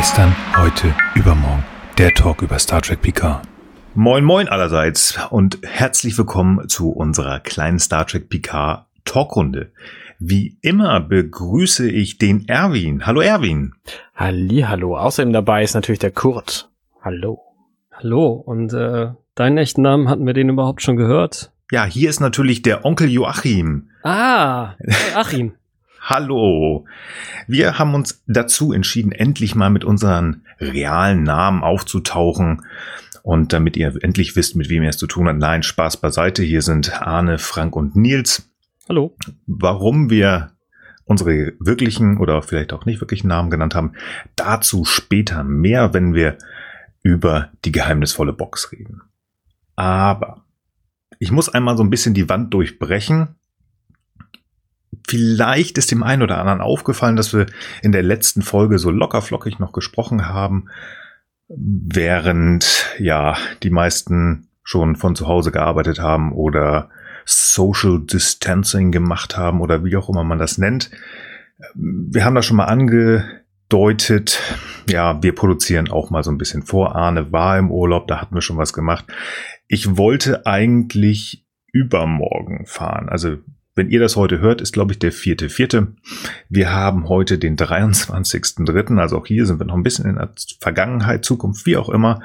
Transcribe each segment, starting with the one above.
Gestern, heute, übermorgen. Der Talk über Star Trek Picard. Moin moin allerseits und herzlich willkommen zu unserer kleinen Star Trek Picard Talkrunde. Wie immer begrüße ich den Erwin. Hallo Erwin. Halli, hallo. Außerdem dabei ist natürlich der Kurt. Hallo. Hallo. Und äh, deinen echten Namen hatten wir den überhaupt schon gehört? Ja, hier ist natürlich der Onkel Joachim. Ah, Joachim. Hallo. Wir haben uns dazu entschieden, endlich mal mit unseren realen Namen aufzutauchen. Und damit ihr endlich wisst, mit wem ihr es zu tun habt, nein, Spaß beiseite. Hier sind Arne, Frank und Nils. Hallo. Warum wir unsere wirklichen oder vielleicht auch nicht wirklichen Namen genannt haben, dazu später mehr, wenn wir über die geheimnisvolle Box reden. Aber ich muss einmal so ein bisschen die Wand durchbrechen Vielleicht ist dem einen oder anderen aufgefallen, dass wir in der letzten Folge so lockerflockig noch gesprochen haben, während ja die meisten schon von zu Hause gearbeitet haben oder Social Distancing gemacht haben oder wie auch immer man das nennt. Wir haben das schon mal angedeutet. Ja, wir produzieren auch mal so ein bisschen vor. Arne war im Urlaub, da hatten wir schon was gemacht. Ich wollte eigentlich übermorgen fahren. Also wenn ihr das heute hört, ist, glaube ich, der vierte, vierte. Wir haben heute den 23.3., also auch hier sind wir noch ein bisschen in der Vergangenheit, Zukunft, wie auch immer.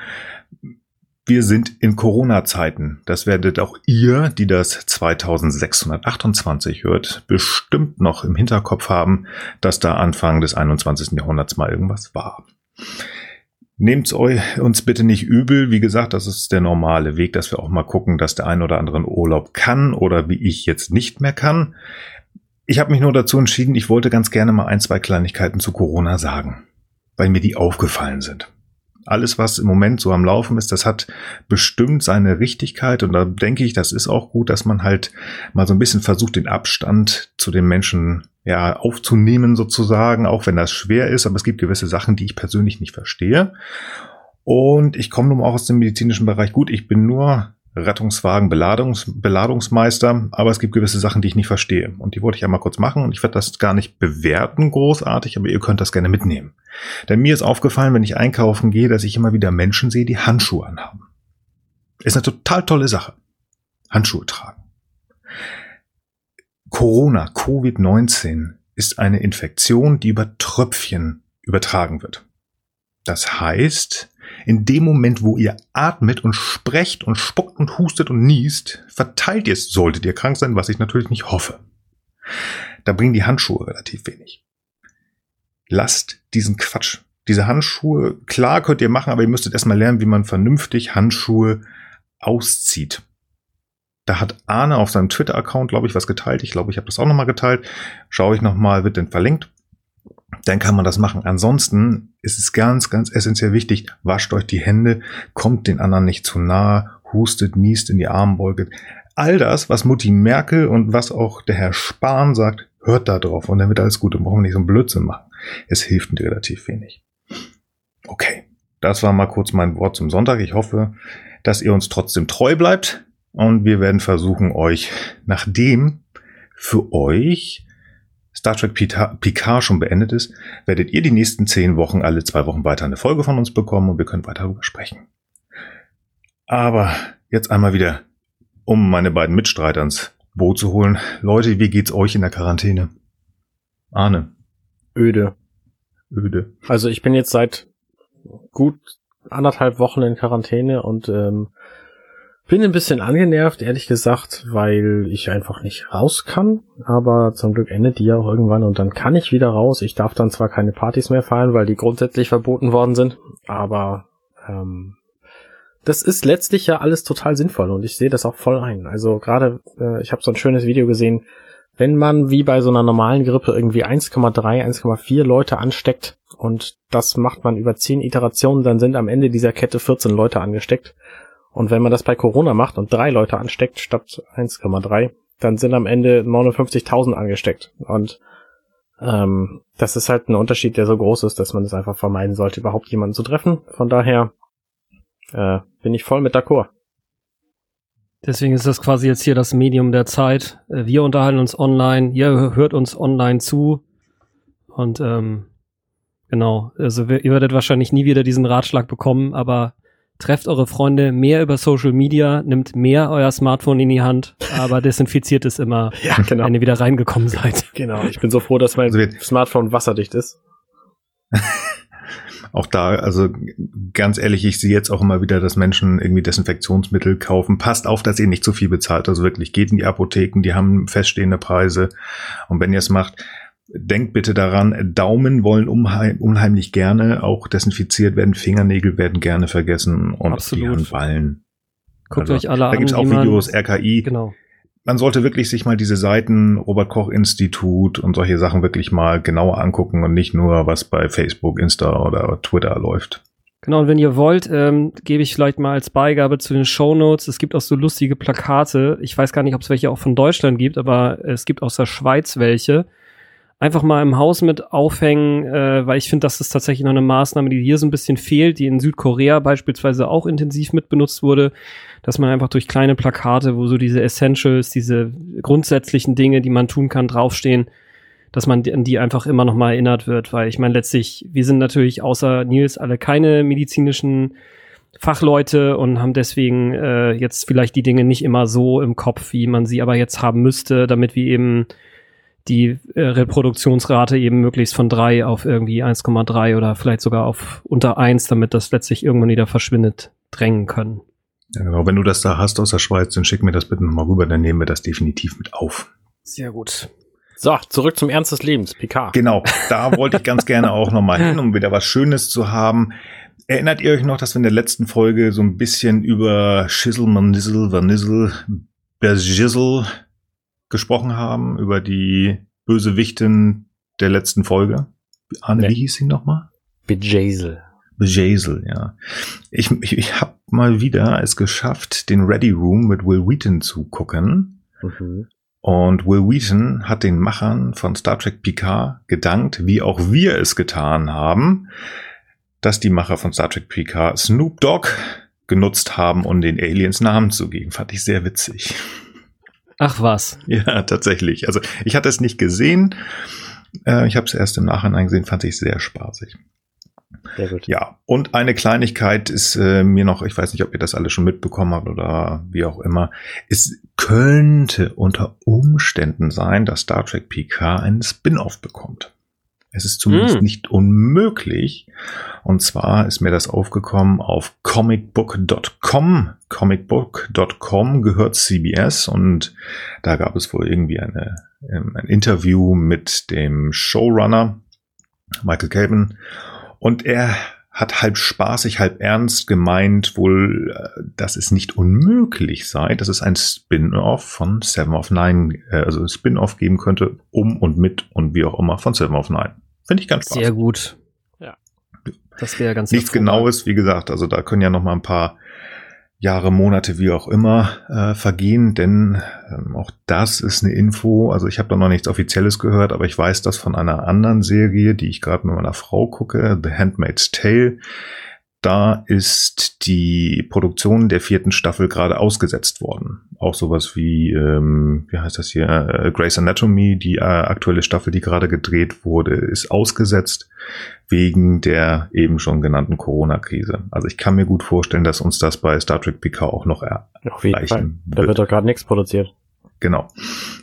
Wir sind in Corona-Zeiten. Das werdet auch ihr, die das 2628 hört, bestimmt noch im Hinterkopf haben, dass da Anfang des 21. Jahrhunderts mal irgendwas war. Nehmt uns bitte nicht übel. Wie gesagt, das ist der normale Weg, dass wir auch mal gucken, dass der ein oder andere Urlaub kann oder wie ich jetzt nicht mehr kann. Ich habe mich nur dazu entschieden, ich wollte ganz gerne mal ein, zwei Kleinigkeiten zu Corona sagen, weil mir die aufgefallen sind alles, was im Moment so am Laufen ist, das hat bestimmt seine Richtigkeit. Und da denke ich, das ist auch gut, dass man halt mal so ein bisschen versucht, den Abstand zu den Menschen ja aufzunehmen sozusagen, auch wenn das schwer ist. Aber es gibt gewisse Sachen, die ich persönlich nicht verstehe. Und ich komme nun auch aus dem medizinischen Bereich. Gut, ich bin nur Rettungswagen, Beladungs, Beladungsmeister, aber es gibt gewisse Sachen, die ich nicht verstehe. Und die wollte ich einmal kurz machen und ich werde das gar nicht bewerten großartig, aber ihr könnt das gerne mitnehmen. Denn mir ist aufgefallen, wenn ich einkaufen gehe, dass ich immer wieder Menschen sehe, die Handschuhe anhaben. Ist eine total tolle Sache. Handschuhe tragen. Corona, Covid-19 ist eine Infektion, die über Tröpfchen übertragen wird. Das heißt, in dem Moment, wo ihr atmet und sprecht und spuckt und hustet und niest, verteilt ihr es, solltet ihr krank sein, was ich natürlich nicht hoffe. Da bringen die Handschuhe relativ wenig. Lasst diesen Quatsch. Diese Handschuhe, klar könnt ihr machen, aber ihr müsstet erstmal lernen, wie man vernünftig Handschuhe auszieht. Da hat Arne auf seinem Twitter-Account, glaube ich, was geteilt. Ich glaube, ich habe das auch nochmal geteilt. Schaue ich nochmal, wird denn verlinkt dann kann man das machen. Ansonsten ist es ganz, ganz essentiell wichtig, wascht euch die Hände, kommt den anderen nicht zu nahe, hustet, niest in die Armbeuge. All das, was Mutti Merkel und was auch der Herr Spahn sagt, hört da drauf und dann wird alles gut. Dann brauchen wir nicht so einen Blödsinn machen. Es hilft relativ wenig. Okay, das war mal kurz mein Wort zum Sonntag. Ich hoffe, dass ihr uns trotzdem treu bleibt und wir werden versuchen, euch nachdem für euch Star Trek Picard schon beendet ist, werdet ihr die nächsten zehn Wochen alle zwei Wochen weiter eine Folge von uns bekommen und wir können weiter darüber sprechen. Aber jetzt einmal wieder, um meine beiden Mitstreiter ins Boot zu holen. Leute, wie geht's euch in der Quarantäne? Arne. Öde. Öde. Also ich bin jetzt seit gut anderthalb Wochen in Quarantäne und ähm, bin ein bisschen angenervt, ehrlich gesagt, weil ich einfach nicht raus kann. Aber zum Glück endet die ja auch irgendwann und dann kann ich wieder raus. Ich darf dann zwar keine Partys mehr feiern, weil die grundsätzlich verboten worden sind, aber ähm, das ist letztlich ja alles total sinnvoll und ich sehe das auch voll ein. Also gerade, äh, ich habe so ein schönes Video gesehen, wenn man wie bei so einer normalen Grippe irgendwie 1,3, 1,4 Leute ansteckt und das macht man über 10 Iterationen, dann sind am Ende dieser Kette 14 Leute angesteckt. Und wenn man das bei Corona macht und drei Leute ansteckt statt 1,3, dann sind am Ende 59.000 angesteckt. Und ähm, das ist halt ein Unterschied, der so groß ist, dass man es das einfach vermeiden sollte, überhaupt jemanden zu treffen. Von daher äh, bin ich voll mit d'accord. Deswegen ist das quasi jetzt hier das Medium der Zeit. Äh, wir unterhalten uns online, ihr hört uns online zu. Und ähm, Genau. Also ihr werdet wahrscheinlich nie wieder diesen Ratschlag bekommen, aber trefft eure Freunde mehr über Social Media, nimmt mehr euer Smartphone in die Hand, aber desinfiziert es immer, Ja, genau. wenn ihr wieder reingekommen seid. Genau. Ich bin so froh, dass mein Also Smartphone wasserdicht ist. Auch da, also ganz ehrlich, ich sehe jetzt auch immer wieder, dass Menschen irgendwie Desinfektionsmittel kaufen. Passt auf, dass ihr nicht zu viel bezahlt. Also wirklich, geht in die Apotheken, die haben feststehende Preise. Und wenn ihr es macht, denkt bitte daran, Daumen wollen unheim, unheimlich gerne auch desinfiziert werden, Fingernägel werden gerne vergessen und Absolut. die Handballen. Guckt Also, euch alle Da an. gibt's auch wie man- Videos, RKI. Genau. Man sollte wirklich sich mal diese Seiten, Robert Koch Institut und solche Sachen wirklich mal genauer angucken und nicht nur, was bei Facebook, Insta oder Twitter läuft. Genau, und wenn ihr wollt, ähm, gebe ich vielleicht mal als Beigabe zu den Shownotes. Es gibt auch so lustige Plakate. Ich weiß gar nicht, ob es welche auch von Deutschland gibt, aber es gibt aus der Schweiz welche. Einfach mal im Haus mit aufhängen, äh, weil ich finde, das ist tatsächlich noch eine Maßnahme, die hier so ein bisschen fehlt, die in Südkorea beispielsweise auch intensiv mitbenutzt wurde, dass man einfach durch kleine Plakate, wo so diese Essentials, diese grundsätzlichen Dinge, die man tun kann, draufstehen, dass man an die einfach immer noch mal erinnert wird, weil ich meine letztlich, wir sind natürlich außer Nils alle keine medizinischen Fachleute und haben deswegen äh, jetzt vielleicht die Dinge nicht immer so im Kopf, wie man sie aber jetzt haben müsste, damit wir eben die äh, Reproduktionsrate eben möglichst von drei auf irgendwie 1,3 oder vielleicht sogar auf unter eins, damit das letztlich irgendwann wieder verschwindet, drängen können. Ja, genau. Wenn du das da hast aus der Schweiz, dann schick mir das bitte nochmal rüber, dann nehmen wir das definitiv mit auf. Sehr gut. So, zurück zum Ernst des Lebens, Picard. Genau, da wollte ich ganz gerne auch nochmal hin, um wieder was Schönes zu haben. Erinnert ihr euch noch, dass wir in der letzten Folge so ein bisschen über Schissel, Manizzle, Vanizzle, Bergizzle gesprochen haben, über die Bösewichtin der letzten Folge? Arne, Nee. wie hieß sie nochmal? Bejazel. Bejazel, ja. Ich, ich, ich habe mal wieder es geschafft, den Ready Room mit Will Wheaton zu gucken. Mhm. Und Will Wheaton hat den Machern von Star Trek Picard gedankt, wie auch wir es getan haben, dass die Macher von Star Trek Picard Snoop Dogg genutzt haben, um den Aliens Namen zu geben. Fand ich sehr witzig. Ach was. Ja, tatsächlich. Also ich hatte es nicht gesehen. Äh, ich habe es erst im Nachhinein gesehen, fand ich sehr spaßig. Sehr gut. Ja, und eine Kleinigkeit ist äh, mir noch, ich weiß nicht, ob ihr das alle schon mitbekommen habt oder wie auch immer. Es könnte unter Umständen sein, dass Star Trek PK einen Spin-off bekommt. Es ist zumindest Hm. nicht unmöglich. Und zwar ist mir das aufgekommen auf comicbook.com. Comicbook.com gehört CBS und da gab es wohl irgendwie eine, ähm, ein Interview mit dem Showrunner Michael Caven und er hat halb spaßig, halb ernst gemeint, wohl, äh, dass es nicht unmöglich sei, dass es ein Spin-off von Seven of Nine, äh, also ein Spin-off geben könnte, um und mit und wie auch immer von Seven of Nine. Finde ich ganz spaßig. Sehr gut. Ja. Das wäre ganz Nichts. Genaues, wie gesagt, also da können ja noch mal ein paar Jahre, Monate, wie auch immer äh, vergehen, denn ähm, auch das ist eine Info. Also ich habe da noch nichts Offizielles gehört, aber ich weiß das von einer anderen Serie, die ich gerade mit meiner Frau gucke, The Handmaid's Tale. Da ist die Produktion der vierten Staffel gerade ausgesetzt worden. Auch sowas wie, ähm, wie heißt das hier, äh, Grey's Anatomy, die äh, aktuelle Staffel, die gerade gedreht wurde, ist ausgesetzt wegen der eben schon genannten Corona-Krise. Also ich kann mir gut vorstellen, dass uns das bei Star Trek PK auch noch erreichen Da wird doch gerade nichts produziert. Genau.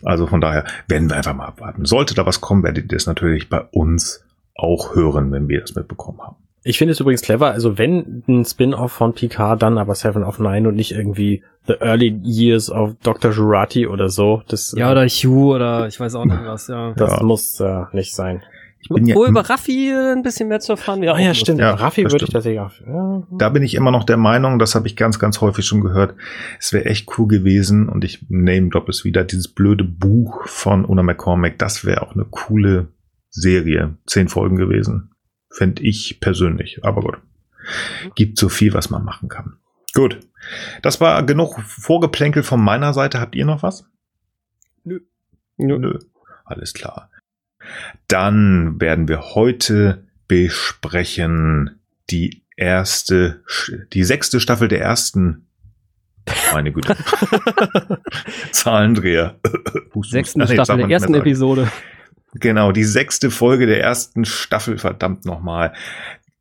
Also von daher werden wir einfach mal abwarten. Sollte da was kommen, werdet ihr das natürlich bei uns auch hören, wenn wir das mitbekommen haben. Ich finde es übrigens clever, also wenn ein Spin-off von Picard, dann aber Seven of Nine und nicht irgendwie The Early Years of Dr. Jurati oder so. Das, Ja, oder Hugh oder ich weiß auch nicht was, ja. das Ja. muss äh, nicht sein. Ich bin ja Wo im- über Raffi ein bisschen mehr zu erfahren wäre. Ah ja, stimmt. Ja, Raffi das würde ich tatsächlich auch. Ja. Da bin ich immer noch der Meinung, das habe ich ganz, ganz häufig schon gehört. Es wäre echt cool gewesen und ich name drop es wieder, dieses blöde Buch von Una McCormack, das wäre auch eine coole Serie. Zehn Folgen gewesen. Fände ich persönlich. Aber gut. Gibt so viel, was man machen kann. Gut. Das war genug Vorgeplänkel von meiner Seite. Habt ihr noch was? Nö. Nö. Alles klar. Dann werden wir heute besprechen die erste, die sechste Staffel der ersten. Meine Güte. Zahlendreher. Sechsten nee, Staffel der ersten. Episode. Genau, die sechste Folge der ersten Staffel, verdammt nochmal.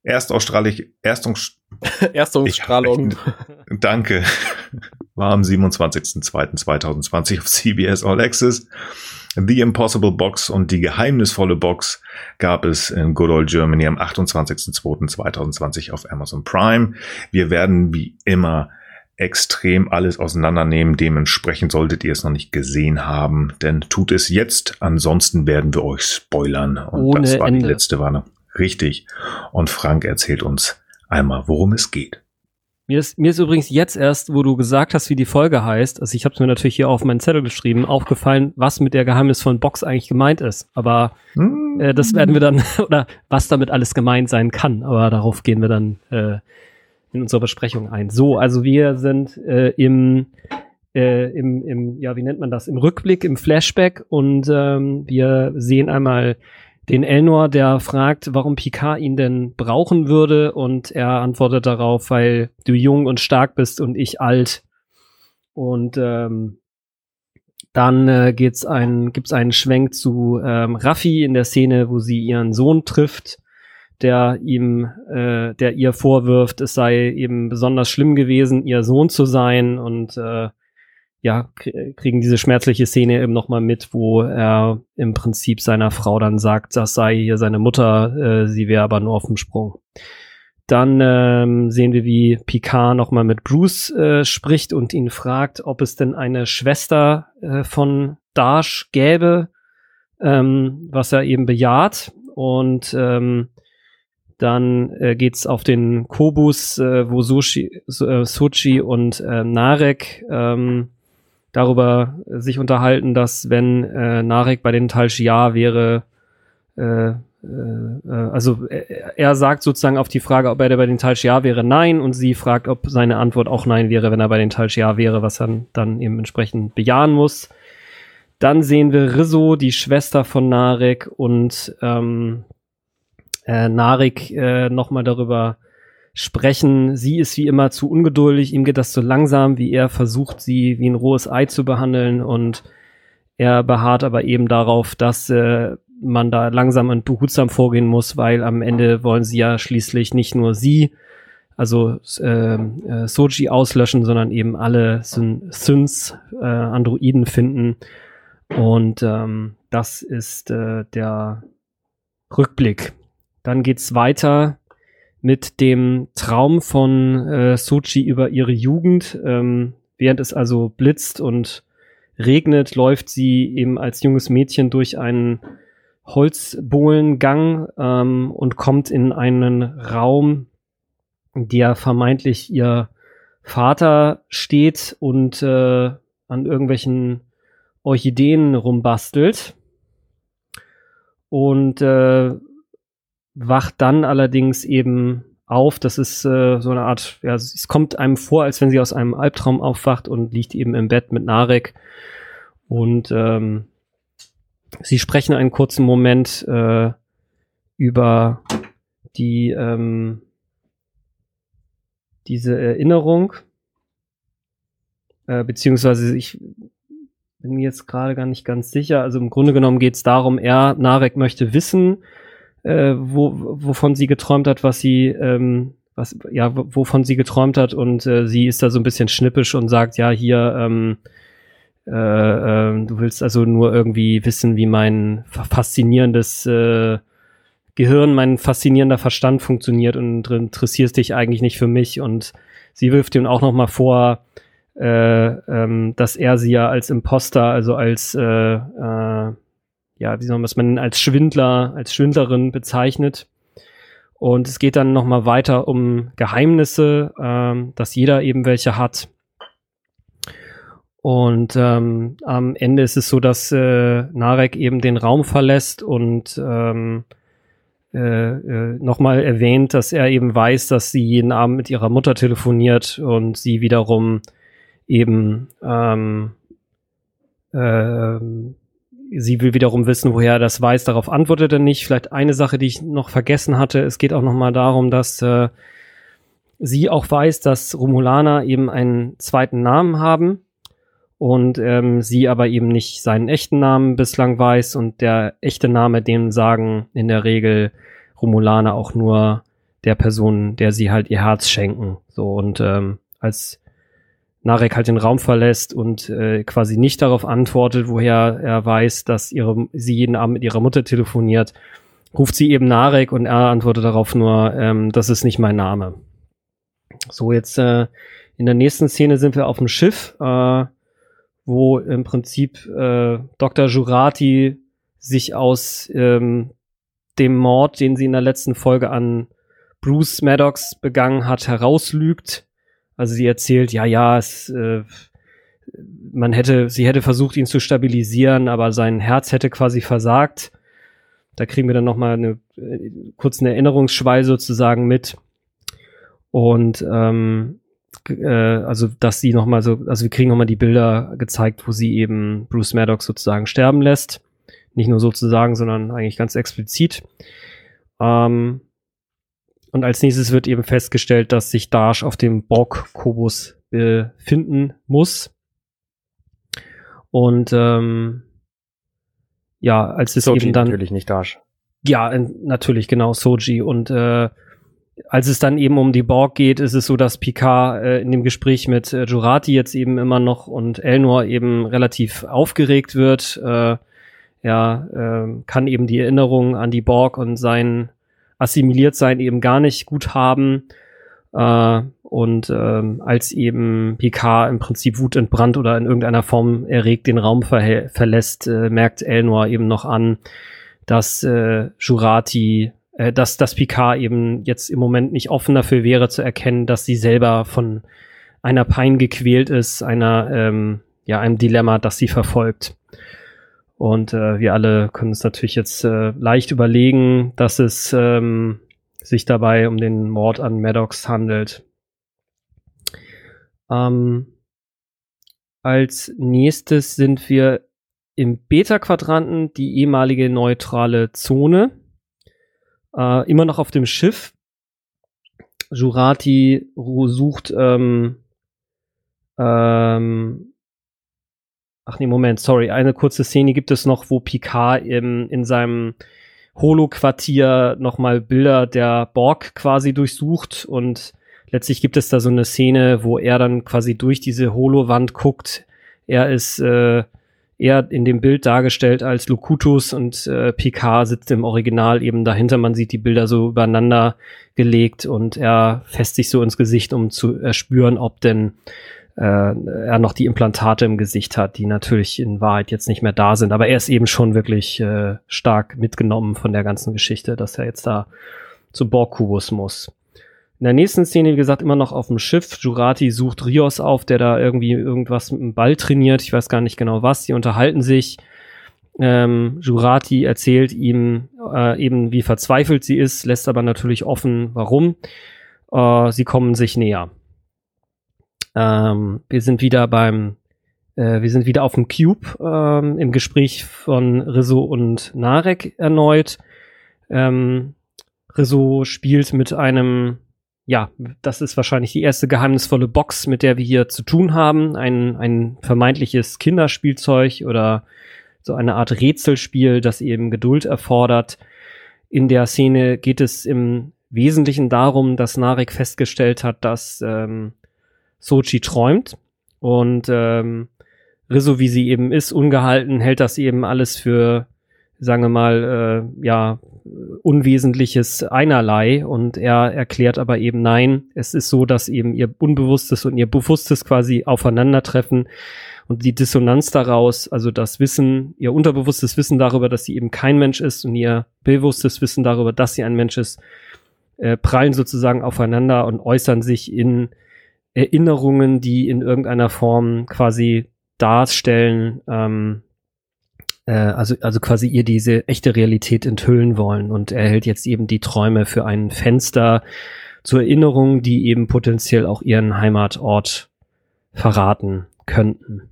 Erstausstrahlung, Erstungs Erstausstrahlung. Danke. War am 27.02.2020 auf CBS All Access. The Impossible Box und die geheimnisvolle Box gab es in Good Old Germany am 28.02.2020 auf Amazon Prime. Wir werden wie immer extrem alles auseinandernehmen. Dementsprechend solltet ihr es noch nicht gesehen haben, denn tut es jetzt. Ansonsten werden wir euch spoilern. Und Ohne das war Ende. die letzte Warnung. Richtig. Und Frank erzählt uns einmal, worum es geht. Mir ist, mir ist übrigens jetzt erst, wo du gesagt hast, wie die Folge heißt, also ich habe es mir natürlich hier auf meinen Zettel geschrieben, aufgefallen, was mit der geheimnisvollen Box eigentlich gemeint ist. Aber Hm, äh, das werden wir dann, oder was damit alles gemeint sein kann, aber darauf gehen wir dann äh, in unserer Besprechung ein. So, also wir sind äh, im, äh, im, im, ja, wie nennt man das, im Rückblick, im Flashback und ähm, wir sehen einmal den Elnor, der fragt, warum Picard ihn denn brauchen würde und er antwortet darauf, weil du jung und stark bist und ich alt. Und ähm, dann äh, geht's ein, gibt's einen Schwenk zu ähm, Raffi in der Szene, wo sie ihren Sohn trifft, der ihm, äh, der ihr vorwirft, es sei eben besonders schlimm gewesen, ihr Sohn zu sein und äh, ja, krie- kriegen diese schmerzliche Szene eben nochmal mit, wo er im Prinzip seiner Frau dann sagt, das sei hier seine Mutter, äh, sie wäre aber nur auf dem Sprung. Dann ähm, sehen wir, wie Picard nochmal mit Bruce äh, spricht und ihn fragt, ob es denn eine Schwester äh, von Dash gäbe, ähm, was er eben bejaht. Und ähm, dann äh, geht's auf den Kobus, äh, wo Sushi, äh, Sochi und äh, Narek ähm, darüber sich unterhalten, dass wenn äh, Narek bei den Tal Shiar wäre, äh, äh, äh, also er, er sagt sozusagen auf die Frage, ob er bei den Tal Shiar wäre, nein, und sie fragt, ob seine Antwort auch nein wäre, wenn er bei den Tal Shiar wäre, was er dann eben entsprechend bejahen muss. Dann sehen wir Rizzo, die Schwester von Narek und ähm, äh, Narek äh, nochmal darüber sprechen. Sie ist wie immer zu ungeduldig, ihm geht das zu langsam, wie er versucht, sie wie ein rohes Ei zu behandeln und er beharrt aber eben darauf, dass äh, man da langsam und behutsam vorgehen muss, weil am Ende wollen sie ja schließlich nicht nur sie, also äh, äh, Soji auslöschen, sondern eben alle Syn Syns, äh, Androiden finden. Und ähm, das ist äh, der Rückblick. Dann geht's weiter mit dem Traum von äh, Sochi über ihre Jugend. Ähm, während es also blitzt und regnet, läuft sie eben als junges Mädchen durch einen Holzbohlengang ähm, und kommt in einen Raum, der vermeintlich ihr Vater steht und äh, an irgendwelchen Orchideen rumbastelt. Und äh, wacht dann allerdings eben auf. Das ist äh, so eine Art, ja, es kommt einem vor, als wenn sie aus einem Albtraum aufwacht und liegt eben im Bett mit Narek. Und ähm, sie sprechen einen kurzen Moment äh, über die ähm, diese Erinnerung, äh, beziehungsweise ich bin mir jetzt gerade gar nicht ganz sicher. Also im Grunde genommen geht es darum, er, Narek möchte wissen, äh, wo, wovon sie geträumt hat, was sie, ähm, was, ja, wovon sie geträumt hat und äh, sie ist da so ein bisschen schnippisch und sagt, ja, hier, ähm, äh, äh, du willst also nur irgendwie wissen, wie mein fa- faszinierendes äh, Gehirn, mein faszinierender Verstand funktioniert und interessierst dich eigentlich nicht für mich. Und sie wirft ihm auch noch mal vor, äh, ähm, dass er sie ja als Imposter, also als äh, äh, ja, wie soll man es man als Schwindler, als Schwindlerin bezeichnet. Und es geht dann noch mal weiter um Geheimnisse, ähm, dass jeder eben welche hat. Und ähm, am Ende ist es so, dass äh, Narek eben den Raum verlässt und ähm, äh, äh, nochmal erwähnt, dass er eben weiß, dass sie jeden Abend mit ihrer Mutter telefoniert und sie wiederum eben ähm, ähm, sie will wiederum wissen, woher er das weiß. Darauf antwortet er nicht. Vielleicht eine Sache, die ich noch vergessen hatte. Es geht auch noch mal darum, dass äh, sie auch weiß, dass Romulaner eben einen zweiten Namen haben und ähm, sie aber eben nicht seinen echten Namen bislang weiß und der echte Name, dem sagen in der Regel Romulaner auch nur der Person, der sie halt ihr Herz schenken. So und ähm, als Narek halt den Raum verlässt und äh, quasi nicht darauf antwortet, woher er weiß, dass ihre, sie jeden Abend mit ihrer Mutter telefoniert, ruft sie eben Narek und er antwortet darauf nur, ähm, das ist nicht mein Name. So, jetzt äh, in der nächsten Szene sind wir auf dem Schiff, äh, wo im Prinzip äh, Dr. Jurati sich aus ähm, dem Mord, den sie in der letzten Folge an Bruce Maddox begangen hat, herauslügt. Also sie erzählt, ja, ja, es, äh, man hätte, sie hätte versucht, ihn zu stabilisieren, aber sein Herz hätte quasi versagt. Da kriegen wir dann noch mal eine äh, kurzen Erinnerungsschwei sozusagen mit. Und ähm, äh, also dass sie noch mal so, also wir kriegen noch mal die Bilder gezeigt, wo sie eben Bruce Maddox sozusagen sterben lässt. Nicht nur sozusagen, sondern eigentlich ganz explizit. Ähm, und als nächstes wird eben festgestellt, dass sich Dash auf dem Borg-Kobus befinden muss. Und ähm, ja, als es Soji eben dann natürlich nicht Dash. ja, natürlich, genau, Soji. Und äh, als es dann eben um die Borg geht, ist es so, dass Picard äh, in dem Gespräch mit äh, Jurati jetzt eben immer noch und Elnor eben relativ aufgeregt wird. Äh, ja, äh, kann eben die Erinnerung an die Borg und sein assimiliert sein eben gar nicht gut haben. Äh, und ähm, als eben Picard im Prinzip wutentbrannt oder in irgendeiner Form erregt den Raum verlässt, äh, merkt Elnor eben noch an, dass äh, Jurati, äh, dass, dass Picard eben jetzt im Moment nicht offen dafür wäre zu erkennen, dass sie selber von einer Pein gequält ist, einer, ähm, ja, einem Dilemma, das sie verfolgt. Und äh, wir alle können uns natürlich jetzt äh, leicht überlegen, dass es ähm, sich dabei um den Mord an Maddox handelt. Ähm, als nächstes sind wir im Beta-Quadranten, die ehemalige neutrale Zone. Äh, immer noch auf dem Schiff. Jurati sucht ähm, ähm, Ach nee, Moment, sorry. Eine kurze Szene gibt es noch, wo Picard im, in seinem Holo-Quartier nochmal Bilder der Borg quasi durchsucht und letztlich gibt es da so eine Szene, wo er dann quasi durch diese Holo-Wand guckt. Er ist äh, eher in dem Bild dargestellt als Locutus und äh, Picard sitzt im Original eben dahinter. Man sieht die Bilder so übereinander gelegt und er fässt sich so ins Gesicht, um zu erspüren, ob denn äh, er noch die Implantate im Gesicht hat, die natürlich in Wahrheit jetzt nicht mehr da sind. Aber er ist eben schon wirklich äh, stark mitgenommen von der ganzen Geschichte, dass er jetzt da zu Borg-Kubus muss. In der nächsten Szene, wie gesagt, immer noch auf dem Schiff. Jurati sucht Rios auf, der da irgendwie irgendwas mit dem Ball trainiert. Ich weiß gar nicht genau was. Die unterhalten sich. Ähm, Jurati erzählt ihm äh, eben, wie verzweifelt sie ist, lässt aber natürlich offen, warum. Äh, sie kommen sich näher. Ähm, wir sind wieder beim, äh, wir sind wieder auf dem Cube ähm, im Gespräch von Rizzo und Narek erneut. Ähm, Rizzo spielt mit einem, ja, das ist wahrscheinlich die erste geheimnisvolle Box, mit der wir hier zu tun haben. Ein, ein vermeintliches Kinderspielzeug oder so eine Art Rätselspiel, das eben Geduld erfordert. In der Szene geht es im Wesentlichen darum, dass Narek festgestellt hat, dass ähm, Sochi träumt und ähm, Rizzo, wie sie eben ist, ungehalten, hält das eben alles für, sagen wir mal, äh, ja, unwesentliches einerlei und er erklärt aber eben nein, es ist so, dass eben ihr Unbewusstes und ihr Bewusstes quasi aufeinandertreffen und die Dissonanz daraus, also das Wissen, ihr unterbewusstes Wissen darüber, dass sie eben kein Mensch ist und ihr bewusstes Wissen darüber, dass sie ein Mensch ist, äh, prallen sozusagen aufeinander und äußern sich in Erinnerungen, die in irgendeiner Form quasi darstellen, ähm, äh, also, also quasi ihr diese echte Realität enthüllen wollen. Und er hält jetzt eben die Träume für ein Fenster zur Erinnerung, die eben potenziell auch ihren Heimatort verraten könnten.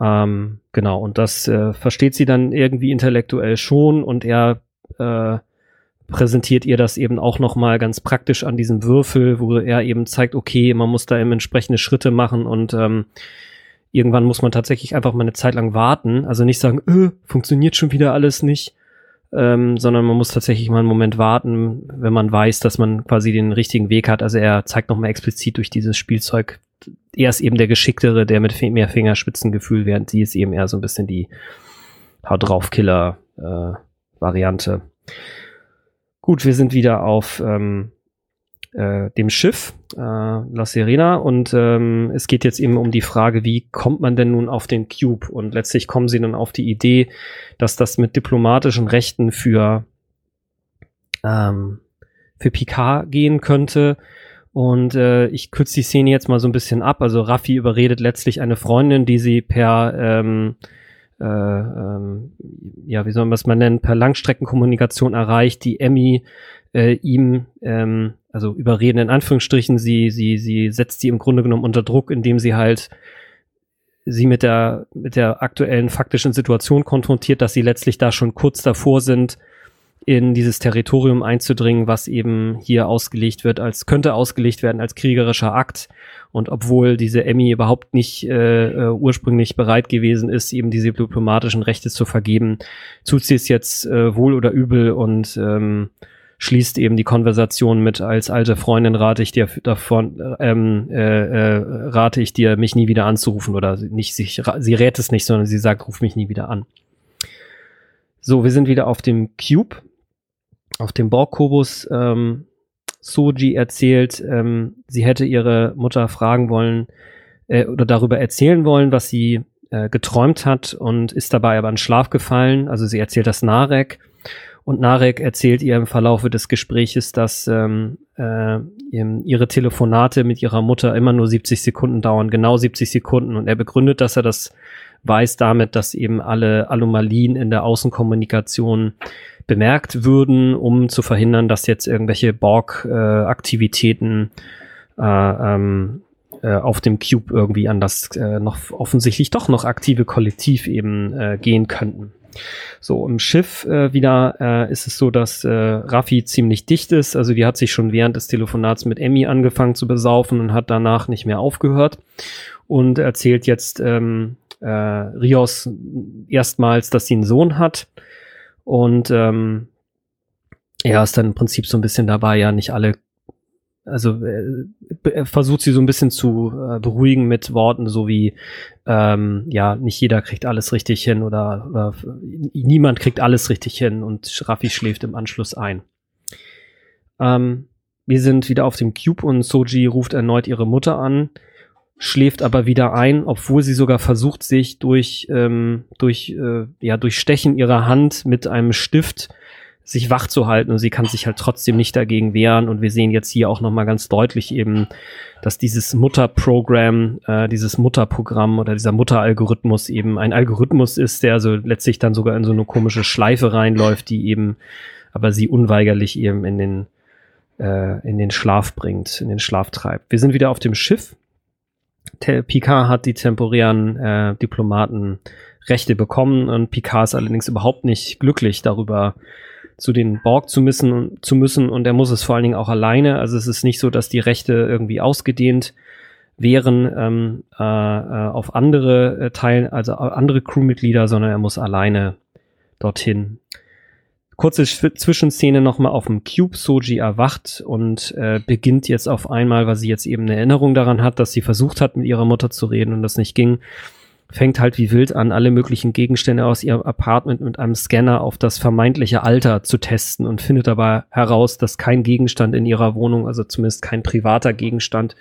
Ähm, genau, und das äh, versteht sie dann irgendwie intellektuell schon und er äh, präsentiert ihr das eben auch noch mal ganz praktisch an diesem Würfel, wo er eben zeigt, okay, man muss da eben entsprechende Schritte machen und ähm, irgendwann muss man tatsächlich einfach mal eine Zeit lang warten. Also nicht sagen, äh, funktioniert schon wieder alles nicht, ähm, sondern man muss tatsächlich mal einen Moment warten, wenn man weiß, dass man quasi den richtigen Weg hat. Also er zeigt nochmal explizit durch dieses Spielzeug, er ist eben der Geschicktere, der mit mehr Fingerspitzengefühl, während sie ist eben eher so ein bisschen die Haut drauf Killer äh, Variante. Gut, wir sind wieder auf ähm, äh, dem Schiff äh, La Serena und ähm, es geht jetzt eben um die Frage, wie kommt man denn nun auf den Cube? Und letztlich kommen sie dann auf die Idee, dass das mit diplomatischen Rechten für ähm, für Picard gehen könnte. Und äh, ich kürze die Szene jetzt mal so ein bisschen ab. Also Raffi überredet letztlich eine Freundin, die sie per ähm, äh, ähm, ja, wie soll man das mal nennen, per Langstreckenkommunikation erreicht, die Emmy äh, ihm, ähm, also überreden in Anführungsstrichen, sie, sie, sie setzt sie im Grunde genommen unter Druck, indem sie halt sie mit der, mit der aktuellen faktischen Situation konfrontiert, dass sie letztlich da schon kurz davor sind, in dieses Territorium einzudringen, was eben hier ausgelegt wird, als könnte ausgelegt werden als kriegerischer Akt. Und obwohl diese Emmy überhaupt nicht äh, äh, ursprünglich bereit gewesen ist, eben diese diplomatischen Rechte zu vergeben, tut sie es jetzt äh, wohl oder übel und ähm, schließt eben die Konversation mit als alte Freundin rate ich dir davon ähm, äh, äh, rate ich dir mich nie wieder anzurufen oder nicht sich sie rät es nicht sondern sie sagt ruf mich nie wieder an so wir sind wieder auf dem Cube auf dem Borg-Kubus ähm, Soji erzählt ähm, sie hätte ihre Mutter fragen wollen äh, oder darüber erzählen wollen was sie äh, geträumt hat und ist dabei aber in Schlaf gefallen also sie erzählt das Narek und Narek erzählt ihr im Verlaufe des Gespräches, dass ähm, äh, ihre Telefonate mit ihrer Mutter immer nur 70 Sekunden dauern, genau 70 Sekunden. Und er begründet, dass er das weiß damit, dass eben alle Anomalien in der Außenkommunikation bemerkt würden, um zu verhindern, dass jetzt irgendwelche Borg-Aktivitäten äh, äh, äh, auf dem Cube irgendwie an das äh, noch offensichtlich doch noch aktive Kollektiv eben äh, gehen könnten. So, im Schiff äh, wieder äh, ist es so, dass äh, Raffi ziemlich dicht ist. Also die hat sich schon während des Telefonats mit Emmy angefangen zu besaufen und hat danach nicht mehr aufgehört und erzählt jetzt ähm, äh, Rios erstmals, dass sie einen Sohn hat. Und ähm, er ist dann im Prinzip so ein bisschen dabei, ja nicht alle also äh, er versucht sie so ein bisschen zu äh, beruhigen mit Worten, so wie ähm, ja, nicht jeder kriegt alles richtig hin oder, oder niemand kriegt alles richtig hin und Raffi schläft im Anschluss ein. Ähm, wir sind wieder auf dem Cube und Soji ruft erneut ihre Mutter an, schläft aber wieder ein, obwohl sie sogar versucht, sich durch, ähm, durch, äh, ja, durch Stechen ihrer Hand mit einem Stift sich wach zu halten und sie kann sich halt trotzdem nicht dagegen wehren und wir sehen jetzt hier auch nochmal ganz deutlich eben, dass dieses Mutterprogramm, äh, dieses Mutterprogramm oder dieser Mutteralgorithmus eben ein Algorithmus ist, der also letztlich dann sogar in so eine komische Schleife reinläuft, die eben aber sie unweigerlich eben in den äh, in den Schlaf bringt, in den Schlaf treibt. Wir sind wieder auf dem Schiff. Picard hat die temporären äh, Diplomaten Rechte bekommen und Picard ist allerdings überhaupt nicht glücklich darüber, zu den Borg zu müssen, zu müssen und er muss es vor allen Dingen auch alleine. Also es ist nicht so, dass die Rechte irgendwie ausgedehnt wären ähm, äh, äh auf andere äh, Teilen, also andere Crewmitglieder, sondern er muss alleine dorthin. Kurze Zwischenszene nochmal auf dem Cube. Soji erwacht und äh, beginnt jetzt auf einmal, weil sie jetzt eben eine Erinnerung daran hat, dass sie versucht hat, mit ihrer Mutter zu reden und das nicht ging, fängt halt wie wild an, alle möglichen Gegenstände aus ihrem Apartment mit einem Scanner auf das vermeintliche Alter zu testen und findet dabei heraus, dass kein Gegenstand in ihrer Wohnung, also zumindest kein privater Gegenstand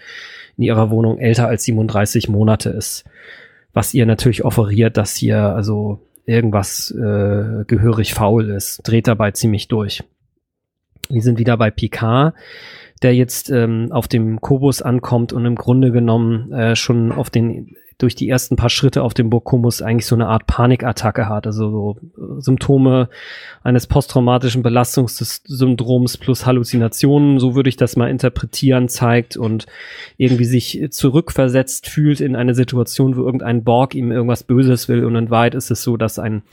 in ihrer Wohnung älter als 37 Monate ist. Was ihr natürlich offeriert, dass hier also irgendwas äh, gehörig faul ist, dreht dabei ziemlich durch. Wir sind wieder bei Picard, der jetzt ähm, auf dem Kobus ankommt und im Grunde genommen äh, schon auf den durch die ersten paar Schritte auf dem Burkumus eigentlich so eine Art Panikattacke hat. Also so äh, Symptome eines posttraumatischen Belastungssyndroms plus Halluzinationen, so würde ich das mal interpretieren, zeigt und irgendwie sich zurückversetzt fühlt in eine Situation, wo irgendein Borg ihm irgendwas Böses will und in weit ist es so, dass ein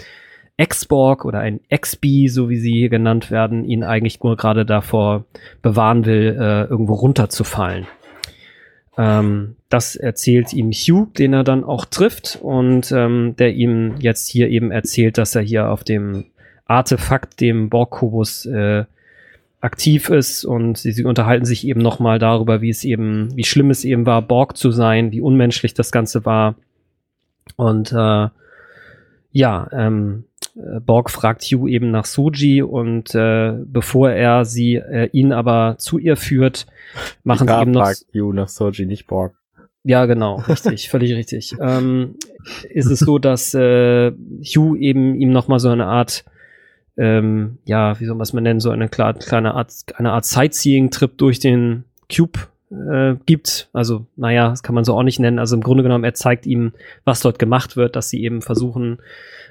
Ex-Borg oder ein Ex-B, so wie sie hier genannt werden, ihn eigentlich nur gerade davor bewahren will, äh, irgendwo runterzufallen. Ähm, das erzählt ihm Hugh, den er dann auch trifft und ähm, der ihm jetzt hier eben erzählt, dass er hier auf dem Artefakt, dem Borg-Kubus, äh, aktiv ist und sie, sie unterhalten sich eben nochmal darüber, wie es eben, wie schlimm es eben war, Borg zu sein, wie unmenschlich das Ganze war. Und äh, ja, ähm, äh, Borg fragt Hugh eben nach Soji und äh, bevor er sie äh, ihn aber zu ihr führt, machen sie eben noch fragt Hugh nach Soji, nicht Borg. ja, genau, richtig, völlig richtig. Ähm, ist es so, dass äh, Hugh eben ihm noch mal so eine Art, ähm, ja, wie soll man es mal nennen, so eine klar, kleine Art, eine Art Sightseeing-Trip durch den Cube äh, gibt. Also, naja, das kann man so auch nicht nennen. Also im Grunde genommen, er zeigt ihm, was dort gemacht wird, dass sie eben versuchen,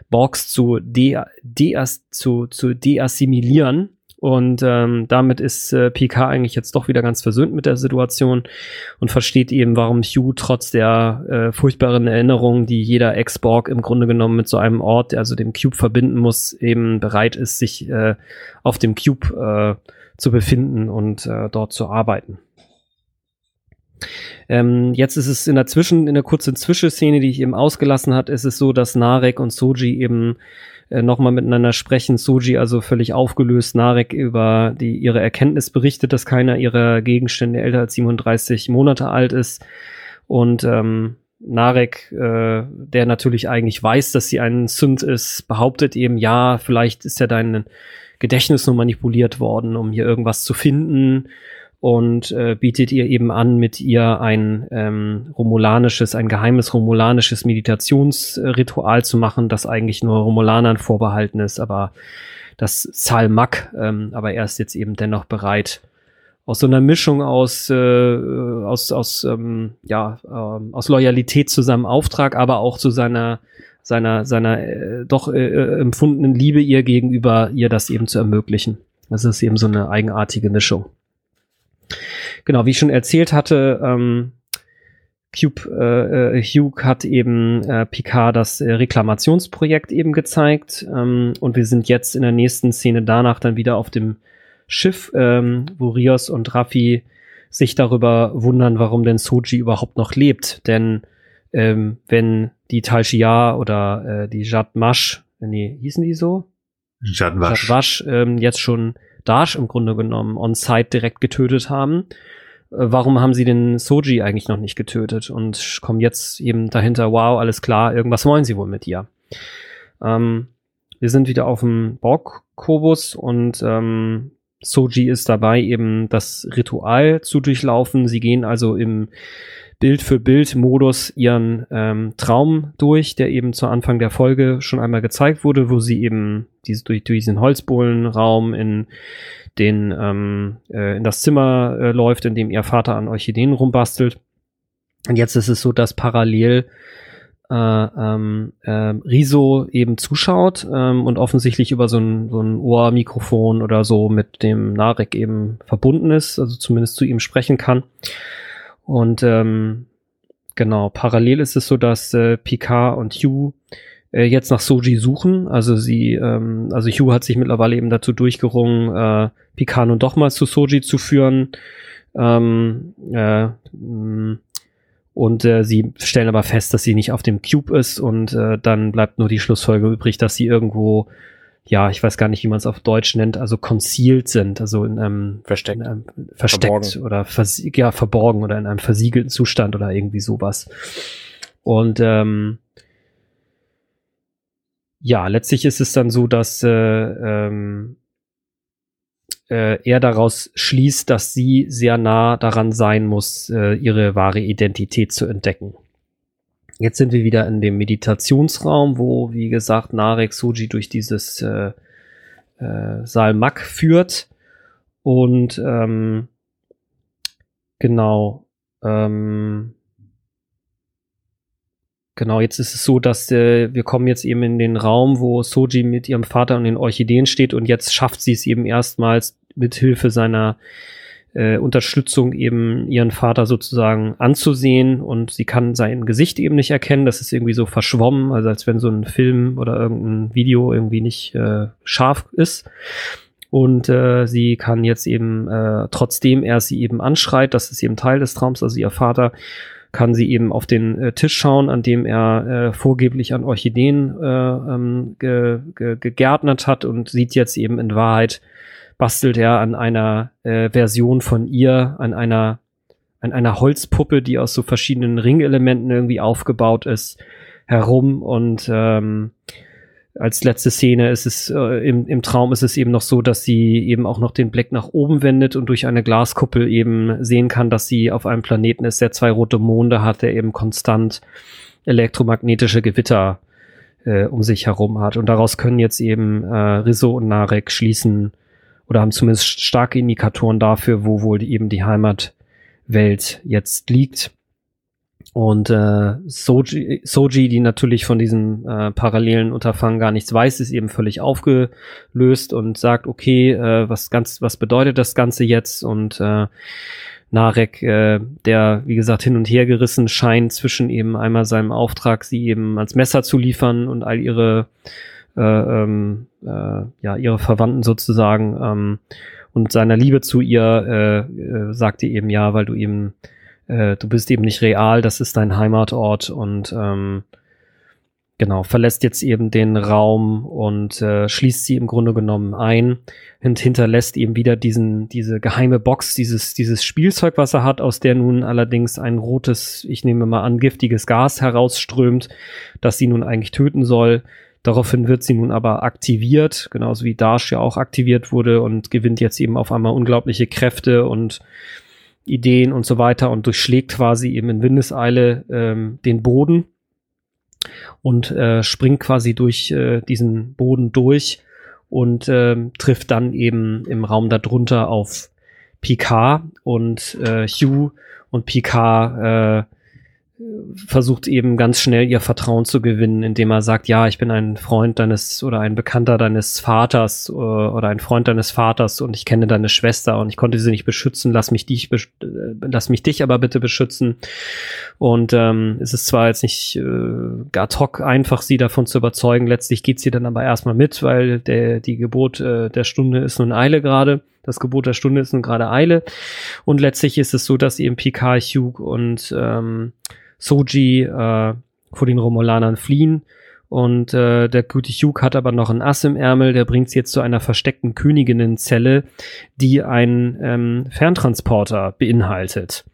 Borgs zu, de, de zu, zu deassimilieren. Und ähm, damit ist äh, PK eigentlich jetzt doch wieder ganz versöhnt mit der Situation und versteht eben, warum Hugh trotz der äh, furchtbaren Erinnerungen, die jeder Ex-Borg im Grunde genommen mit so einem Ort, also dem Cube verbinden muss, eben bereit ist, sich äh, auf dem Cube äh, zu befinden und äh, dort zu arbeiten. Ähm, jetzt ist es in der Zwischen, in der kurzen Zwischenszene, die ich eben ausgelassen hat, ist es so, dass Narek und Soji eben äh, nochmal miteinander sprechen. Soji also völlig aufgelöst, Narek über die, ihre Erkenntnis berichtet, dass keiner ihrer Gegenstände älter als 37 Monate alt ist. Und ähm, Narek, äh, der natürlich eigentlich weiß, dass sie ein Sünd ist, behauptet eben, ja, vielleicht ist ja dein Gedächtnis nur manipuliert worden, um hier irgendwas zu finden und äh, bietet ihr eben an, mit ihr ein ähm, romulanisches, ein geheimes romulanisches Meditationsritual zu machen, das eigentlich nur Romulanern vorbehalten ist, aber das Salmak, ähm, aber er ist jetzt eben dennoch bereit, aus so einer Mischung aus äh, aus aus ähm, ja ähm, aus Loyalität zu seinem Auftrag, aber auch zu seiner seiner seiner äh, doch äh, äh empfundenen Liebe ihr gegenüber, ihr das eben zu ermöglichen. Das ist eben so eine eigenartige Mischung. Genau, wie ich schon erzählt hatte, ähm, Cube, äh, äh, Hugh hat eben äh, Picard das äh, Reklamationsprojekt eben gezeigt ähm, und wir sind jetzt in der nächsten Szene danach dann wieder auf dem Schiff, ähm, wo Rios und Raffi sich darüber wundern, warum denn Soji überhaupt noch lebt. Denn ähm, wenn die Tal Shiar oder äh, die Jad Mash, nee, hießen die so? Jad Wasch. Jad Wasch ähm, jetzt schon Dash im Grunde genommen on-site direkt getötet haben. Äh, warum haben sie den Soji eigentlich noch nicht getötet und kommen jetzt eben dahinter, wow, alles klar, irgendwas wollen sie wohl mit ihr. Ähm, wir sind wieder auf dem Borg-Kobus und ähm, Soji ist dabei, eben das Ritual zu durchlaufen. Sie gehen also im Bild für Bild Modus ihren ähm, Traum durch, der eben zu Anfang der Folge schon einmal gezeigt wurde, wo sie eben diese, durch, durch diesen Holzbohlenraum in den ähm, äh, in das Zimmer äh, läuft, in dem ihr Vater an Orchideen rumbastelt. Und jetzt ist es so, dass parallel äh, äh, Riso eben zuschaut ähm, und offensichtlich über so ein, so ein Ohrmikrofon oder so mit dem Narek eben verbunden ist, also zumindest zu ihm sprechen kann. Und ähm, genau, parallel ist es so, dass äh, Picard und Hugh äh, jetzt nach Soji suchen. Also sie, ähm, also Hugh hat sich mittlerweile eben dazu durchgerungen, äh, Picard nun doch mal zu Soji zu führen. Ähm, äh, und äh, sie stellen aber fest, dass sie nicht auf dem Cube ist und äh, dann bleibt nur die Schlussfolge übrig, dass sie irgendwo ja, ich weiß gar nicht, wie man es auf Deutsch nennt, also concealed sind, also in einem versteckt, in einem, versteckt verborgen. oder vers ja, verborgen oder in einem versiegelten Zustand oder irgendwie sowas. Und ähm, ja, letztlich ist es dann so, dass äh, ähm, äh, er daraus schließt, dass sie sehr nah daran sein muss, äh, ihre wahre Identität zu entdecken. Jetzt sind wir wieder in dem Meditationsraum, wo, wie gesagt, Narek Suji durch dieses äh, äh, Salmak führt. Und ähm, genau, ähm, genau, jetzt ist es so, dass äh, wir kommen jetzt eben in den Raum, wo Soji mit ihrem Vater und den Orchideen steht und jetzt schafft sie es eben erstmals mit Hilfe seiner äh, Unterstützung eben ihren Vater sozusagen anzusehen und sie kann sein Gesicht eben nicht erkennen. Das ist irgendwie so verschwommen, also als wenn so ein Film oder irgendein Video irgendwie nicht äh, scharf ist. Und äh, sie kann jetzt eben, äh, trotzdem er sie eben anschreit, das ist eben Teil des Traums, also ihr Vater, kann sie eben auf den äh, Tisch schauen, an dem er äh, vorgeblich an Orchideen äh, ähm, ge, ge, gegärtnert hat und sieht jetzt eben in Wahrheit, bastelt er an einer äh, Version von ihr, an einer an einer Holzpuppe, die aus so verschiedenen Ringelementen irgendwie aufgebaut ist, herum und ähm, als letzte Szene ist es äh, im, im Traum ist es eben noch so, dass sie eben auch noch den Blick nach oben wendet und durch eine Glaskuppel eben sehen kann, dass sie auf einem Planeten ist, der zwei rote Monde hat, der eben konstant elektromagnetische Gewitter äh, um sich herum hat. Und daraus können jetzt eben äh, Rizzo und Narek schließen oder haben zumindest starke Indikatoren dafür, wo wohl eben die Heimatwelt jetzt liegt. Und äh, Soji, Soji, die natürlich von diesem äh, parallelen Unterfangen gar nichts weiß, ist eben völlig aufgelöst und sagt, okay, äh, was ganz, was bedeutet das Ganze jetzt? Und äh, Narek, äh, der wie gesagt hin und her gerissen scheint zwischen eben einmal seinem Auftrag, sie eben ans Messer zu liefern und all ihre ähm, äh, ja ihre Verwandten sozusagen ähm, und seiner Liebe zu ihr äh, äh, sagte eben ja, weil du eben äh, du bist eben nicht real, das ist dein Heimatort und ähm, genau, verlässt jetzt eben den Raum und äh, schließt sie im Grunde genommen ein und hinterlässt eben wieder diesen, diese geheime Box, dieses, dieses Spielzeug, was er hat, aus der nun allerdings ein rotes, ich nehme mal an, giftiges Gas herausströmt, das sie nun eigentlich töten soll. Daraufhin wird sie nun aber aktiviert, genauso wie Dash ja auch aktiviert wurde und gewinnt jetzt eben auf einmal unglaubliche Kräfte und Ideen und so weiter und durchschlägt quasi eben in Windeseile ähm, den Boden und äh, springt quasi durch äh, diesen Boden durch und äh, trifft dann eben im Raum darunter auf Picard und äh, Hugh und Picard äh, versucht eben ganz schnell ihr Vertrauen zu gewinnen, indem er sagt, ja, ich bin ein Freund deines oder ein Bekannter deines Vaters äh, oder ein Freund deines Vaters und ich kenne deine Schwester und ich konnte sie nicht beschützen, lass mich dich, äh, lass mich dich aber bitte beschützen. Und ähm, es ist zwar jetzt nicht äh, ad hoc einfach, sie davon zu überzeugen, letztlich geht sie dann aber erstmal mit, weil der, die Gebot äh, der Stunde ist nun Eile gerade. Das Gebot der Stunde ist nun gerade Eile. Und letztlich ist es so, dass eben Picard, Hugh und ähm, Soji äh, vor den Romulanern fliehen. Und äh, der gute Hugh hat aber noch ein Ass im Ärmel, der bringt sie jetzt zu einer versteckten Königinnenzelle, die einen ähm, Ferntransporter beinhaltet.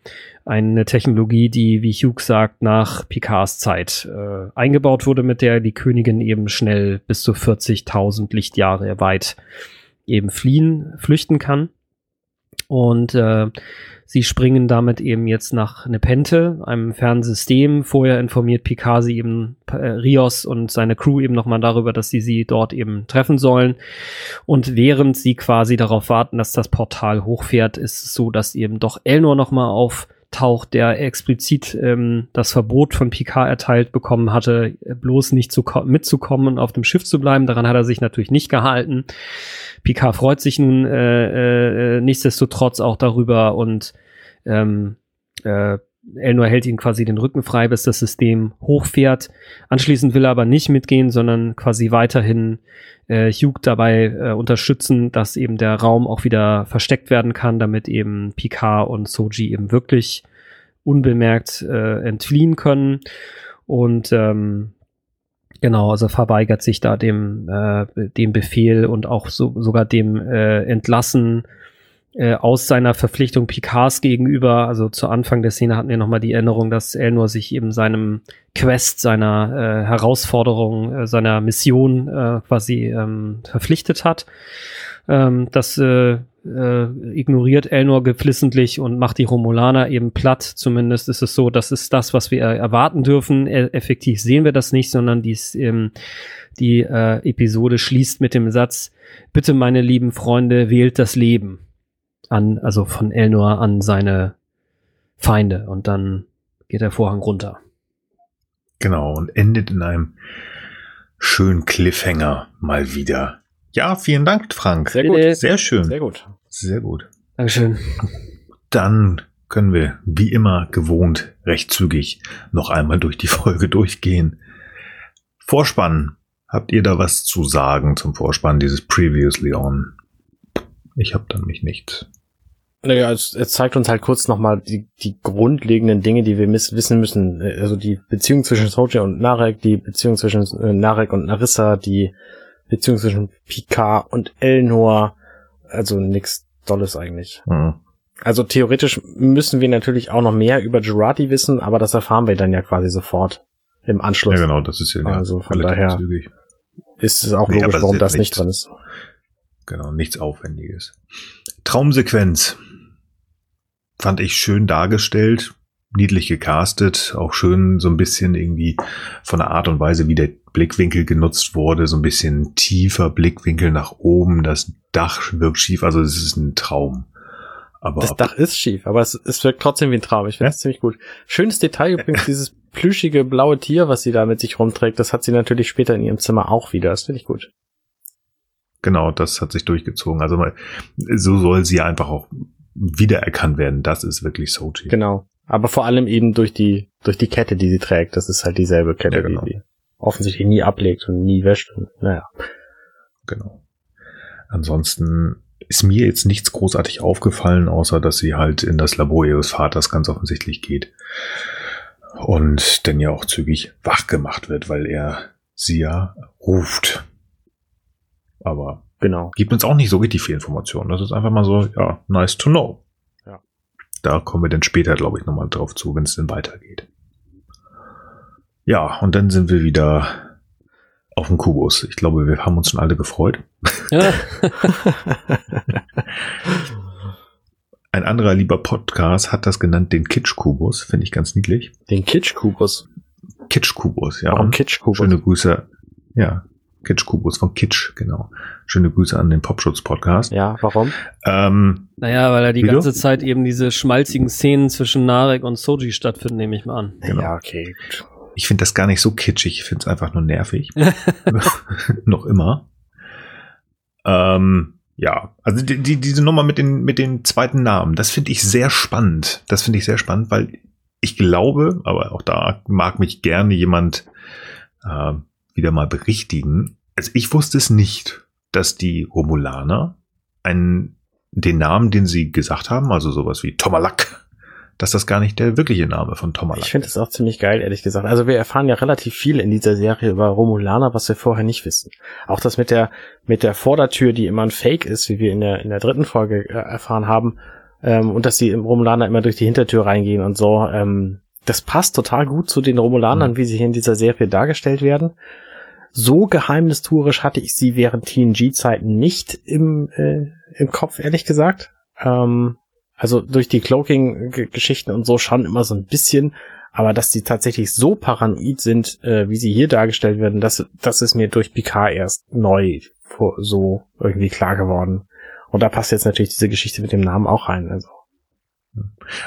Eine Technologie, die, wie Hugh sagt, nach Picards Zeit äh, eingebaut wurde, mit der die Königin eben schnell bis zu 40.000 Lichtjahre weit eben fliehen, flüchten kann. Und äh, Sie springen damit eben jetzt nach Nepente, einem fernen System. Vorher informiert Picard eben äh, Rios und seine Crew eben nochmal darüber, dass sie sie dort eben treffen sollen. Und während sie quasi darauf warten, dass das Portal hochfährt, ist es so, dass eben doch Elnor nochmal auf taucht, der explizit ähm, das Verbot von Picard erteilt bekommen hatte, bloß nicht zu mitzukommen und auf dem Schiff zu bleiben. Daran hat er sich natürlich nicht gehalten. Picard freut sich nun äh, äh, nichtsdestotrotz auch darüber und ähm, äh, Elnor hält ihn quasi den Rücken frei, bis das System hochfährt. Anschließend will er aber nicht mitgehen, sondern quasi weiterhin äh, Hugh dabei äh, unterstützen, dass eben der Raum auch wieder versteckt werden kann, damit eben Picard und Soji eben wirklich unbemerkt äh, entfliehen können. Und ähm, genau, also verweigert sich da dem, äh, dem Befehl und auch so, sogar dem äh, Entlassen äh, aus seiner Verpflichtung Picards gegenüber, also zu Anfang der Szene hatten wir nochmal die Erinnerung, dass Elnor sich eben seinem Quest, seiner äh, Herausforderung, äh, seiner Mission äh, quasi ähm, verpflichtet hat. Ähm, das äh, äh, ignoriert Elnor geflissentlich und macht die Romulaner eben platt. Zumindest ist es so, das ist das, was wir erwarten dürfen. E effektiv sehen wir das nicht, sondern dies, ähm, die äh, Episode schließt mit dem Satz, bitte meine lieben Freunde, wählt das Leben an, also von Elnor an seine Feinde und dann geht der Vorhang runter. Genau, und endet in einem schönen Cliffhanger mal wieder. Ja, vielen Dank, Frank. Sehr gut. Sehr schön. Sehr gut. Sehr gut. Dankeschön. Dann können wir, wie immer gewohnt, recht zügig noch einmal durch die Folge durchgehen. Vorspann. Habt ihr da was zu sagen zum Vorspann dieses Previously On? Ich habe dann mich nichts. Naja, es, es zeigt uns halt kurz nochmal die, die grundlegenden Dinge, die wir miss, wissen müssen. Also die Beziehung zwischen Soja und Narek, die Beziehung zwischen äh, Narek und Narissa, die Beziehung zwischen Picard und Elnor. Also nix Dolles eigentlich. Mhm. Also theoretisch müssen wir natürlich auch noch mehr über Jurati wissen, aber das erfahren wir dann ja quasi sofort im Anschluss. Ja, genau, das ist ja Also von daher- zügig. Ist es auch Nee, logisch, warum das nicht nichts. drin ist. Genau, nichts Aufwendiges. Traumsequenz. Fand ich schön dargestellt, niedlich gecastet, auch schön so ein bisschen irgendwie von der Art und Weise, wie der Blickwinkel genutzt wurde, so ein bisschen tiefer Blickwinkel nach oben, das Dach wirkt schief, also es ist ein Traum. Aber Das Dach ist schief, aber es, es wirkt trotzdem wie ein Traum. Ich finde Ja? es ziemlich gut. Schönes Detail übrigens, dieses plüschige blaue Tier, was sie da mit sich rumträgt, das hat sie natürlich später in ihrem Zimmer auch wieder. Das finde ich gut. genau, das hat sich durchgezogen. Also mal, so soll sie einfach auch wiedererkannt werden. Das ist wirklich Sochi. Genau. Aber vor allem eben durch die, durch die Kette, die sie trägt. Das ist halt dieselbe Kette, Ja, genau. die sie offensichtlich nie ablegt und nie wäscht. Und, naja. Genau. Ansonsten ist mir jetzt nichts großartig aufgefallen, außer dass sie halt in das Labor ihres Vaters ganz offensichtlich geht. Und dann ja auch zügig wach gemacht wird, weil er sie ja ruft. Aber Genau. gibt uns auch nicht so richtig viel Informationen. Das ist einfach mal so, ja, nice to know. Ja. Da kommen wir dann später, glaube ich, nochmal drauf zu, wenn es denn weitergeht. Ja, und dann sind wir wieder auf dem Kubus. Ich glaube, wir haben uns schon alle gefreut. Ja. Ein anderer lieber Podcast hat das genannt den Kitsch-Kubus. Finde ich ganz niedlich. Den Kitsch-Kubus. Kitsch-Kubus, ja. Warum Kitsch-Kubus? Schöne Grüße. Ja, Kitsch-Kubus von Kitsch, genau. Schöne Grüße an den Popschutz-Podcast. Ja, warum? Ähm, Naja, weil da die Wie du? ganze Zeit eben diese schmalzigen Szenen zwischen Narek und Soji stattfinden, nehme ich mal an. Genau. Ja, okay. gut. ich finde das gar nicht so kitschig. Ich finde es einfach nur nervig. Noch immer. Ähm, ja, also die, die, diese Nummer mit den, mit den zweiten Namen, das finde ich sehr spannend. Das finde ich sehr spannend, weil ich glaube, aber auch da mag mich gerne jemand äh, wieder mal berichtigen. Also ich wusste es nicht, dass die Romulaner einen, den Namen, den sie gesagt haben, also sowas wie Tomalak, dass das gar nicht der wirkliche Name von Tomalak Ich finde es auch ziemlich geil, ehrlich gesagt. Also wir erfahren ja relativ viel in dieser Serie über Romulaner, was wir vorher nicht wissen. Auch das mit der mit der Vordertür, die immer ein Fake ist, wie wir in der in der dritten Folge äh, erfahren haben, ähm, und dass die Romulaner immer durch die Hintertür reingehen und so. Ähm, das passt total gut zu den Romulanern, Mhm. wie sie hier in dieser Serie dargestellt werden. So geheimnistuerisch hatte ich sie während TNG-Zeiten nicht im äh, im Kopf, ehrlich gesagt. Ähm, also durch die Cloaking-Geschichten und so schon immer so ein bisschen, aber dass die tatsächlich so paranoid sind, äh, wie sie hier dargestellt werden, das, das ist mir durch Picard erst neu vor, so irgendwie klar geworden. Und da passt jetzt natürlich diese Geschichte mit dem Namen auch rein. Also.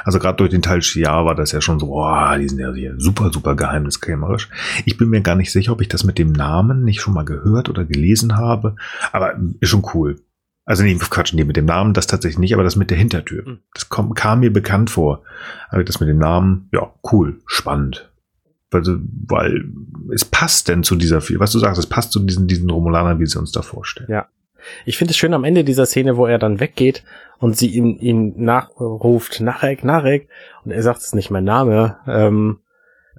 Also gerade durch den Teil Shiar war das ja schon so, boah, die sind ja hier super, super geheimniskrämerisch. Ich bin mir gar nicht sicher, ob ich das mit dem Namen nicht schon mal gehört oder gelesen habe, aber ist schon cool. Also nee, Quatsch, nee, mit dem Namen das tatsächlich nicht, aber das mit der Hintertür. Mhm. Das kom kam mir bekannt vor. Aber das mit dem Namen, ja, cool, spannend. Also, weil es passt denn zu dieser, was du sagst, es passt zu diesen, diesen Romulanern, wie sie uns da vorstellen. Ja. Ich finde es schön am Ende dieser Szene, wo er dann weggeht und sie ihn, ihn nachruft, Narek, Narek, und er sagt, es ist nicht mein Name. Ähm,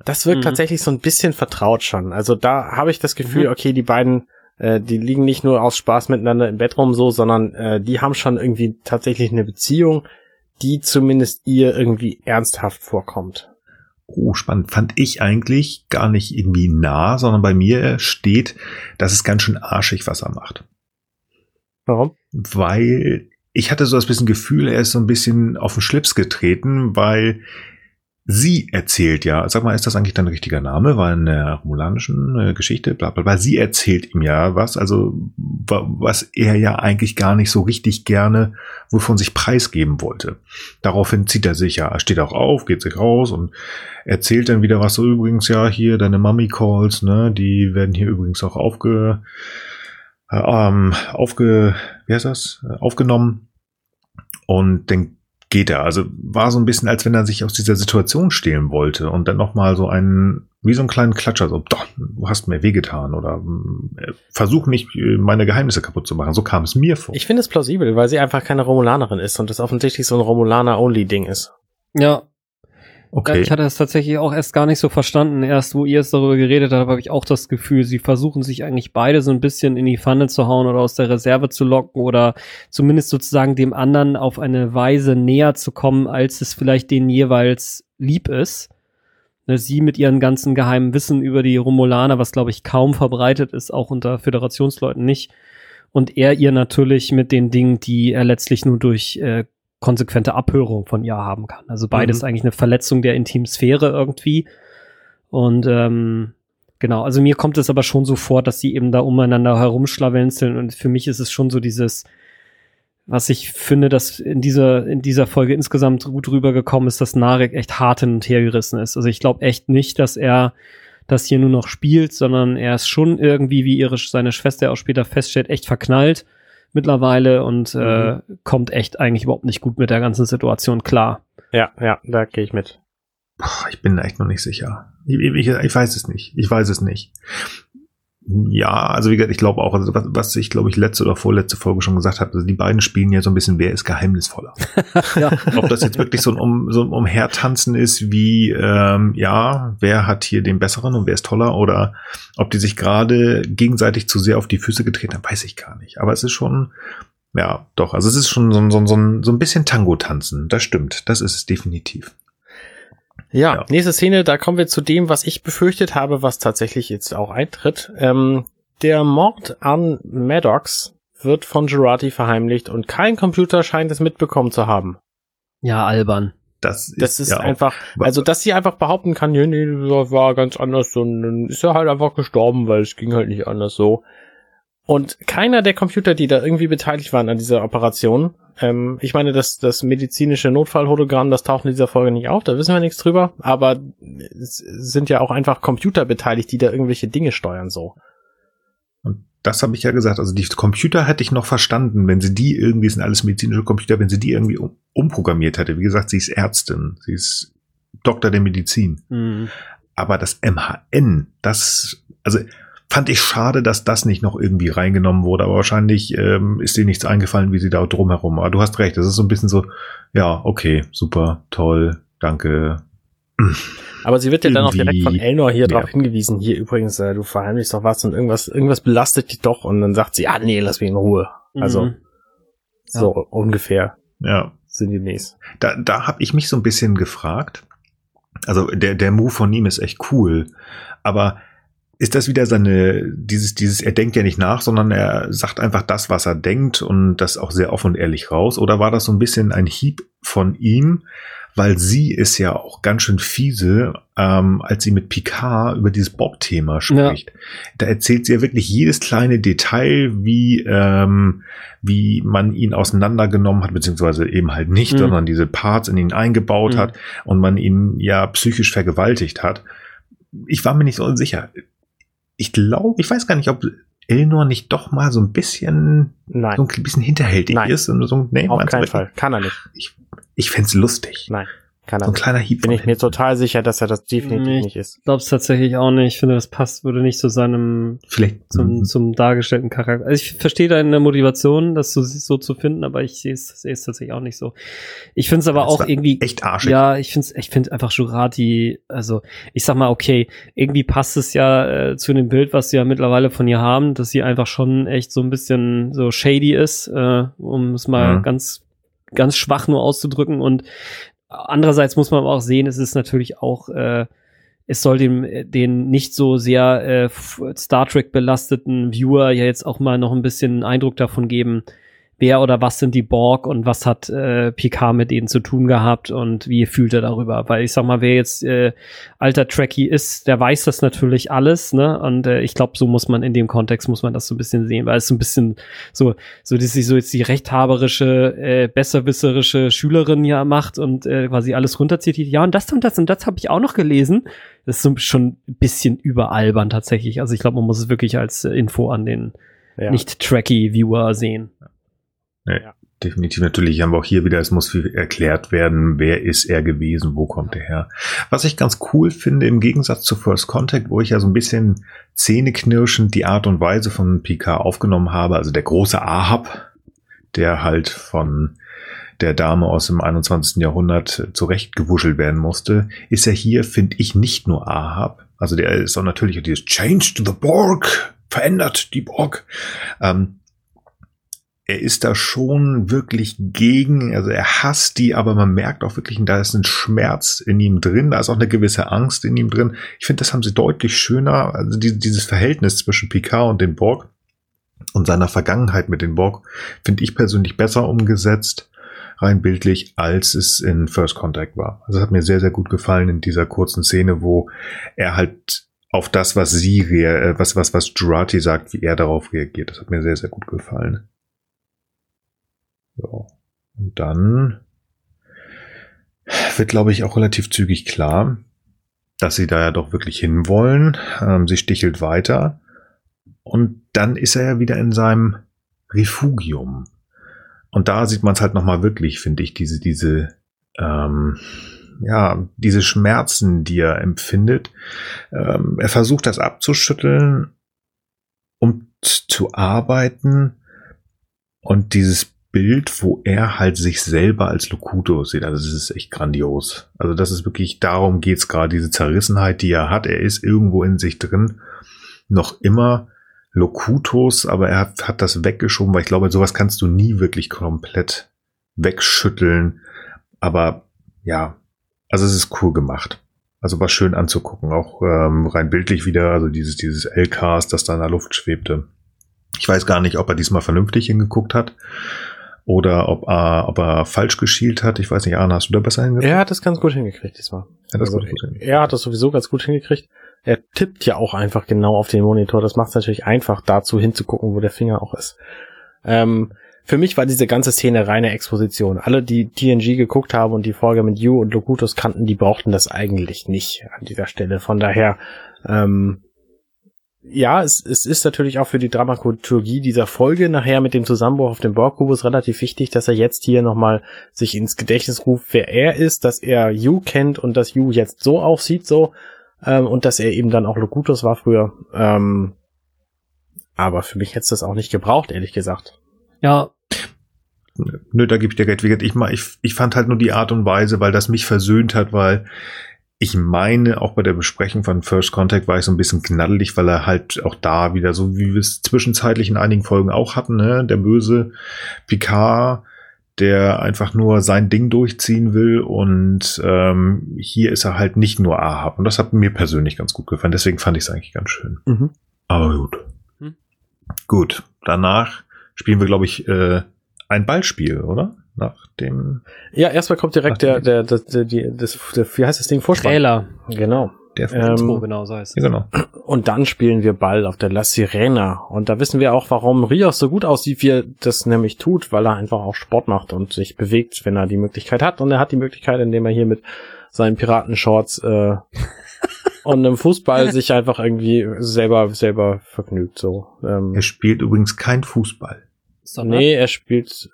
das wirkt Mhm. tatsächlich so ein bisschen vertraut schon. Also da habe ich das Gefühl, Mhm. okay, die beiden, äh, die liegen nicht nur aus Spaß miteinander im Bett rum so, sondern äh, die haben schon irgendwie tatsächlich eine Beziehung, die zumindest ihr irgendwie ernsthaft vorkommt. Oh, spannend. Fand ich eigentlich gar nicht irgendwie nah, sondern bei mir steht, dass es ganz schön arschig, was er macht. Warum? Weil ich hatte so das bisschen Gefühl, er ist so ein bisschen auf den Schlips getreten, weil sie erzählt ja, sag mal, ist das eigentlich dein richtiger Name? War in der romulanischen äh, Geschichte, bla bla bla. Sie erzählt ihm ja was, also wa- was er ja eigentlich gar nicht so richtig gerne wovon sich preisgeben wollte. Daraufhin zieht er sich ja, er steht auch auf, geht sich raus und erzählt dann wieder was so übrigens ja hier deine Mummy Calls, ne, die werden hier übrigens auch aufge ähm, aufge wie heißt das? Äh, aufgenommen und dann geht er. Also war so ein bisschen, als wenn er sich aus dieser Situation stehlen wollte und dann nochmal so einen, wie so einen kleinen Klatscher, so, doch, du hast mir wehgetan oder äh, versuch nicht, äh, meine Geheimnisse kaputt zu machen. So kam es mir vor. Ich finde es plausibel, weil sie einfach keine Romulanerin ist und das offensichtlich so ein Romulaner-Only-Ding ist. Ja, Okay. Ich hatte das tatsächlich auch erst gar nicht so verstanden. Erst, wo ihr es darüber geredet habt, habe ich auch das Gefühl, sie versuchen sich eigentlich beide so ein bisschen in die Pfanne zu hauen oder aus der Reserve zu locken oder zumindest sozusagen dem anderen auf eine Weise näher zu kommen, als es vielleicht denen jeweils lieb ist. Ne, Sie mit ihren ganzen geheimen Wissen über die Romulaner, was glaube ich kaum verbreitet ist, auch unter Föderationsleuten nicht. Und er ihr natürlich mit den Dingen, die er letztlich nur durch äh, konsequente Abhörung von ihr haben kann. Also beides Mhm. eigentlich eine Verletzung der Intimsphäre irgendwie. Und ähm, genau, also mir kommt es aber schon so vor, dass sie eben da umeinander herumschlawenzeln und für mich ist es schon so dieses, was ich finde, dass in dieser, in dieser Folge insgesamt gut rübergekommen ist, dass Narek echt hart hin und her gerissen ist. Also ich glaube echt nicht, dass er das hier nur noch spielt, sondern er ist schon irgendwie, wie ihre, seine Schwester auch später feststellt, echt verknallt mittlerweile und äh, kommt echt eigentlich überhaupt nicht gut mit der ganzen Situation klar. Ja, ja, da gehe ich mit. Boah, ich bin da echt noch nicht sicher. Ich, ich, ich weiß es nicht. Ich weiß es nicht. Ja, also wie gesagt, ich glaube auch, also was, was ich glaube ich letzte oder vorletzte Folge schon gesagt habe, also die beiden spielen ja so ein bisschen, wer ist geheimnisvoller. ja. Ob das jetzt wirklich so ein, um, so ein Umhertanzen ist, wie, ähm, ja, wer hat hier den besseren und wer ist toller, oder ob die sich gerade gegenseitig zu sehr auf die Füße getreten haben, weiß ich gar nicht. Aber es ist schon, ja, doch, also es ist schon so, ein- so, so, ein- so ein bisschen Tango-Tanzen, das stimmt, das ist es definitiv. Ja, Ja. nächste Szene, da kommen wir zu dem, was ich befürchtet habe, was tatsächlich jetzt auch eintritt. Ähm, der Mord an Maddox wird von Girardi verheimlicht und kein Computer scheint es mitbekommen zu haben. Ja, albern. Das, Das ist ja auch- einfach, also dass sie einfach behaupten kann, ja, nee, das war ganz anders und dann ist er halt einfach gestorben, weil es ging halt nicht anders so. Und keiner der Computer, die da irgendwie beteiligt waren an dieser Operation, ähm, ich meine, das, das medizinische Notfallhologramm, das taucht in dieser Folge nicht auf, da wissen wir nichts drüber, aber es sind ja auch einfach Computer beteiligt, die da irgendwelche Dinge steuern, so. Und das habe ich ja gesagt. Also die Computer hätte ich noch verstanden, wenn sie die irgendwie, das sind alles medizinische Computer, wenn sie die irgendwie um, umprogrammiert hätte. Wie gesagt, sie ist Ärztin, sie ist Doktor der Medizin. Mhm. Aber das MHN, das, also fand ich schade, dass das nicht noch irgendwie reingenommen wurde. Aber wahrscheinlich ähm, ist dir nichts eingefallen, wie sie da drumherum. Aber du hast recht, das ist so ein bisschen so, ja, okay, super, toll, danke. Aber sie wird ja dann auch direkt von Elnor hier mehr. drauf hingewiesen, hier übrigens, äh, du verheimlichst doch was und irgendwas, irgendwas belastet dich doch und dann sagt sie, ah nee, lass mich in Ruhe. Also, Mhm. so ungefähr Ja, sind die nächsten. da, da habe ich mich so ein bisschen gefragt. Also der, der Move von ihm ist echt cool. Aber ist das wieder seine, dieses, dieses, er denkt ja nicht nach, sondern er sagt einfach das, was er denkt und das auch sehr offen und ehrlich raus? Oder war das so ein bisschen ein Hieb von ihm? Weil sie ist ja auch ganz schön fiese, ähm, als sie mit Picard über dieses Bob-Thema spricht. Da erzählt sie ja wirklich jedes kleine Detail, wie, ähm, wie man ihn auseinandergenommen hat, beziehungsweise eben halt nicht, Mhm. sondern diese Parts in ihn eingebaut Mhm. hat und man ihn ja psychisch vergewaltigt hat. Ich war mir nicht so sicher. Ich glaube, ich weiß gar nicht, ob Elnor nicht doch mal so ein bisschen, Nein, so ein bisschen hinterhältig Nein. ist. Und so, nee, auf keinen? Fall. Kann er nicht. Ich, ich fänd's lustig. Nein, kann So ein kleiner Hieb. Bin ich mir total sicher, dass er das definitiv Nee. nicht ist. Ich glaube es tatsächlich auch nicht. Ich finde, das passt, würde nicht zu seinem, Vielleicht zum, mhm. zum dargestellten Charakter. Also ich verstehe deine Motivation, das so, so zu finden, aber ich sehe es sehe es tatsächlich auch nicht so. Ich finde es aber Das auch irgendwie, echt arschig. Ja, ich finde ich finde einfach Jurati, also ich sag mal, okay, irgendwie passt es ja äh, zu dem Bild, was sie ja mittlerweile von ihr haben, dass sie einfach schon echt so ein bisschen so shady ist, äh, um es mal Mhm. ganz, ganz schwach nur auszudrücken. Und andererseits muss man aber auch sehen, es ist natürlich auch, äh, es soll dem äh, den nicht so sehr äh, Star Trek belasteten Viewer ja jetzt auch mal noch ein bisschen Eindruck davon geben, wer oder was sind die Borg und was hat äh, Picard mit denen zu tun gehabt und wie fühlt er darüber? Weil ich sag mal, wer jetzt äh, alter Trekkie ist, der weiß das natürlich alles, ne? Und äh, ich glaube, so muss man in dem Kontext muss man das so ein bisschen sehen, weil es so ein bisschen so so dass sie so jetzt die rechthaberische, äh, besserwisserische Schülerin ja macht und äh, quasi alles runterzieht. Ja und das und das und das habe ich auch noch gelesen. Das ist so schon ein bisschen überalbern tatsächlich. Also ich glaube, man muss es wirklich als äh, Info an den Ja. nicht Trekkie Viewer sehen. Definitiv. Natürlich haben wir auch hier wieder, es muss viel erklärt werden, wer ist er gewesen, wo kommt er her. Was ich ganz cool finde, im Gegensatz zu First Contact, wo ich ja so ein bisschen zähneknirschend die Art und Weise von Picard aufgenommen habe, also der große Ahab, der halt von der Dame aus dem 21. Jahrhundert zurechtgewuschelt werden musste, ist er hier, finde ich, nicht nur Ahab. Also der ist auch natürlich dieses Change to the Borg, verändert die Borg. Ähm, er ist da schon wirklich gegen, also er hasst die, aber man merkt auch wirklich, da ist ein Schmerz in ihm drin, da ist auch eine gewisse Angst in ihm drin. Ich finde, das haben sie deutlich schöner, also die, dieses Verhältnis zwischen Picard und den Borg und seiner Vergangenheit mit den Borg, finde ich persönlich besser umgesetzt, rein bildlich, als es in First Contact war. Also hat mir sehr, sehr gut gefallen in dieser kurzen Szene, wo er halt auf das, was sie, äh, was, was, was Jurati sagt, wie er darauf reagiert. Das hat mir sehr, sehr gut gefallen. Ja. Und dann wird, glaube ich, auch relativ zügig klar, dass sie da ja doch wirklich hinwollen. Ähm, sie stichelt weiter. Und dann ist er ja wieder in seinem Refugium. Und da sieht man es halt nochmal wirklich, finde ich, diese, diese, ähm, ja, diese Schmerzen, die er empfindet. Ähm, er versucht das abzuschütteln, um zu arbeiten. Und dieses Bild, wo er halt sich selber als Locuto sieht. Also das ist echt grandios. Also das ist wirklich, darum geht's gerade, diese Zerrissenheit, die er hat. Er ist irgendwo in sich drin noch immer Locutus, aber er hat, hat das weggeschoben, weil ich glaube, sowas kannst du nie wirklich komplett wegschütteln. Aber ja, also es ist cool gemacht. Also war schön anzugucken, auch ähm, rein bildlich wieder, also dieses, dieses L-Cast, das da in der Luft schwebte. Ich weiß gar nicht, ob er diesmal vernünftig hingeguckt hat oder ob, äh, ob er falsch geschielt hat. Ich weiß nicht, Arne, hast du da besser hingekriegt? Er hat das ganz gut hingekriegt diesmal. Ja, das also, gut er hat das sowieso ganz gut hingekriegt. Er tippt ja auch einfach genau auf den Monitor. Das macht es natürlich einfach, dazu hinzugucken, wo der Finger auch ist. Ähm, für mich war diese ganze Szene reine Exposition. Alle, die TNG geguckt haben und die Folge mit You und Locutus kannten, die brauchten das eigentlich nicht an dieser Stelle. Von daher ähm, ja, es, es ist natürlich auch für die Dramaturgie dieser Folge nachher mit dem Zusammenbruch auf dem Borgkubus relativ wichtig, dass er jetzt hier nochmal sich ins Gedächtnis ruft, wer er ist, dass er Yu kennt und dass Yu jetzt so aussieht, so, ähm, und dass er eben dann auch Locutus war früher. Ähm, aber für mich hätte es das auch nicht gebraucht, ehrlich gesagt. Ja. Nö, da gebe ich dir Geld. Ich, ich, ich fand halt nur die Art und Weise, weil das mich versöhnt hat, weil ich meine, auch bei der Besprechung von First Contact war ich so ein bisschen knaddelig, weil er halt auch da wieder, so wie wir es zwischenzeitlich in einigen Folgen auch hatten, ne, der böse Picard, der einfach nur sein Ding durchziehen will und ähm, hier ist er halt nicht nur Ahab und das hat mir persönlich ganz gut gefallen, deswegen fand ich es eigentlich ganz schön. Mhm. Aber gut. Mhm. Gut, danach spielen wir, glaube ich, äh, ein Ballspiel, oder? Nach dem. Ja, erstmal kommt direkt der, der, der, der, die, das, der, wie heißt das Ding? Vorspann. Trailer. Genau. Der ähm, genau, so heißt es. Genau. Und dann spielen wir Ball auf der La Sirena. Und da wissen wir auch, warum Rios so gut aussieht, wie er das nämlich tut, weil er einfach auch Sport macht und sich bewegt, wenn er die Möglichkeit hat. Und er hat die Möglichkeit, indem er hier mit seinen Piratenshorts äh, und einem Fußball sich einfach irgendwie selber selber vergnügt. So. Ähm, er spielt übrigens kein Fußball. Nee, er spielt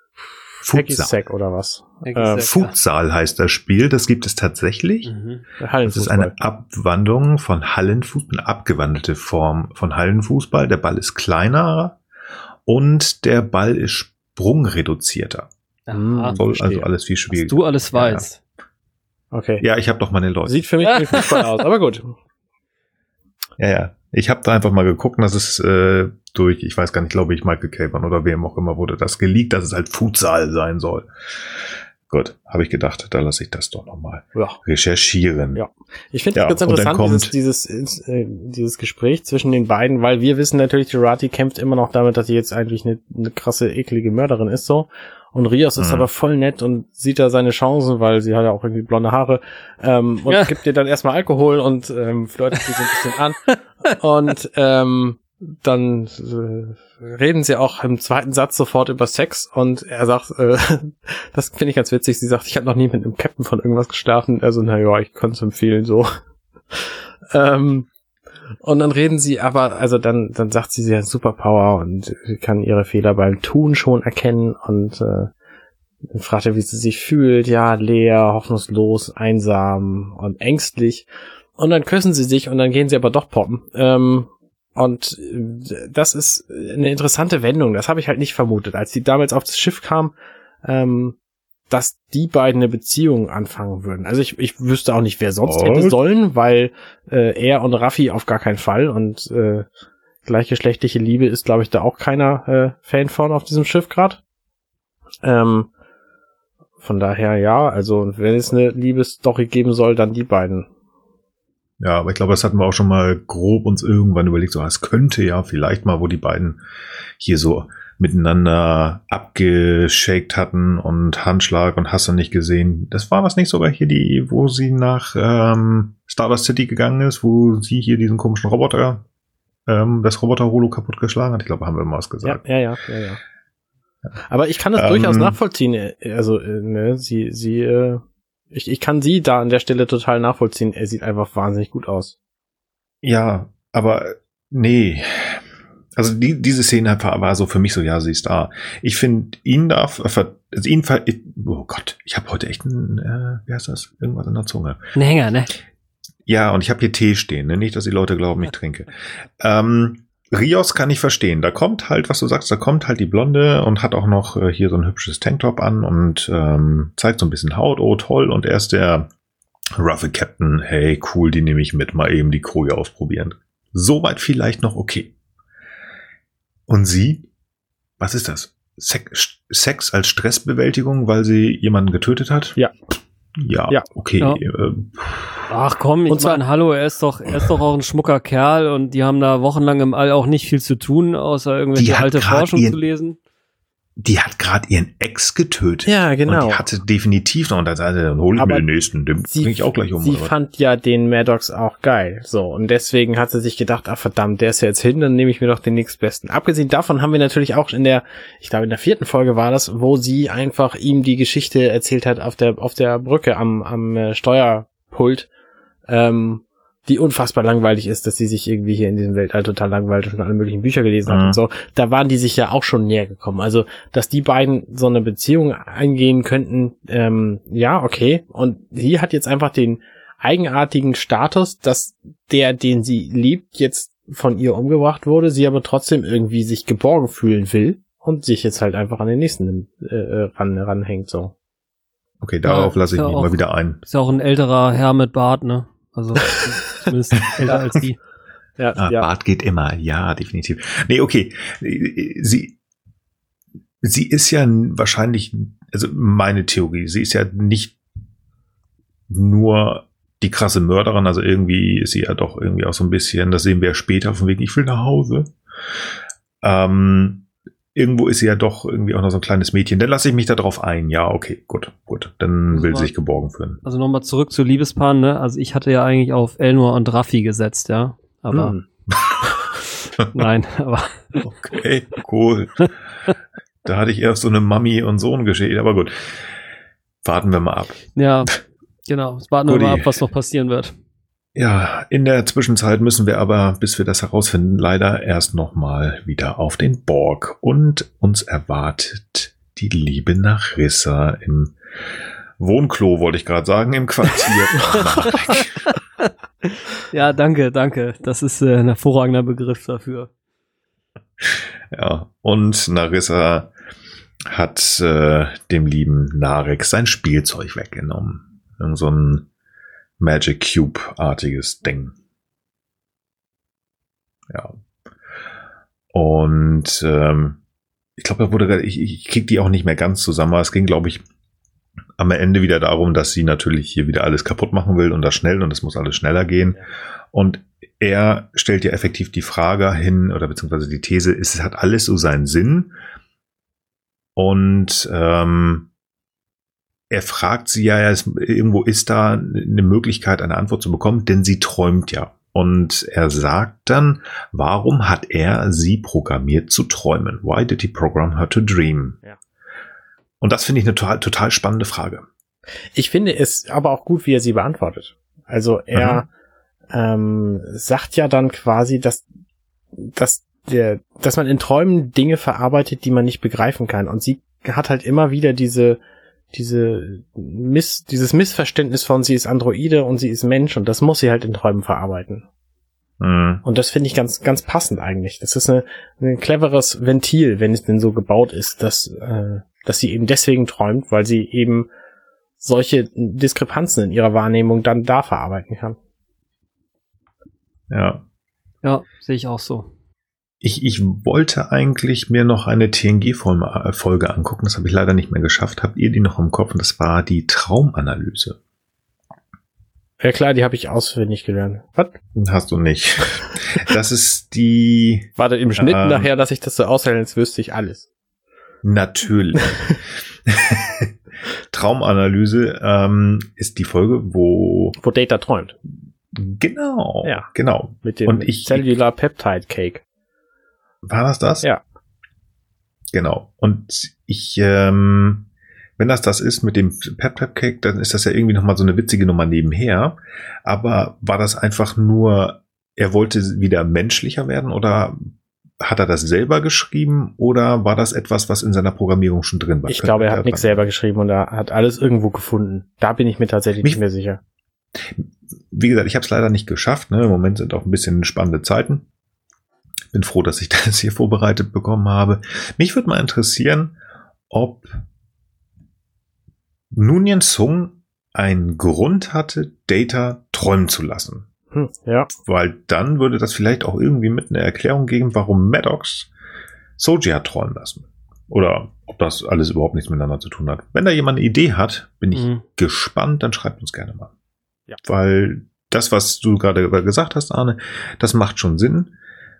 Futsal. oder was? Äh, Futsal heißt das Spiel, das gibt es tatsächlich. Mhm. Das ist eine Abwandlung von Hallenfußball, eine abgewandelte Form von Hallenfußball. Der Ball ist kleiner und der Ball ist sprungreduzierter. Aha, Soll also alles viel schwieriger. Was du alles weißt. Ja. Okay. Ja, ich habe doch meine Leute. Sieht für mich wie Fußball aus, aber gut. Ja, ja. Ich habe da einfach mal geguckt, dass es äh, durch, ich weiß gar nicht, glaube ich, Michael Cavan oder wem auch immer wurde das geleakt, dass es halt Futsal sein soll. Gut, habe ich gedacht, da lasse ich das doch nochmal ja. recherchieren. Ja, ich finde ja, ganz interessant, dieses, dieses, äh, dieses Gespräch zwischen den beiden, weil wir wissen natürlich, Jurati kämpft immer noch damit, dass sie jetzt eigentlich eine, eine krasse, eklige Mörderin ist so. Und Rios ist mhm. aber voll nett und sieht da seine Chancen, weil sie hat ja auch irgendwie blonde Haare ähm, und ja. gibt dir dann erstmal Alkohol und ähm, flirtet sie so ein bisschen an. Und ähm, dann äh, reden sie auch im zweiten Satz sofort über Sex und er sagt, äh, das finde ich ganz witzig, sie sagt, ich habe noch nie mit einem Captain von irgendwas geschlafen. Also, na ja, ich kann es empfehlen, so. ähm, und dann reden sie aber, also dann, dann sagt sie, sie hat Superpower und kann ihre Fehler beim Tun schon erkennen und äh, fragt er, wie sie sich fühlt. Ja, leer, hoffnungslos, einsam und ängstlich. Und dann küssen sie sich und dann gehen sie aber doch poppen. Ähm, und äh, das ist eine interessante Wendung. Das habe ich halt nicht vermutet. Als die damals auf das Schiff kam, ähm, dass die beiden eine Beziehung anfangen würden. Also ich, ich wüsste auch nicht, wer sonst Und? hätte sollen, weil äh, er und Raffi auf gar keinen Fall und äh, gleichgeschlechtliche Liebe ist, glaube ich, da auch keiner äh, Fan von auf diesem Schiff grad. Ähm, von daher ja, also wenn es eine Liebesstory geben soll, dann die beiden. Ja, aber ich glaube, das hatten wir auch schon mal grob uns irgendwann überlegt, so, es könnte ja vielleicht mal, wo die beiden hier so miteinander abgeschakt hatten und Handschlag und hast du nicht gesehen. Das war was nicht sogar hier die, wo sie nach ähm, Stardust City gegangen ist, wo sie hier diesen komischen Roboter, ähm, das Roboter-Holo kaputtgeschlagen hat. Ich glaube, haben wir mal was Ja, gesagt. ja, ja, ja, ja. Aber ich kann das Ähm, durchaus nachvollziehen. äh, Also, äh, ne, sie, sie, äh, ich, ich kann sie da an der Stelle total nachvollziehen. Er sieht einfach wahnsinnig gut aus. Ja, aber nee. Also die, diese Szene war, war so für mich so, ja, sie ist da. Ich finde ihn da, ver- also ihn, ver- oh Gott, ich habe heute echt ein, äh, wie heißt das? Irgendwas in der Zunge. Ein Hänger, ne? Ja, und ich habe hier Tee stehen, ne? nicht, dass die Leute glauben, ich trinke. Ähm, Rios kann ich verstehen. Da kommt halt, was du sagst, da kommt halt die Blonde und hat auch noch äh, hier so ein hübsches Tanktop an und ähm, zeigt so ein bisschen Haut. Oh, toll. Und er ist der roughe Captain. Hey, cool, die nehme ich mit. Mal eben die Koje ausprobieren. Soweit vielleicht noch okay. Und sie? Was ist das? Sex, Sex als Stressbewältigung, weil sie jemanden getötet hat? Ja. Ja, Ja. okay. Ja. Äh, Ach komm, ich meine, hallo, er ist doch, er ist doch auch ein schmucker Kerl und die haben da wochenlang im All auch nicht viel zu tun, außer irgendwelche alte Forschung ihren- zu lesen. Die hat gerade ihren Ex getötet. Ja, Und genau. die hatte definitiv noch, und da sagte dann hol ich Aber mir den nächsten, den Sie, bring ich auch gleich um. sie fand ja den Maddox auch geil. So, und deswegen hat sie sich gedacht, ah verdammt, der ist ja jetzt hin, dann nehme ich mir doch den nächstbesten. Abgesehen davon haben wir natürlich auch in der, ich glaube in der vierten Folge war das, wo sie einfach ihm die Geschichte erzählt hat auf der, auf der Brücke am, am äh, Steuerpult, ähm, die unfassbar langweilig ist, dass sie sich irgendwie hier in diesem Weltall total langweilt und schon alle möglichen Bücher gelesen hat Mhm. und so. Da waren die sich ja auch schon näher gekommen. Also, dass die beiden so eine Beziehung eingehen könnten, ähm, ja, okay. Und sie hat jetzt einfach den eigenartigen Status, dass der, den sie liebt, jetzt von ihr umgebracht wurde, sie aber trotzdem irgendwie sich geborgen fühlen will und sich jetzt halt einfach an den nächsten äh, äh, ran, ranhängt, so. Okay, darauf Ja, lasse ich ja mich auch- mal wieder ein. Ist ja auch ein älterer Herr mit Bart, ne? Also zumindest älter als die. Ja, Ah, ja. Bart geht immer, ja, definitiv. Nee, okay. Sie, sie ist ja wahrscheinlich, also meine Theorie, sie ist ja nicht nur die krasse Mörderin, also irgendwie ist sie ja doch irgendwie auch so ein bisschen, das sehen wir ja später von wegen, ich will nach Hause. Ähm, irgendwo ist sie ja doch irgendwie auch noch so ein kleines Mädchen. Dann lasse ich mich da drauf ein. Ja, okay, gut, gut. Dann will sie sich geborgen fühlen. Also nochmal zurück zu Liebespaaren, ne? Also ich hatte ja eigentlich auf Elnor und Raffi gesetzt, ja. Aber Hm. nein, aber Okay, cool. da hatte ich erst so eine Mami und Sohn geschehen, aber gut. Warten wir mal ab. ja, genau. Warten wir Guti. mal ab, was noch passieren wird. Ja, in der Zwischenzeit müssen wir aber, bis wir das herausfinden, leider erst nochmal wieder auf den Borg. Und uns erwartet die liebe Narissa im Wohnklo, wollte ich gerade sagen, im Quartier. Ja, danke, danke. Das ist äh, ein hervorragender Begriff dafür. ja, und Narissa hat äh, dem lieben Narek sein Spielzeug weggenommen. Irgend so ein Magic Cube-artiges Ding. Ja. Und ähm, ich glaube, da wurde, ich, ich krieg die auch nicht mehr ganz zusammen, aber es ging, glaube ich, am Ende wieder darum, dass sie natürlich hier wieder alles kaputt machen will und das schnell und es muss alles schneller gehen. Und er stellt ja effektiv die Frage hin, oder beziehungsweise die These, es hat alles so seinen Sinn. Und ähm, er fragt sie ja, es, irgendwo ist da eine Möglichkeit, eine Antwort zu bekommen, denn sie träumt ja. Und er sagt dann, warum hat er sie programmiert zu träumen? Why did he program her to dream? Ja. Und das finde ich eine total, total spannende Frage. Ich finde es aber auch gut, wie er sie beantwortet. Also er ähm, sagt ja dann quasi, dass, dass, der, dass man in Träumen Dinge verarbeitet, die man nicht begreifen kann. Und sie hat halt immer wieder diese, diese Miss, dieses Missverständnis von sie ist Androide und sie ist Mensch und das muss sie halt in Träumen verarbeiten. Mhm. Und das finde ich ganz, ganz passend eigentlich. Das ist eine, ein cleveres Ventil, wenn es denn so gebaut ist, dass, äh, dass sie eben deswegen träumt, weil sie eben solche Diskrepanzen in ihrer Wahrnehmung dann da verarbeiten kann. Ja. Ja, sehe ich auch so. Ich, ich wollte eigentlich mir noch eine TNG-Folge angucken. Das habe ich leider nicht mehr geschafft. Habt ihr die noch im Kopf? Und das war die Traumanalyse. Ja klar, die habe ich auswendig gelernt. Was? Hast du nicht. Das ist die. Warte, im Schnitt Ähm. nachher, dass ich das so aushält, als wüsste ich alles. Natürlich. Traumanalyse ähm, ist die Folge, wo Wo Data träumt. genau, Ja. genau. Mit dem Und ich- Cellular Peptide Cake. War das das? Ja. Genau. Und ich, ähm, wenn das das ist mit dem Pep Pep Cake, dann ist das ja irgendwie nochmal so eine witzige Nummer nebenher. Aber war das einfach nur, er wollte wieder menschlicher werden oder hat er das selber geschrieben oder war das etwas, was in seiner Programmierung schon drin war? Ich glaube, er hat nichts selber geschrieben und er hat alles irgendwo gefunden. Da bin ich mir tatsächlich Mich- nicht mehr sicher. Wie gesagt, ich habe es leider nicht geschafft. Ne? Im Moment sind auch ein bisschen spannende Zeiten. Bin froh, dass ich das hier vorbereitet bekommen habe. Mich würde mal interessieren, ob Nunien Sung einen Grund hatte, Data träumen zu lassen. Hm, ja. Weil dann würde das vielleicht auch irgendwie mit einer Erklärung geben, warum Maddox Soji hat träumen lassen. Oder ob das alles überhaupt nichts miteinander zu tun hat. Wenn da jemand eine Idee hat, bin ich Mhm. gespannt, dann schreibt uns gerne mal. Ja. Weil das, was du gerade gesagt hast, Arne, das macht schon Sinn.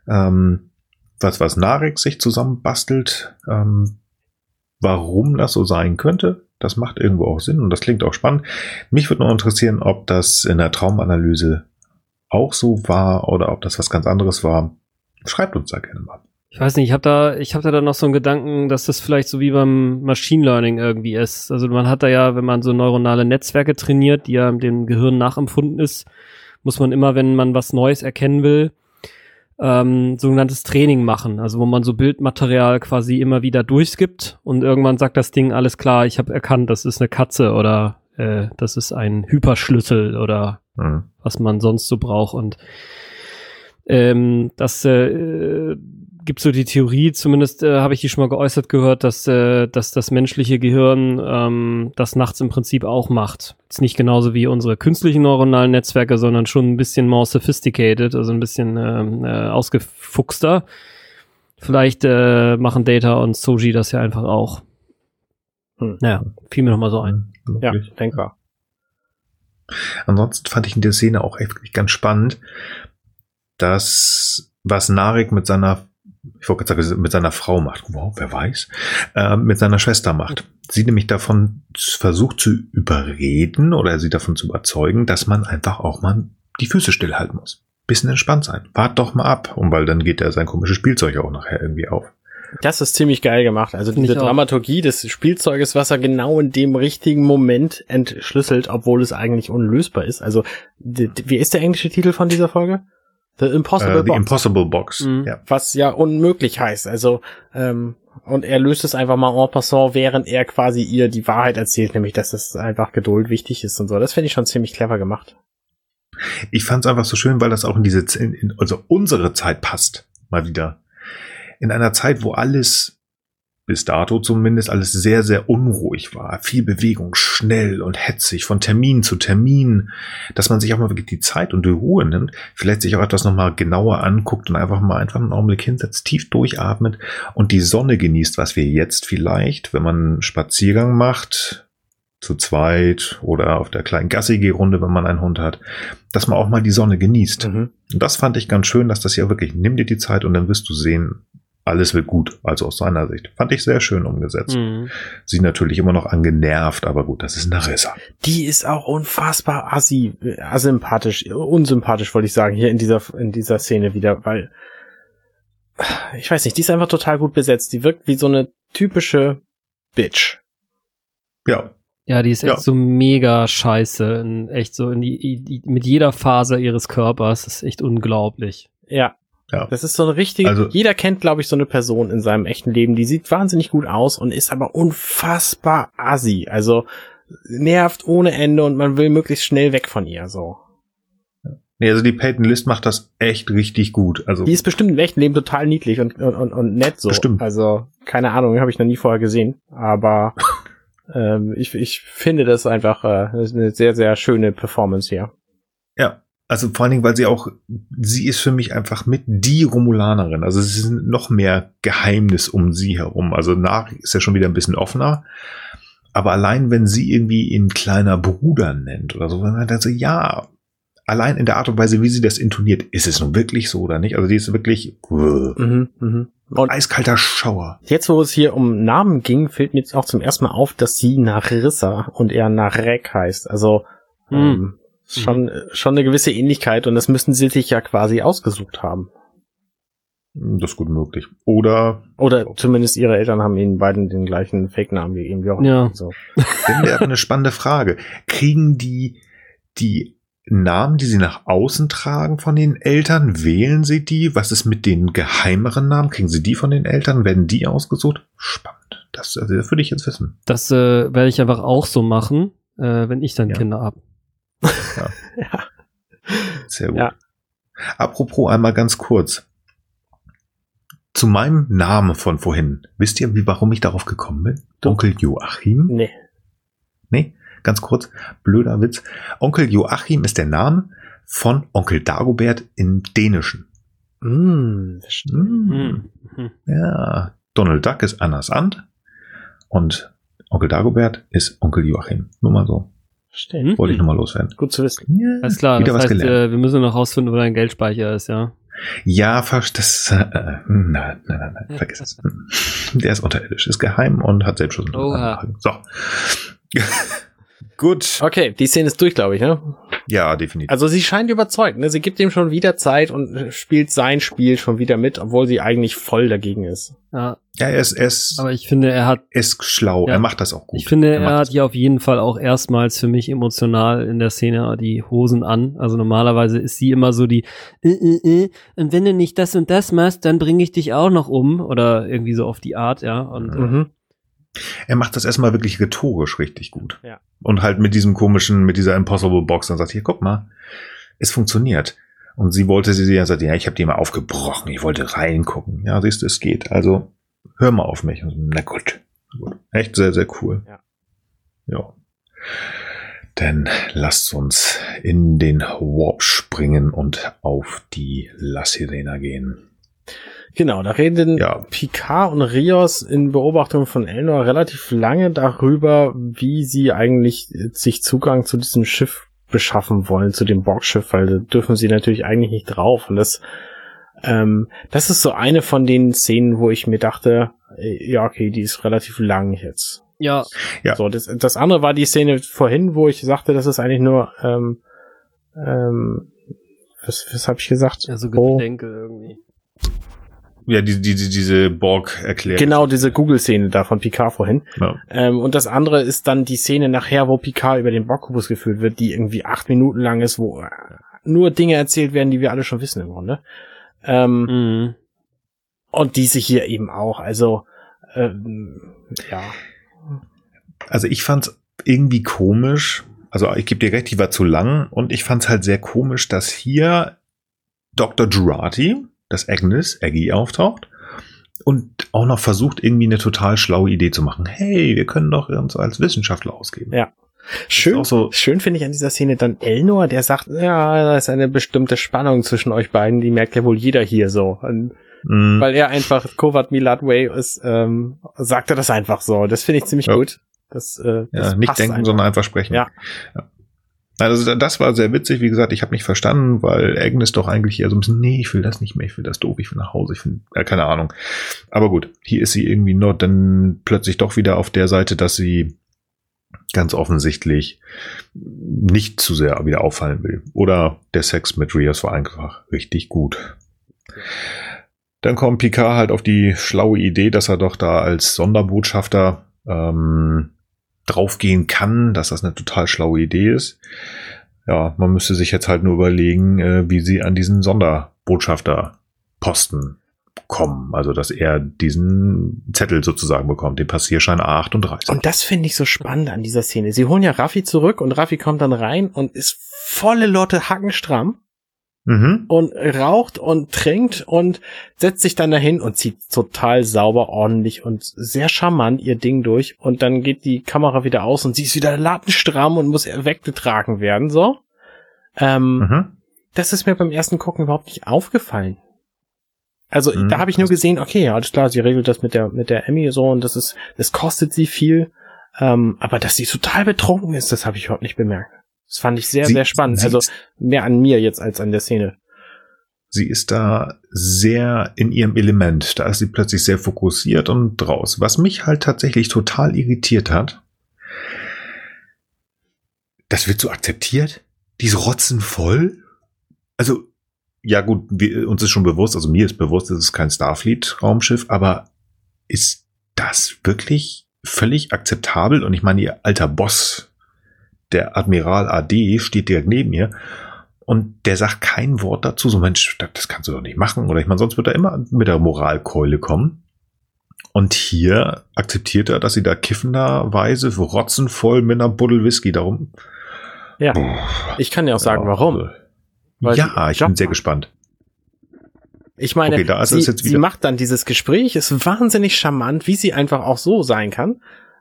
Ähm, was, was Narek sich zusammenbastelt, ähm, warum das so sein könnte, das macht irgendwo auch Sinn und das klingt auch spannend. Mich würde noch interessieren, ob das in der Traumanalyse auch so war oder ob das was ganz anderes war. Schreibt uns da gerne mal. Ich weiß nicht, ich habe da, ich da dann noch so einen Gedanken, dass das vielleicht so wie beim Machine Learning irgendwie ist. Also man hat da ja, wenn man so neuronale Netzwerke trainiert, die ja dem Gehirn nachempfunden ist, muss man immer, wenn man was Neues erkennen will, ähm, sogenanntes Training machen. Also wo man so Bildmaterial quasi immer wieder durchskippt und irgendwann sagt das Ding, alles klar, ich habe erkannt, das ist eine Katze oder äh, das ist ein Hyperschlüssel oder Hm. was man sonst so braucht. Und ähm, das äh, gibt so die Theorie, zumindest äh, habe ich die schon mal geäußert gehört, dass, äh, dass das menschliche Gehirn ähm, das nachts im Prinzip auch macht. Ist nicht genauso wie unsere künstlichen neuronalen Netzwerke, sondern schon ein bisschen more sophisticated, also ein bisschen ähm, äh, ausgefuchster. Vielleicht äh, machen Data und Soji das ja einfach auch. Hm. Naja, fiel mir noch mal so ein. Ja, Möglich. denkbar. Ansonsten fand ich in der Szene auch echt ganz spannend, dass was Narek mit seiner, ich wollte gerade sagen, mit seiner Frau macht, wow, wer weiß, äh, mit seiner Schwester macht. Sie nämlich davon versucht zu überreden oder sie davon zu überzeugen, dass man einfach auch mal die Füße stillhalten muss. Bisschen entspannt sein. Wart doch mal ab. Und weil dann geht er sein komisches Spielzeug auch nachher irgendwie auf. Das ist ziemlich geil gemacht. Also diese. Dramaturgie des Spielzeuges, was er genau in dem richtigen Moment entschlüsselt, obwohl es eigentlich unlösbar ist. Also, wie ist der englische Titel von dieser Folge? The Impossible Äh, the Box. Impossible Box. Mhm. Ja. was ja unmöglich heißt. Also, ähm, und er löst es einfach mal en passant, während er quasi ihr die Wahrheit erzählt, nämlich, dass es einfach Geduld wichtig ist und so. Das finde ich schon ziemlich clever gemacht. Ich fand es einfach so schön, weil das auch in diese, in, in, also unsere Zeit passt. Mal wieder. In einer Zeit, wo alles, bis dato zumindest, alles sehr, sehr unruhig war. Viel Bewegung, schnell und hetzig, von Termin zu Termin. Dass man sich auch mal wirklich die Zeit und die Ruhe nimmt, vielleicht sich auch etwas nochmal genauer anguckt und einfach mal einfach einen Augenblick hinsetzt, tief durchatmet und die Sonne genießt, was wir jetzt vielleicht, wenn man einen Spaziergang macht, zu zweit oder auf der kleinen Gassi-Runde, wenn man einen Hund hat, dass man auch mal die Sonne genießt. Mhm. Und das fand ich ganz schön, dass das ja wirklich, nimm dir die Zeit und dann wirst du sehen, alles wird gut. Also aus seiner Sicht. Fand ich sehr schön umgesetzt. Mhm. Sie natürlich immer noch angenervt, aber gut, das ist Narissa. Die ist auch unfassbar assi, asympathisch, unsympathisch, wollte ich sagen, hier in dieser, in dieser Szene wieder, weil, ich weiß nicht, die ist einfach total gut besetzt. Die wirkt wie so eine typische Bitch. Ja, Ja, die ist echt Ja. so mega scheiße. In, echt so in die, die, mit jeder Faser ihres Körpers. Das ist echt unglaublich. Ja. Ja. Das ist so eine richtige, Also- jeder kennt, glaube ich, so eine Person in seinem echten Leben, die sieht wahnsinnig gut aus und ist aber unfassbar assi. Also nervt ohne Ende und man will möglichst schnell weg von ihr, so. Nee, also die Peyton List macht das echt richtig gut. Also Die ist bestimmt im echten Leben total niedlich und, und, und, und nett so. Bestimmt. Also, keine Ahnung, habe ich noch nie vorher gesehen. Aber ähm, ich, ich finde das einfach äh, das ist eine sehr, sehr schöne Performance hier. Ja, also vor allen Dingen, weil sie auch, sie ist für mich einfach mit die Romulanerin. Also es ist noch mehr Geheimnis um sie herum. Also nach ist ja schon wieder ein bisschen offener. Aber allein, wenn sie irgendwie ihn kleiner Bruder nennt oder so, wenn man dann so, ja, allein in der Art und Weise, wie sie das intoniert, ist es nun wirklich so oder nicht? Also die ist wirklich Mhm, mhm. Und eiskalter Schauer. jetzt, wo es hier um Namen ging, fällt mir jetzt auch zum ersten Mal auf, dass sie Narissa und er Narek heißt. Also Hm. ähm, ist schon, schon eine gewisse Ähnlichkeit und das müssten sie sich ja quasi ausgesucht haben. Das ist gut möglich. Oder Oder zumindest ihre Eltern haben ihnen beiden den gleichen Fake-Namen gegeben. Wie auch Ja. So. Dann wäre eine spannende Frage. Kriegen die die Namen, die sie nach außen tragen von den Eltern, wählen sie die? Was ist mit den geheimeren Namen? Kriegen sie die von den Eltern? Werden die ausgesucht? Spannend. Das, also das würde ich jetzt wissen. Das äh, werde ich einfach auch so machen, äh, wenn ich dann Ja. Kinder habe. Ja. Sehr gut. Ja. Apropos einmal ganz kurz. Zu meinem Namen von vorhin. Wisst ihr, wie, warum ich darauf gekommen bin? Du- Onkel Joachim? Nee. Nee, ganz kurz, blöder Witz. Onkel Joachim ist der Name von Onkel Dagobert im Dänischen. Mm. Hm. Ja, Donald Duck ist Annas Ant und Onkel Dagobert ist Onkel Joachim. Nur mal so. Verstehe. Hm? Wollte ich nur mal loswerden. Gut zu wissen. Ja, Alles klar, wieder das was heißt, gelernt. äh, wir müssen noch rausfinden, wo dein Geldspeicher ist, ja. Ja, das, äh, nein, nein, nein, nein, vergiss es. Der ist unterirdisch, ist geheim und hat Selbstschutz. So. Gut. Okay, die Szene ist durch, glaube ich, ne? Ja, definitiv. Also sie scheint überzeugt, ne? Sie gibt ihm schon wieder Zeit und spielt sein Spiel schon wieder mit, obwohl sie eigentlich voll dagegen ist. ja. Ja, er ist, er ist, Aber ich finde, er hat, er ist schlau. Ja. Er macht das auch gut. ich finde, Er er hat hier auf jeden Fall auch erstmals für mich emotional in der Szene die Hosen an. Also normalerweise ist sie immer so die, äh, äh, äh, und wenn du nicht das und das machst, dann bringe ich dich auch noch um. Oder irgendwie so auf die Art, ja. Und äh, Mhm. Er macht das erstmal wirklich rhetorisch richtig gut. Ja. Und halt mit diesem komischen, mit dieser Impossible Box, dann sagt hier, guck mal, es funktioniert. Und sie wollte sie ja sagt, ja, ich habe die mal aufgebrochen, ich wollte reingucken. Ja, siehst du, es geht. Also hör mal auf mich. Und Na gut. gut. Echt sehr, sehr cool. Ja. Ja. Dann lasst uns in den Warp springen und auf die La Sirena gehen. Genau, da reden Ja. Picard und Rios in Beobachtung von Elnor relativ lange darüber, wie sie eigentlich sich Zugang zu diesem Schiff beschaffen wollen, zu dem Borgschiff, weil da dürfen sie natürlich eigentlich nicht drauf. Und das, ähm, das ist so eine von den Szenen, wo ich mir dachte, äh, ja, okay, die ist relativ lang jetzt. ja, Ja. So, das, das andere war die Szene vorhin, wo ich sagte, das ist eigentlich nur, ähm, ähm, was, was habe ich gesagt? ja, so Oh. Gedenke irgendwie. Ja, die, die, die, diese Borg erklärt. Genau, diese Google-Szene da von Picard vorhin. Ja. Ähm, und das andere ist dann die Szene nachher, wo Picard über den Borgkubus geführt wird, die irgendwie acht Minuten lang ist, wo äh, nur Dinge erzählt werden, die wir alle schon wissen im Grunde. Ähm, Mhm. Und diese hier eben auch. Also, ähm, ja. Also ich fand's irgendwie komisch. Also ich gebe dir recht, die war zu lang und ich fand's halt sehr komisch, dass hier Dr. Jurati, das Agnes, Aggie auftaucht und auch noch versucht, irgendwie eine total schlaue Idee zu machen. Hey, wir können doch uns als Wissenschaftler ausgeben. Ja. Schön, so- schön finde ich an dieser Szene dann Elnor, der sagt, ja, da ist eine bestimmte Spannung zwischen euch beiden, die merkt ja wohl jeder hier so. Und Mm, weil er einfach Kovat Milad Way ist, ähm, sagt er das einfach so. Das finde ich ziemlich Ja. gut. Das, äh, das ja, nicht denken, einfach. sondern einfach sprechen. Ja. Ja. Also das war sehr witzig, wie gesagt, ich habe nicht verstanden, weil Agnes doch eigentlich eher so ein bisschen, nee, ich will das nicht mehr, ich will das doof, ich will nach Hause, ich will, äh, keine Ahnung. Aber gut, hier ist sie irgendwie nur dann plötzlich doch wieder auf der Seite, dass sie ganz offensichtlich nicht zu sehr wieder auffallen will. Oder der Sex mit Rios war einfach richtig gut. Dann kommt Picard halt auf die schlaue Idee, dass er doch da als Sonderbotschafter ähm, draufgehen kann, dass das eine total schlaue Idee ist. Ja, man müsste sich jetzt halt nur überlegen, äh, wie sie an diesen Sonderbotschafter Posten kommen. Also, dass er diesen Zettel sozusagen bekommt, den Passierschein A38. Und das finde ich so spannend an dieser Szene. Sie holen ja Raffi zurück und Raffi kommt dann rein und ist volle Lotte hackenstramm Mhm. und raucht und trinkt und setzt sich dann dahin und zieht total sauber, ordentlich und sehr charmant ihr Ding durch und dann geht die Kamera wieder aus und sie ist wieder lattenstramm und muss weggetragen werden, so. Ähm, Mhm. das ist mir beim ersten Gucken überhaupt nicht aufgefallen. Also Mhm. da habe ich nur gesehen, okay, ja, alles klar, sie regelt das mit der mit der Emmy so und das ist, das kostet sie viel, ähm, aber dass sie total betrunken ist, das habe ich überhaupt nicht bemerkt. Das fand ich sehr Sie- sehr spannend. Also mehr an mir jetzt als an der Szene. Sie ist da sehr in ihrem Element. Da ist sie plötzlich sehr fokussiert und draus. Was mich halt tatsächlich total irritiert hat, das wird so akzeptiert. Die ist rotzenvoll. Also, ja gut, wir, uns ist schon bewusst, also mir ist bewusst, es ist kein Starfleet-Raumschiff, aber ist das wirklich völlig akzeptabel? Und ich meine, ihr alter Boss, der Admiral AD, steht direkt neben ihr. Und der sagt kein Wort dazu, so Mensch, das, kannst du doch nicht machen. Oder ich meine, sonst wird er immer mit der Moralkeule kommen. Und hier akzeptiert er, dass sie da kiffenderweise rotzenvoll mit einer Buddel Whisky darum. Ja. Puh, Ich kann ja auch sagen, ja, warum. Weil ja, ich bin sehr gespannt. Ich meine, Okay, da ist sie, sie macht dann dieses Gespräch, ist wahnsinnig charmant, wie sie einfach auch so sein kann,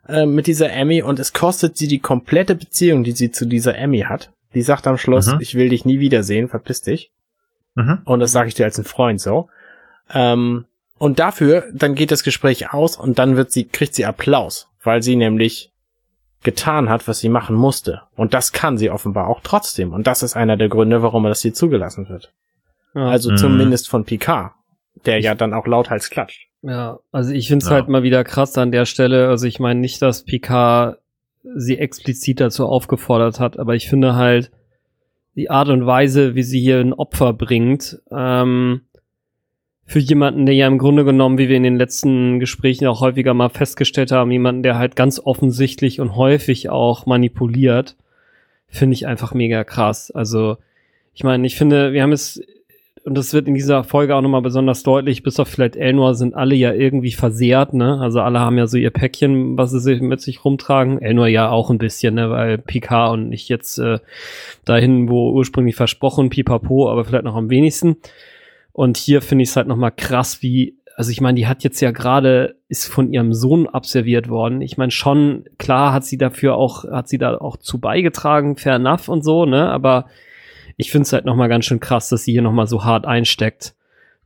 äh, mit dieser Emmy und es kostet sie die komplette Beziehung, die sie zu dieser Emmy hat. Die sagt am Schluss, Mhm. ich will dich nie wiedersehen, verpiss dich. Mhm. Und das sage ich dir als ein Freund so. Ähm, und dafür, dann geht das Gespräch aus und dann wird sie, kriegt sie Applaus, weil sie nämlich getan hat, was sie machen musste. Und das kann sie offenbar auch trotzdem. Und das ist einer der Gründe, warum das hier zugelassen wird. Ja. Also Mhm. zumindest von Picard, der ja dann auch lauthals klatscht. Ja, also ich finde es Ja. halt mal wieder krass an der Stelle. Also ich meine nicht, dass Picard sie explizit dazu aufgefordert hat, aber ich finde halt die Art und Weise, wie sie hier ein Opfer bringt, ähm, für jemanden, der ja im Grunde genommen, wie wir in den letzten Gesprächen auch häufiger mal festgestellt haben, jemanden, der halt ganz offensichtlich und häufig auch manipuliert, finde ich einfach mega krass. Also ich meine, ich finde, wir haben es und das wird in dieser Folge auch nochmal besonders deutlich, bis auf vielleicht Elnor sind alle ja irgendwie versehrt, ne? Also alle haben ja so ihr Päckchen, was sie sich mit sich rumtragen. Elnor ja auch ein bisschen, ne? Weil Picard und nicht jetzt äh, dahin, wo ursprünglich versprochen, pipapo, aber vielleicht noch am wenigsten. Und hier finde ich es halt nochmal krass, wie, also ich meine, die hat jetzt ja gerade, ist von ihrem Sohn abserviert worden. Ich meine, schon, klar hat sie dafür auch, hat sie da auch zu beigetragen, fair enough und so, ne? Aber ich finde es halt nochmal ganz schön krass, dass sie hier nochmal so hart einsteckt,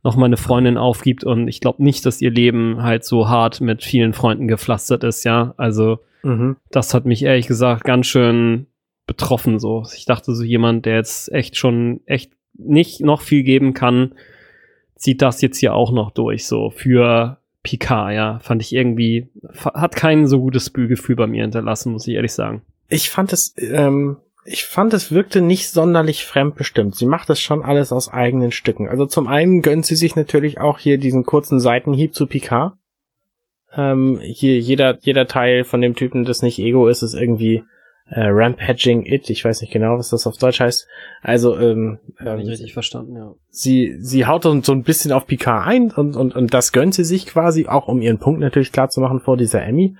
nochmal eine Freundin aufgibt und ich glaube nicht, dass ihr Leben halt so hart mit vielen Freunden gepflastert ist, ja. Also Mhm. das hat mich ehrlich gesagt ganz schön betroffen so. Ich dachte so jemand, der jetzt echt schon echt nicht noch viel geben kann, zieht das jetzt hier auch noch durch so für Picard, ja. Fand ich irgendwie, hat kein so gutes Gefühl bei mir hinterlassen, muss ich ehrlich sagen. Ich fand es, ähm, ich fand es wirkte nicht sonderlich fremdbestimmt. Sie macht das schon alles aus eigenen Stücken. Also zum einen gönnt sie sich natürlich auch hier diesen kurzen Seitenhieb zu Picard. Ähm, hier jeder, jeder Teil von dem Typen, das nicht Ego ist, ist irgendwie äh, Rampaging It. Ich weiß nicht genau, was das auf Deutsch heißt. Also ähm, Hab ich ähm, richtig verstanden, ja. sie, sie haut so so ein bisschen auf Picard ein und, und, und das gönnt sie sich quasi, auch um ihren Punkt natürlich klar zu machen vor dieser Emmy.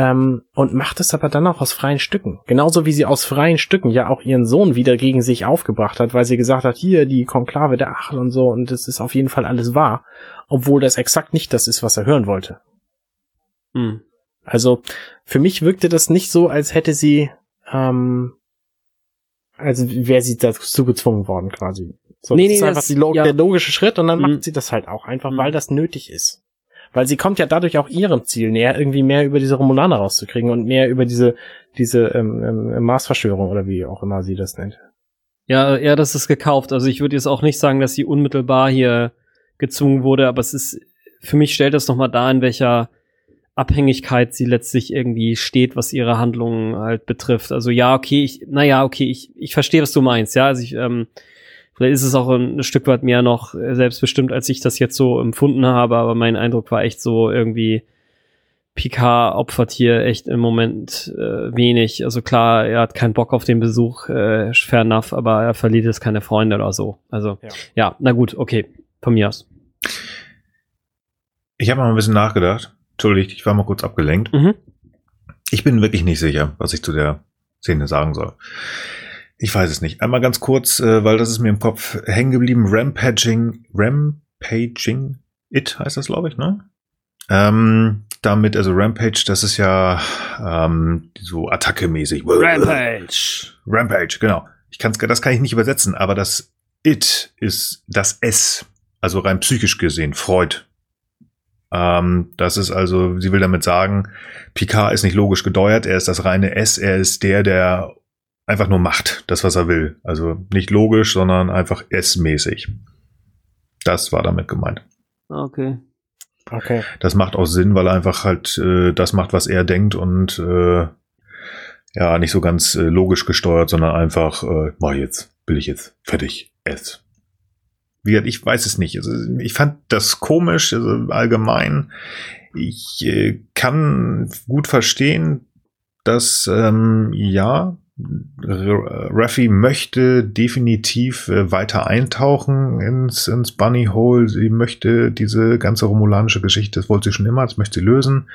Ähm, und macht es aber dann auch aus freien Stücken. Genauso wie sie aus freien Stücken ja auch ihren Sohn wieder gegen sich aufgebracht hat, weil sie gesagt hat, hier, die Konklave der Acht und so, und das ist auf jeden Fall alles wahr. Obwohl das exakt nicht das ist, was er hören wollte. Hm. Also für mich wirkte das nicht so, als hätte sie, ähm, also wäre sie dazu gezwungen worden quasi. So, Nee, das nee, ist einfach das- Log ja. der logische Schritt und dann Mhm. macht sie das halt auch einfach, Mhm. weil das nötig ist. Weil sie kommt ja dadurch auch ihrem Ziel näher, irgendwie mehr über diese Romulaner rauszukriegen und mehr über diese diese ähm, ähm, Marsverschwörung oder wie auch immer sie das nennt. Ja, ja, das ist gekauft. Also ich würde jetzt auch nicht sagen, dass sie unmittelbar hier gezwungen wurde, aber es ist, für mich stellt das nochmal dar, in welcher Abhängigkeit sie letztlich irgendwie steht, was ihre Handlungen halt betrifft. Also ja, okay, ich, naja, okay, ich, ich verstehe, was du meinst, ja. Also ich, ähm, vielleicht ist es auch ein, Stück weit mehr noch selbstbestimmt, als ich das jetzt so empfunden habe, aber mein Eindruck war echt so irgendwie, Picard opfert hier echt im Moment äh, wenig. Also klar, er hat keinen Bock auf den Besuch, äh, fair enough, aber er verliert jetzt keine Freunde oder so. Also Ja. ja, na gut, okay, von mir aus. Ich habe mal ein bisschen nachgedacht. Entschuldigt, ich war mal kurz abgelenkt. Mhm. Ich bin wirklich nicht sicher, was ich zu der Szene sagen soll. Ich weiß es nicht. Einmal ganz kurz, äh, weil das ist mir im Kopf hängen geblieben. Rampaging, Rampaging, it heißt das, glaube ich, ne? Ähm, damit, also Rampage, das ist ja ähm, so Attacke-mäßig. Rampage. Rampage, genau. Ich kann's, das kann ich nicht übersetzen, aber das It ist das S, also rein psychisch gesehen, Freud. Ähm, das ist also, sie will damit sagen, Picard ist nicht logisch gedeuert, er ist das reine S, er ist der, der einfach nur macht, das, was er will. Also nicht logisch, sondern einfach S-mäßig. Das war damit gemeint. Okay. Okay. Das macht auch Sinn, weil er einfach halt äh, das macht, was er denkt und äh, ja, nicht so ganz äh, logisch gesteuert, sondern einfach, äh, mach jetzt, will ich jetzt, fertig, S. Wie gesagt, ich weiß es nicht. Also, ich fand das komisch, also allgemein. Ich äh, kann gut verstehen, dass ähm, ja, Raffi möchte definitiv äh, weiter eintauchen ins, ins Bunny Hole. Sie möchte diese ganze romulanische Geschichte, das wollte sie schon immer, das möchte sie lösen.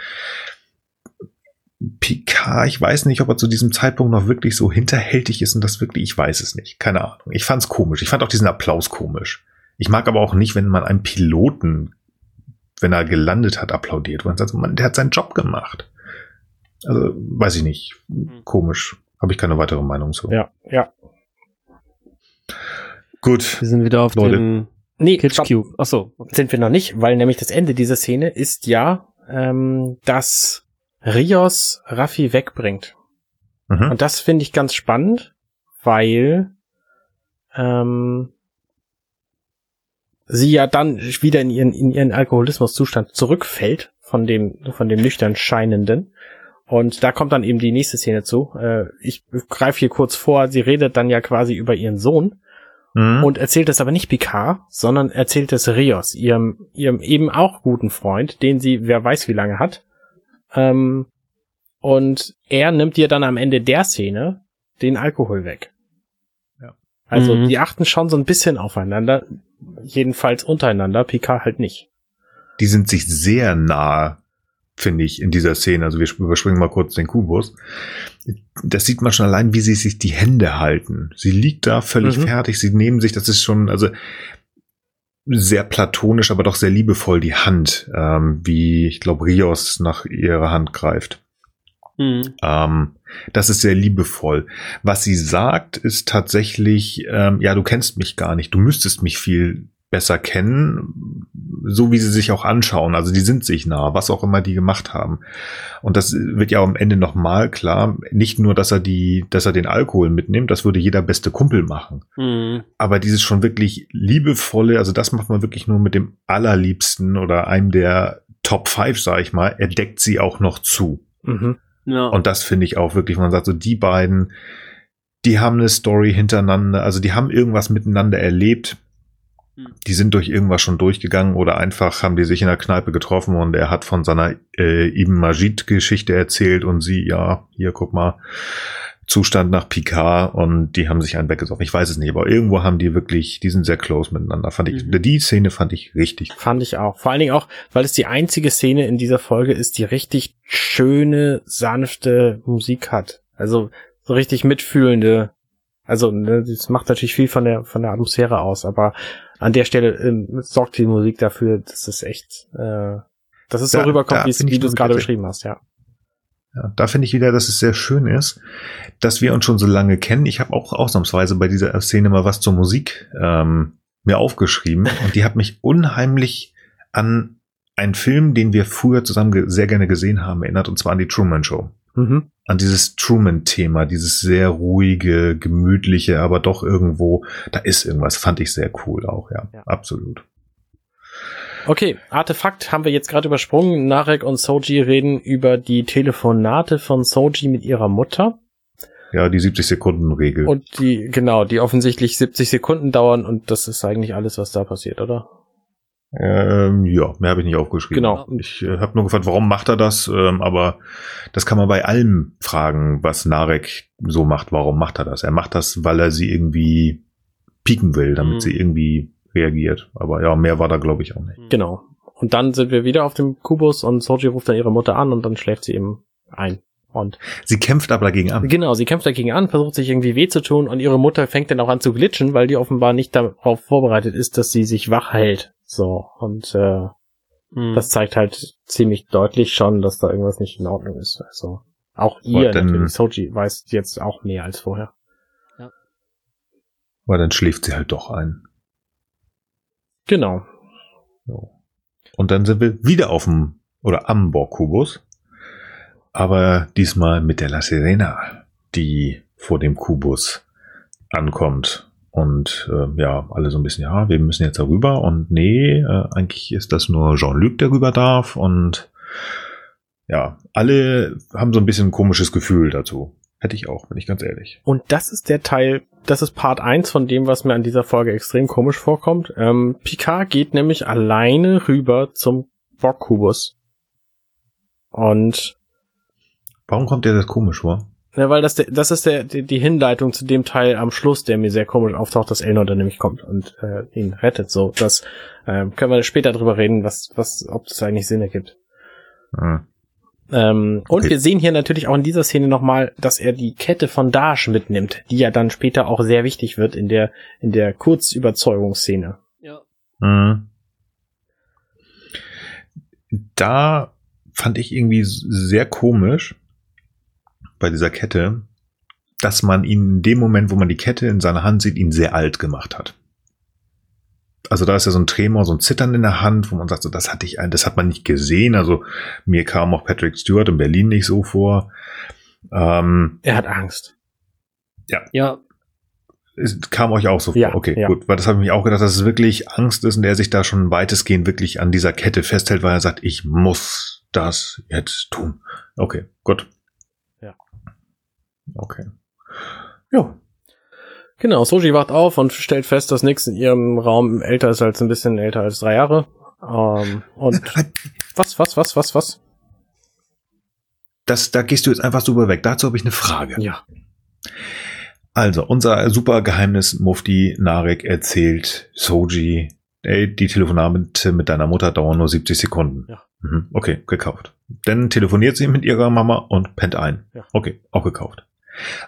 Picard, ich weiß nicht, ob er zu diesem Zeitpunkt noch wirklich so hinterhältig ist und das wirklich, ich weiß es nicht. Keine Ahnung. Ich fand's komisch. Ich fand auch diesen Applaus komisch. Ich mag aber auch nicht, wenn man einem Piloten, wenn er gelandet hat, applaudiert. Man sagt, man, der hat seinen Job gemacht. Also, weiß ich nicht. Komisch. Habe ich keine weitere Meinung zu. Ja, ja. Gut. Wir sind wieder auf Leute. dem Nee, Kitsch stopp. Cube. Achso. Okay. sind wir noch nicht, weil nämlich das Ende dieser Szene ist ja, ähm, dass Rios Raffi wegbringt. Mhm. Und das finde ich ganz spannend, weil ähm, sie ja dann wieder in ihren, in ihren Alkoholismuszustand zurückfällt von dem, von dem nüchtern Scheinenden. Und da kommt dann eben die nächste Szene zu. Äh, ich greife hier kurz vor, sie redet dann ja quasi über ihren Sohn Mhm. und erzählt es aber nicht Picard, sondern erzählt es Rios, ihrem, ihrem eben auch guten Freund, den sie wer weiß wie lange hat. Ähm, und er nimmt ihr dann am Ende der Szene den Alkohol weg. Ja. Also Mhm. die achten schon so ein bisschen aufeinander, jedenfalls untereinander, Picard halt nicht. die sind sich sehr nah, finde ich, in dieser Szene. Also wir überspringen mal kurz den Kubus. Das sieht man schon allein, wie sie sich die Hände halten. Sie liegt da völlig Mhm. fertig. Sie nehmen sich, das ist schon, also sehr platonisch, aber doch sehr liebevoll die Hand, ähm, wie ich glaube Rios nach ihrer Hand greift. Mhm. Ähm, das ist sehr liebevoll. Was sie sagt, ist tatsächlich, ähm, ja, du kennst mich gar nicht, du müsstest mich viel besser kennen, so wie sie sich auch anschauen. Also die sind sich nah, was auch immer die gemacht haben. Und das wird ja am Ende nochmal klar. Nicht nur, dass er die, dass er den Alkohol mitnimmt, das würde jeder beste Kumpel machen. Mhm. Aber dieses schon wirklich liebevolle, also das macht man wirklich nur mit dem allerliebsten oder einem der Top 5, sag ich mal, er deckt sie auch noch zu. Mhm. Ja. Und das finde ich auch wirklich, man sagt so, die beiden, die haben eine Story hintereinander, also die haben irgendwas miteinander erlebt. Hm. Die sind durch irgendwas schon durchgegangen oder einfach haben die sich in der Kneipe getroffen und er hat von seiner äh, Ibn Majid-Geschichte erzählt und sie, ja, hier guck mal, Zustand nach Picard und die haben sich einen weggesoffen. Ich weiß es nicht, aber irgendwo haben die wirklich, die sind sehr close miteinander. Fand ich, Mhm. die Szene fand ich richtig. Fand ich auch. Vor allen Dingen auch, weil es die einzige Szene in dieser Folge ist, die richtig schöne, sanfte Musik hat. Also so richtig mitfühlende. Also ne, das macht natürlich viel von der von der Atmosphäre aus, aber an der Stelle ähm, sorgt die Musik dafür, dass es echt, äh, dass es so Da- rüberkommt, da wie du es gerade beschrieben hast, ja. Ja, da finde ich wieder, dass es sehr schön ist, dass wir uns schon so lange kennen. Ich habe auch ausnahmsweise bei dieser Szene mal was zur Musik ähm, mir aufgeschrieben und die hat mich unheimlich an einen Film, den wir früher zusammen sehr gerne gesehen haben, erinnert, und zwar an die Truman Show. Mhm. An dieses Truman-Thema, dieses sehr ruhige, gemütliche, aber doch irgendwo, da ist irgendwas, fand ich sehr cool auch, ja, Ja. absolut. Okay, Artefakt haben wir jetzt gerade übersprungen. Narek und Soji reden über die Telefonate von Soji mit ihrer Mutter. Ja, die 70-Sekunden-Regel. Und die, genau, die offensichtlich 70 Sekunden dauern und das ist eigentlich alles, was da passiert, oder? Ähm, ja, mehr habe ich nicht aufgeschrieben. Genau. Ich äh, habe nur gefragt, warum macht er das? Ähm, aber das kann man bei allem fragen, was Narek so macht. Warum macht er das? Er macht das, weil er sie irgendwie pieken will, damit Mhm. sie irgendwie reagiert. Aber ja, mehr war da, glaube ich, auch nicht. Genau. und dann sind wir wieder auf dem Kubus und Soji ruft dann ihre Mutter an und dann schläft sie eben ein. Und Sie kämpft aber dagegen an. genau, sie kämpft dagegen an, versucht sich irgendwie weh zu tun und ihre Mutter fängt dann auch an zu glitschen, weil die offenbar nicht darauf vorbereitet ist, dass sie sich wach hält. So, und äh, Hm. das zeigt halt ziemlich deutlich schon, dass da irgendwas nicht in Ordnung ist. Also auch ihr natürlich. Soji weiß jetzt auch mehr als vorher. Aber dann schläft sie halt doch ein. Genau. So. Und dann sind wir wieder auf dem oder am Borg-Kubus. Aber diesmal mit der La Serena, die vor dem Kubus ankommt. Und äh, ja, alle so ein bisschen, ja, wir müssen jetzt darüber. Und nee, äh, eigentlich ist das nur Jean-Luc, der rüber darf. Und ja, alle haben so ein bisschen ein komisches Gefühl dazu. Hätte ich auch, bin ich ganz ehrlich. Und das ist der Teil, das ist Part 1 von dem, was mir an dieser Folge extrem komisch vorkommt. Ähm, Picard geht nämlich alleine rüber zum Borg-Kubus. Und Warum kommt dir das komisch vor? Ja, weil das, der- das ist der, die, die Hinleitung zu dem Teil am Schluss, der mir sehr komisch auftaucht, dass Elnor dann nämlich kommt und äh, ihn rettet. So, das ähm, können wir später drüber reden, was, was, ob das eigentlich Sinn ergibt. Hm. Ähm, und Okay. wir sehen hier natürlich auch in dieser Szene nochmal, dass er die Kette von Dash mitnimmt, die ja dann später auch sehr wichtig wird in der, in der Kurzüberzeugungsszene. ja. Mhm. Da fand ich irgendwie sehr komisch bei dieser Kette, dass man ihn in dem Moment, wo man die Kette in seiner Hand sieht, ihn sehr alt gemacht hat. Also da ist ja so ein Tremor, so ein Zittern in der Hand, wo man sagt, so, das hatte ich, das hat man nicht gesehen. Also mir kam auch Patrick Stewart in Berlin nicht so vor. Ähm, Er hat Angst. Ja, es kam euch auch so vor. Ja, okay, ja. gut. Weil das habe ich mich auch gedacht, dass es wirklich Angst ist und der sich da schon weitestgehend wirklich an dieser Kette festhält, weil er sagt, ich muss das jetzt tun. Okay, gut. Okay. Ja. Genau, Soji wacht auf und stellt fest, dass nichts in ihrem Raum älter ist als ein bisschen älter als drei Jahre. Ähm, und was, was, was, was, was? Das, da gehst du jetzt einfach super weg. Dazu habe ich eine Frage. Ja. Also, unser super Geheimnis Mufti Narek erzählt Soji, ey, die Telefonate mit deiner Mutter dauern nur 70 Sekunden. Ja. Mhm, okay, gekauft. Dann telefoniert sie mit ihrer Mama und pennt ein. Ja. Okay, auch gekauft.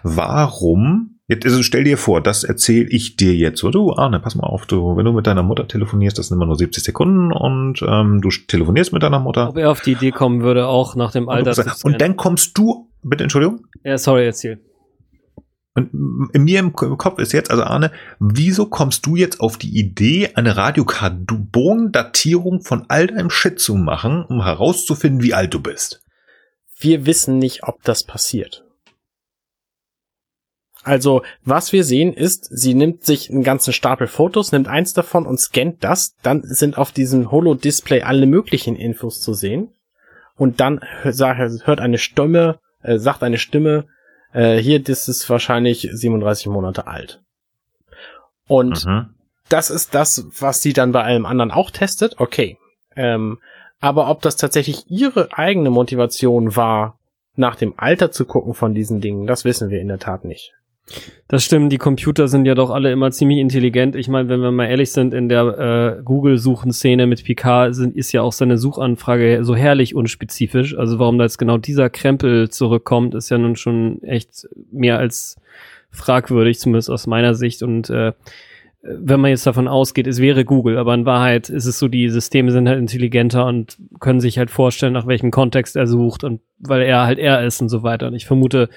Warum? Jetzt, also stell dir vor, das erzähle ich dir jetzt so. Du, Arne, pass mal auf, du, wenn du mit deiner Mutter telefonierst, das sind immer nur 70 Sekunden und ähm, du telefonierst mit deiner Mutter. ob er auf die Idee kommen würde, auch nach dem Alter zu und scannen. dann kommst du, bitte Entschuldigung, Ja, sorry, erzähl. Und in mir im Kopf ist jetzt, also Arne, wieso kommst du jetzt auf die Idee, eine Radiokarbon-Datierung von all deinem Shit zu machen, um herauszufinden, wie alt du bist? Wir wissen nicht, ob das passiert. Also, was wir sehen ist, sie nimmt sich einen ganzen Stapel Fotos, nimmt eins davon und scannt das. Dann sind auf diesem Holo-Display alle möglichen Infos zu sehen. Und dann hört eine Stimme, äh, sagt eine Stimme, äh, hier, das ist wahrscheinlich 37 Monate alt. Und Mhm. das ist das, was sie dann bei allem anderen auch testet, okay. Ähm, aber ob das tatsächlich ihre eigene Motivation war, nach dem Alter zu gucken von diesen Dingen, das wissen wir in der Tat nicht. Das stimmt, die Computer sind ja doch alle immer ziemlich intelligent. Ich meine, wenn wir mal ehrlich sind, in der äh, Google-Suchenszene mit Picard sind, ist ja auch seine Suchanfrage so herrlich unspezifisch. Also warum da jetzt genau dieser Krempel zurückkommt, ist ja nun schon echt mehr als fragwürdig, zumindest aus meiner Sicht. Und äh, wenn man jetzt davon ausgeht, es wäre Google, aber in Wahrheit ist es so, die Systeme sind halt intelligenter und können sich halt vorstellen, nach welchem Kontext er sucht und weil er halt er ist und so weiter. Und ich vermute,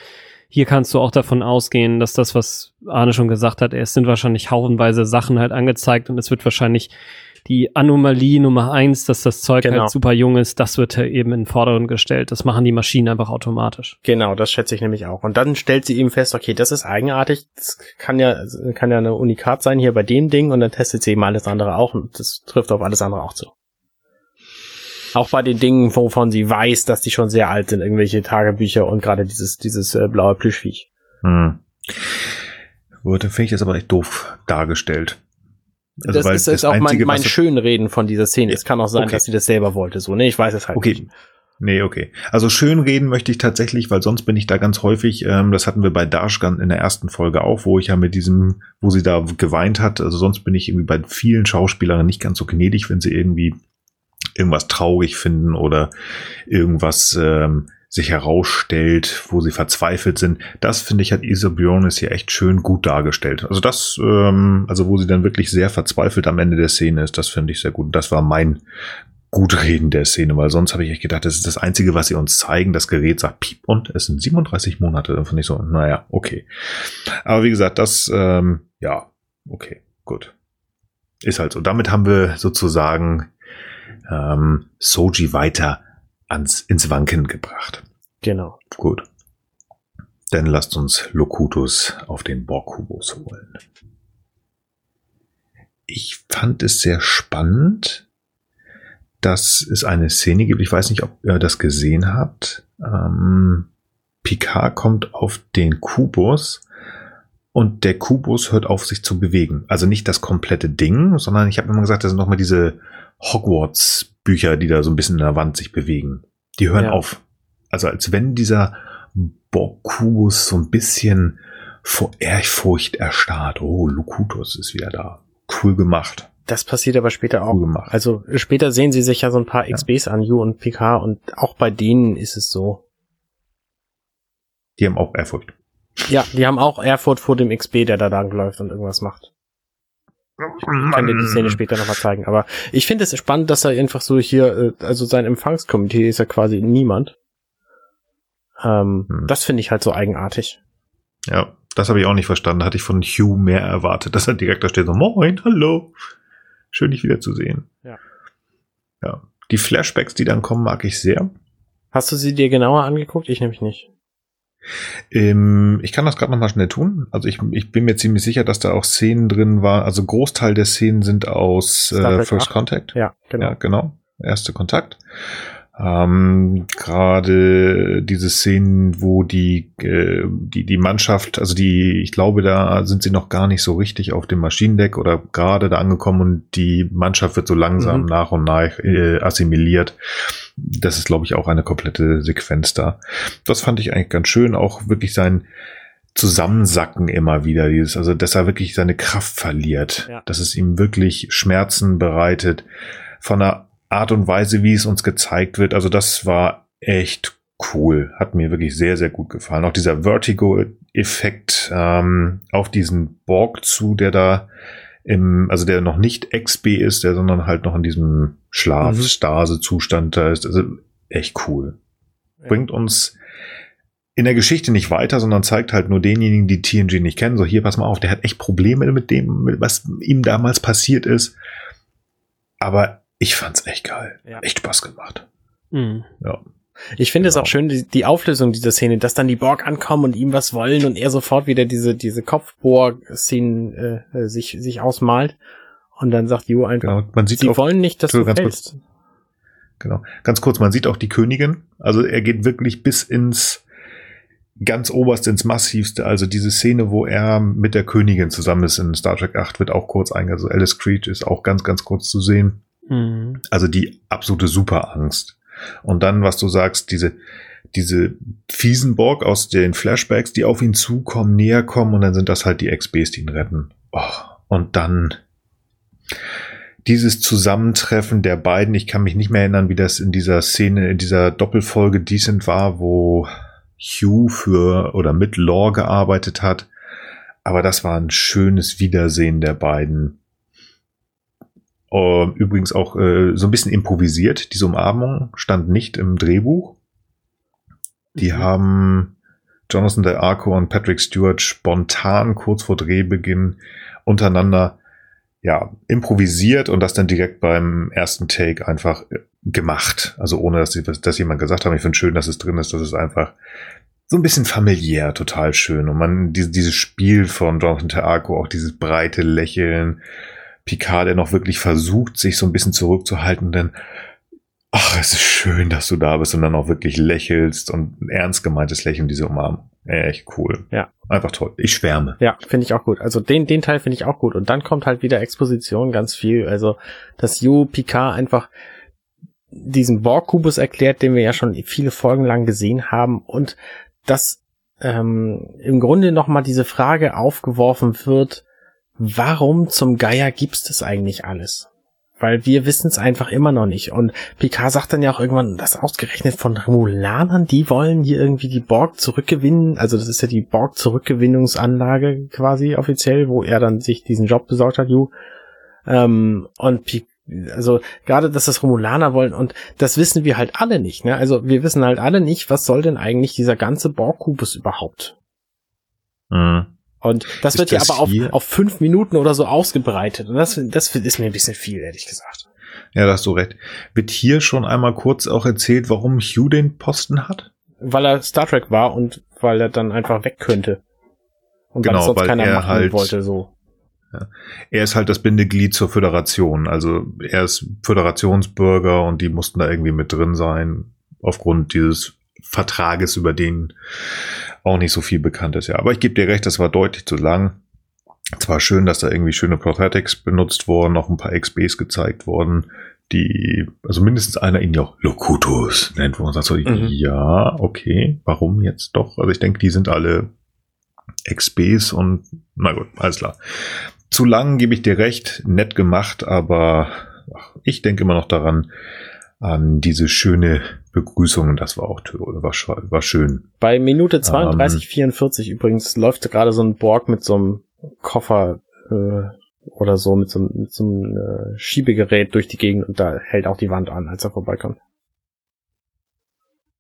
hier kannst du auch davon ausgehen, dass das, was Arne schon gesagt hat, es sind wahrscheinlich haufenweise Sachen halt angezeigt und es wird wahrscheinlich die Anomalie Nummer eins, dass das Zeug Genau. halt super jung ist, das wird halt eben in den Vordergrund gestellt. Das machen die Maschinen einfach automatisch. Genau, das schätze ich nämlich auch. Und dann stellt sie eben fest, okay, das ist eigenartig, das kann ja, kann ja eine Unikat sein hier bei dem Ding und dann testet sie eben alles andere auch und das trifft auf alles andere auch zu. Auch bei den Dingen, wovon sie weiß, dass die schon sehr alt sind, irgendwelche Tagebücher und gerade dieses, dieses äh, blaue Plüschviech. Hm. Wurde, finde ich das aber echt doof dargestellt. Also, das ist jetzt auch mein, Einzige, mein du- Schönreden von dieser Szene. Es kann auch sein, Okay. dass sie das selber wollte, so, ne? Ich weiß es halt Okay. nicht. Nee, okay. Also schön reden möchte ich tatsächlich, weil sonst bin ich da ganz häufig, ähm, das hatten wir bei Darshgan in der ersten Folge auch, wo ich ja mit diesem, wo sie da geweint hat, also sonst bin ich irgendwie bei vielen Schauspielerinnen nicht ganz so gnädig, wenn sie irgendwie irgendwas traurig finden oder irgendwas ähm, sich herausstellt, wo sie verzweifelt sind. Das finde ich hat Isa Briones hier echt schön gut dargestellt. Also das, ähm, also wo sie dann wirklich sehr verzweifelt am Ende der Szene ist, das finde ich sehr gut. Das war mein Gutreden der Szene, weil sonst habe ich echt gedacht, das ist das Einzige, was sie uns zeigen. Das Gerät sagt Piep und es sind 37 Monate. Dann fand ich so, naja, okay. Aber wie gesagt, das, ähm, ja, okay, gut. Ist halt so. Damit haben wir sozusagen ähm, Soji weiter ans, ins Wanken gebracht. Genau. Gut. Dann lasst uns Locutus auf den Borg-Kubus holen. Ich fand es sehr spannend, dass es eine Szene gibt. Ich weiß nicht, ob ihr das gesehen habt. Ähm, Picard kommt auf den Kubus und der Kubus hört auf, sich zu bewegen. Also nicht das komplette Ding, sondern ich habe immer gesagt, das sind nochmal diese Hogwarts-Bücher, die da so ein bisschen in der Wand sich bewegen. Die hören ja. auf. Also als wenn dieser Borg-Kubus so ein bisschen vor Ehrfurcht erstarrt. Oh, Lukutus ist wieder da. Cool gemacht. Das passiert aber später auch. Cool gemacht. Also später sehen sie sich ja so ein paar XBs ja. an, Yu und PK, und auch bei denen ist es so. Die haben auch Ehrfurcht. Ja, die haben auch Ehrfurcht vor dem XB, der da lang läuft und irgendwas macht. Ich kann dir die Szene später nochmal zeigen. Aber ich finde es spannend, dass er einfach so hier, äh, also sein Empfangskomitee ist ja quasi niemand. Ähm, hm. Das finde ich halt so eigenartig. Ja, das habe ich auch nicht verstanden. Hatte ich von Hugh mehr erwartet, dass er direkt da steht so, moin, hallo. Schön, dich wiederzusehen. Ja. Ja. Die Flashbacks, die dann kommen, mag ich sehr. Hast du sie dir genauer angeguckt? Ich nämlich nicht. Ähm, ich kann das gerade nochmal schnell tun. Also ich, ich bin mir ziemlich sicher, dass da auch Szenen drin waren. Also Großteil der Szenen sind aus äh, First 8. Contact. Ja, genau. Ja, genau. Erste Kontakt. Ähm, Gerade diese Szenen, wo die, äh, die, die Mannschaft, also die, ich glaube, da sind sie noch gar nicht so richtig auf dem Maschinendeck oder gerade da angekommen und die Mannschaft wird so langsam mhm. nach und nach äh, assimiliert. Das ist, glaube ich, auch eine komplette Sequenz da. Das fand ich eigentlich ganz schön, auch wirklich sein Zusammensacken immer wieder, dieses, also dass er wirklich seine Kraft verliert, ja. dass es ihm wirklich Schmerzen bereitet. Von der Art und Weise, wie es uns gezeigt wird. Also das war echt cool. Hat mir wirklich sehr, sehr gut gefallen. Auch dieser Vertigo-Effekt ähm, auf diesen Borg zu, der da im, also der noch nicht XB ist, der sondern halt noch in diesem Schlaf-Stase-Zustand da ist. Also echt cool. Bringt uns in der Geschichte nicht weiter, sondern zeigt halt nur denjenigen, die TNG nicht kennen. So, hier, pass mal auf, der hat echt Probleme mit dem, was ihm damals passiert ist. Aber ich fand's echt geil. Ja. Echt Spaß gemacht. Mhm. Ja. Ich finde genau. es auch schön, die, die, Auflösung dieser Szene, dass dann die Borg ankommen und ihm was wollen und er sofort wieder diese, diese Kopfbohr-Szenen äh, sich, sich ausmalt. Und dann sagt Yu einfach, genau. man sieht sie auch, wollen nicht, dass du fällst. Kurz, genau. Ganz kurz, man sieht auch die Königin. Also er geht wirklich bis ins ganz oberst ins Massivste. Also diese Szene, wo er mit der Königin zusammen ist in Star Trek 8, wird auch kurz eingegangen. Also Alice Creed ist auch ganz, ganz kurz zu sehen. Mhm. Also die absolute Superangst. Und dann, was du sagst, diese, diese fiesen Borg aus den Flashbacks, die auf ihn zukommen, näher kommen und dann sind das halt die XBs, die ihn retten. Oh, und dann dieses Zusammentreffen der beiden, ich kann mich nicht mehr erinnern, wie das in dieser Szene, in dieser Doppelfolge Decent war, wo Hugh für oder mit Law gearbeitet hat. Aber das war ein schönes Wiedersehen der beiden. Uh, übrigens auch äh, so ein bisschen improvisiert. Diese Umarmung stand nicht im Drehbuch. Die mhm. haben Jonathan Del Arco und Patrick Stewart spontan kurz vor Drehbeginn untereinander ja improvisiert und das dann direkt beim ersten Take einfach äh, gemacht. Also ohne, dass, dass jemand gesagt hat, ich finde schön, dass es drin ist. Das ist einfach so ein bisschen familiär, total schön. Und man, diese, dieses Spiel von Jonathan Arco, auch dieses breite Lächeln, Picard, der noch wirklich versucht, sich so ein bisschen zurückzuhalten, denn ach, es ist schön, dass du da bist und dann auch wirklich lächelst und ein ernst gemeintes Lächeln, diese Umarmung. Echt cool. Ja. Einfach toll. Ich schwärme. Ja, finde ich auch gut. Also den, den Teil finde ich auch gut. Und dann kommt halt wieder Exposition ganz viel. Also, dass Yu Picard einfach diesen Borg-Kubus erklärt, den wir ja schon viele Folgen lang gesehen haben und dass ähm, im Grunde nochmal diese Frage aufgeworfen wird, warum zum Geier gibt's das eigentlich alles? weil wir wissen es einfach immer noch nicht. Und Picard sagt dann ja auch irgendwann, das ausgerechnet von Remulanern, die wollen hier irgendwie die Borg zurückgewinnen. Also das ist ja die Borg-Zurückgewinnungsanlage quasi offiziell, wo er dann sich diesen Job besorgt hat, Ju. Ähm, und P also gerade, dass das Romulaner wollen und das wissen wir halt alle nicht. Ne? Also wir wissen halt alle nicht, was soll denn eigentlich dieser ganze Borg-Kubus überhaupt? Mhm. Und das Ist wird ja aber auf, hier- auf fünf Minuten oder so ausgebreitet. Und das, das ist mir ein bisschen viel, ehrlich gesagt. Ja, da hast du recht. Wird hier schon einmal kurz auch erzählt, warum Hugh den Posten hat? Weil er Star Trek war und weil er dann einfach weg könnte. Und Genau, sonst weil keiner er machen halt- wollte, so. Er ist halt das Bindeglied zur Föderation. Also er ist Föderationsbürger und die mussten da irgendwie mit drin sein, aufgrund dieses Vertrages, über den auch nicht so viel bekannt ist. Ja, aber ich gebe dir recht, das war deutlich zu lang. Zwar schön, dass da irgendwie schöne Prosthetics benutzt wurden, noch ein paar XBs gezeigt worden, die, also mindestens einer ihn ja auch Locutus nennt, wo man sagt so, Mhm. ja, okay, warum jetzt doch? Also ich denke, die sind alle XBs und na gut, alles klar. Zu lang gebe ich dir recht, nett gemacht, aber ach, ich denke immer noch daran, an diese schöne Begrüßung, das war auch toll, war, war schön. Bei Minute Ähm. 32, 44 übrigens läuft gerade so ein Borg mit so einem Koffer äh, oder so, mit so, einem- mit so einem äh, Schiebegerät durch die Gegend und da hält auch die Wand an, als er vorbeikommt.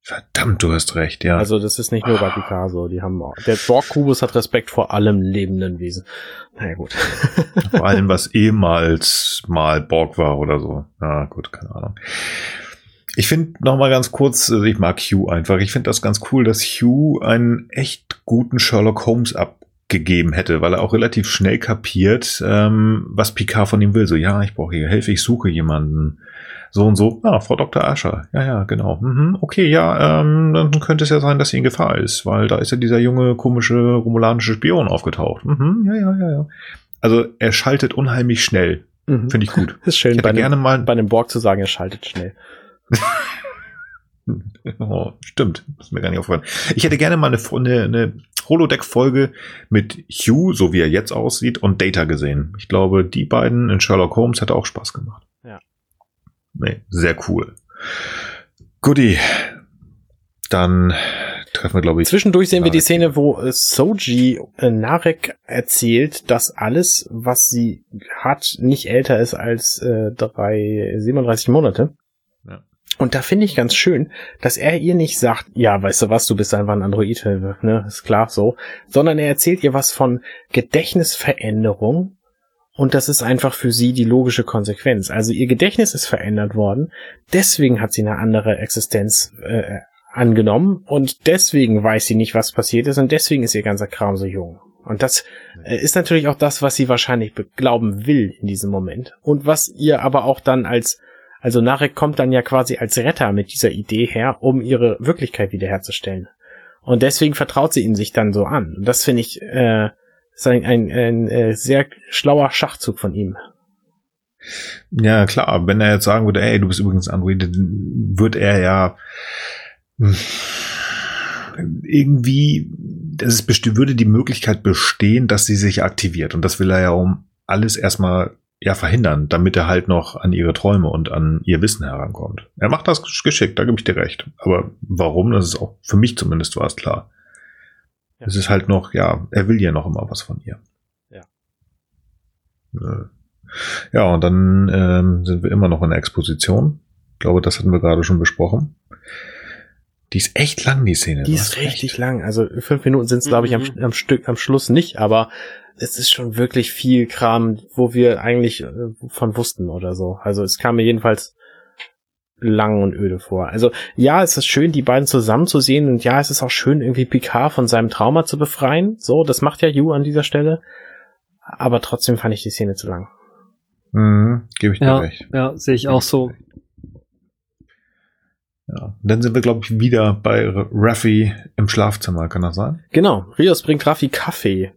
Verdammt, du hast recht, ja. Also das ist nicht nur bei Picard so. Die haben auch, der Borg-Kubus hat Respekt vor allem lebenden Wesen. Naja gut. Vor allem, was ehemals mal Borg war oder so. Ja, gut, keine Ahnung. Ich finde noch mal ganz kurz, also ich mag Hugh einfach. Ich finde das ganz cool, dass Hugh einen echt guten Sherlock Holmes abgegeben hätte, weil er auch relativ schnell kapiert, ähm, was Picard von ihm will. So, ja, ich brauche hier Hilfe, ich suche jemanden. So und so. Ah, Frau Dr. Ascher. Ja, ja, genau. Mhm, okay, ja, ähm, dann könnte es ja sein, dass sie in Gefahr ist, weil da ist ja dieser junge, komische, romulanische Spion aufgetaucht. Mhm, ja, ja, ja, ja. Also er schaltet unheimlich schnell. Mhm. Finde ich gut. ist schön, Ich bei hätte gerne einem, mal. bei einem Borg zu sagen, er schaltet schnell. Oh, stimmt, ist mir gar nicht aufgefallen. Ich hätte gerne mal eine, eine, eine Holodeck-Folge mit Hugh, so wie er jetzt aussieht, und Data gesehen. Ich glaube, die beiden in Sherlock Holmes hätte auch Spaß gemacht. Ja. Nee, sehr cool. Guti. Dann treffen wir, glaube ich. Zwischendurch sehen wir die Narek. Szene, wo äh, Soji äh, Narek erzählt, dass alles, was sie hat, nicht älter ist als äh, drei, 37 Monate. Und da finde ich ganz schön, dass er ihr nicht sagt, ja, weißt du was, du bist einfach ein Android, ne, ist klar so, sondern er erzählt ihr was von Gedächtnisveränderung und das ist einfach für sie die logische Konsequenz. Also ihr Gedächtnis ist verändert worden, deswegen hat sie eine andere Existenz äh, angenommen und deswegen weiß sie nicht, was passiert ist und deswegen ist ihr ganzer Kram so jung. Und das äh, ist natürlich auch das, was sie wahrscheinlich be- glauben will in diesem Moment und was ihr aber auch dann als also Narek kommt dann ja quasi als Retter mit dieser Idee her, um ihre Wirklichkeit wiederherzustellen. Und deswegen vertraut sie ihn sich dann so an. Und das finde ich äh, ist ein, ein, ein äh, sehr schlauer Schachzug von ihm. Ja, klar, wenn er jetzt sagen würde, ey, du bist übrigens Android, dann wird er ja hm, irgendwie, besti- würde die Möglichkeit bestehen, dass sie sich aktiviert. Und das will er ja um alles erstmal ja verhindern, damit er halt noch an ihre Träume und an ihr Wissen herankommt. Er macht das geschickt, da gebe ich dir recht. Aber warum, das ist auch für mich zumindest war es klar. Ja. Es ist halt noch, ja, er will ja noch immer was von ihr. Ja. Ja, und dann ähm, sind wir immer noch in der Exposition. Ich glaube, das hatten wir gerade schon besprochen. Die ist echt lang, die Szene. Die Du ist richtig recht. lang. Also fünf Minuten sind es, glaube ich, am, Mhm. am Stück, am Schluss nicht, aber es ist schon wirklich viel Kram, wo wir eigentlich äh, von wussten oder so. Also es kam mir jedenfalls lang und öde vor. Also ja, es ist schön, die beiden zusammen zu sehen und ja, es ist auch schön, irgendwie Picard von seinem Trauma zu befreien. So, das macht ja Yu an dieser Stelle. Aber trotzdem fand ich die Szene zu lang. Mhm, Gebe ich dir Ja, recht. ja, sehe ich auch so. Ja. Dann sind wir, glaube ich, wieder bei Raffi im Schlafzimmer. Kann das sein? Genau, Rios bringt Raffi Kaffee.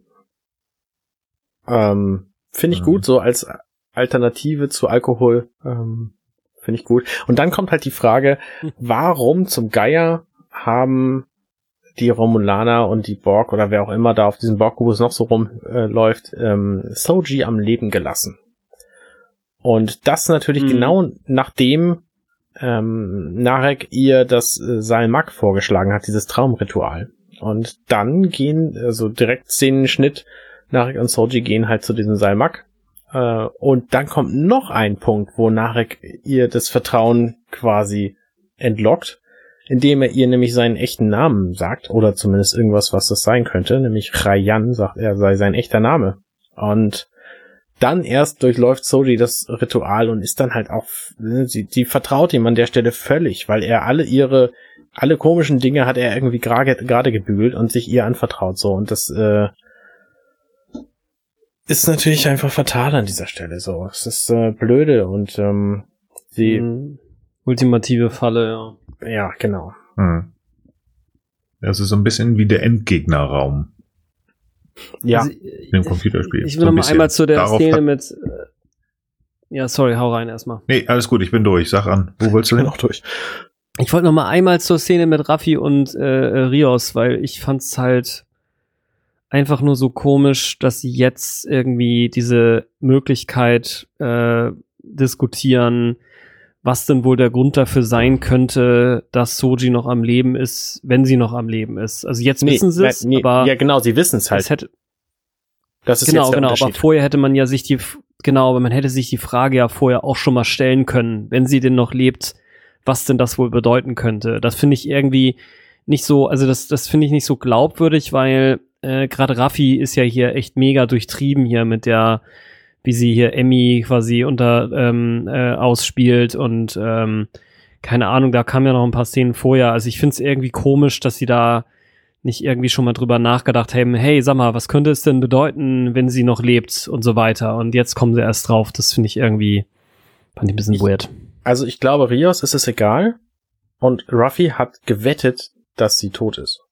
Ähm, Finde ich Mhm. gut, so als Alternative zu Alkohol. Ähm, Finde ich gut. Und dann kommt halt die Frage, warum zum Geier haben die Romulaner und die Borg oder wer auch immer da auf diesem Borg-Kubus noch so rumläuft, äh, ähm, Soji am Leben gelassen. Und das natürlich Mhm. genau nachdem ähm, Narek ihr das äh, Salmak vorgeschlagen hat, dieses Traumritual. Und dann gehen, also direkt Szenenschnitt, Narek und Soji gehen halt zu diesem Salmak. Äh, und dann kommt noch ein Punkt, wo Narek ihr das Vertrauen quasi entlockt, indem er ihr nämlich seinen echten Namen sagt, oder zumindest irgendwas, was das sein könnte, nämlich Rayan sagt er sei sein echter Name. Und dann erst durchläuft Soji das Ritual und ist dann halt auch, ne, sie, die vertraut ihm an der Stelle völlig, weil er alle ihre, alle komischen Dinge hat er irgendwie gerade gerade gebügelt und sich ihr anvertraut so und das äh, ist natürlich einfach fatal an dieser Stelle so. Es ist äh, blöde und ähm, sie, Mhm. Ultimative Falle, ja. ja genau. Hm. Das ist so ein bisschen wie der Endgegnerraum Ja, Also, in dem Computerspiel. Ich So will ein noch mal einmal zu der Darauf Szene mit. Äh, ja, sorry, hau rein erstmal. Nee, alles gut, ich bin durch. Sag an. Wo wolltest du hin? noch durch. Ich wollte noch mal einmal zur Szene mit Raffi und äh, Rios, weil ich fand's halt einfach nur so komisch, dass sie jetzt irgendwie diese Möglichkeit äh, diskutieren, was denn wohl der Grund dafür sein könnte, dass Soji noch am Leben ist, wenn sie noch am Leben ist. Also jetzt wissen sie es, nee, aber ja genau, sie wissen es es halt. hätte, Das ist genau, jetzt der genau. Aber vorher hätte man ja sich die, genau, aber man hätte sich die Frage ja vorher auch schon mal stellen können, wenn sie denn noch lebt, was denn das wohl bedeuten könnte. Das finde ich irgendwie nicht so, also das, das finde ich nicht so glaubwürdig, weil äh, gerade Raffi ist ja hier echt mega durchtrieben hier mit der, wie sie hier Emmy quasi unter ähm, äh, ausspielt und ähm, keine Ahnung, da kamen ja noch ein paar Szenen vorher. Also ich finde es irgendwie komisch, dass sie da nicht irgendwie schon mal drüber nachgedacht haben, hey, sag mal, was könnte es denn bedeuten, wenn sie noch lebt und so weiter. Und jetzt kommen sie erst drauf. Das finde ich irgendwie, fand ich ein bisschen Ich- weird. Also ich glaube, Rios ist es egal. Und Ruffy hat gewettet, dass sie tot ist.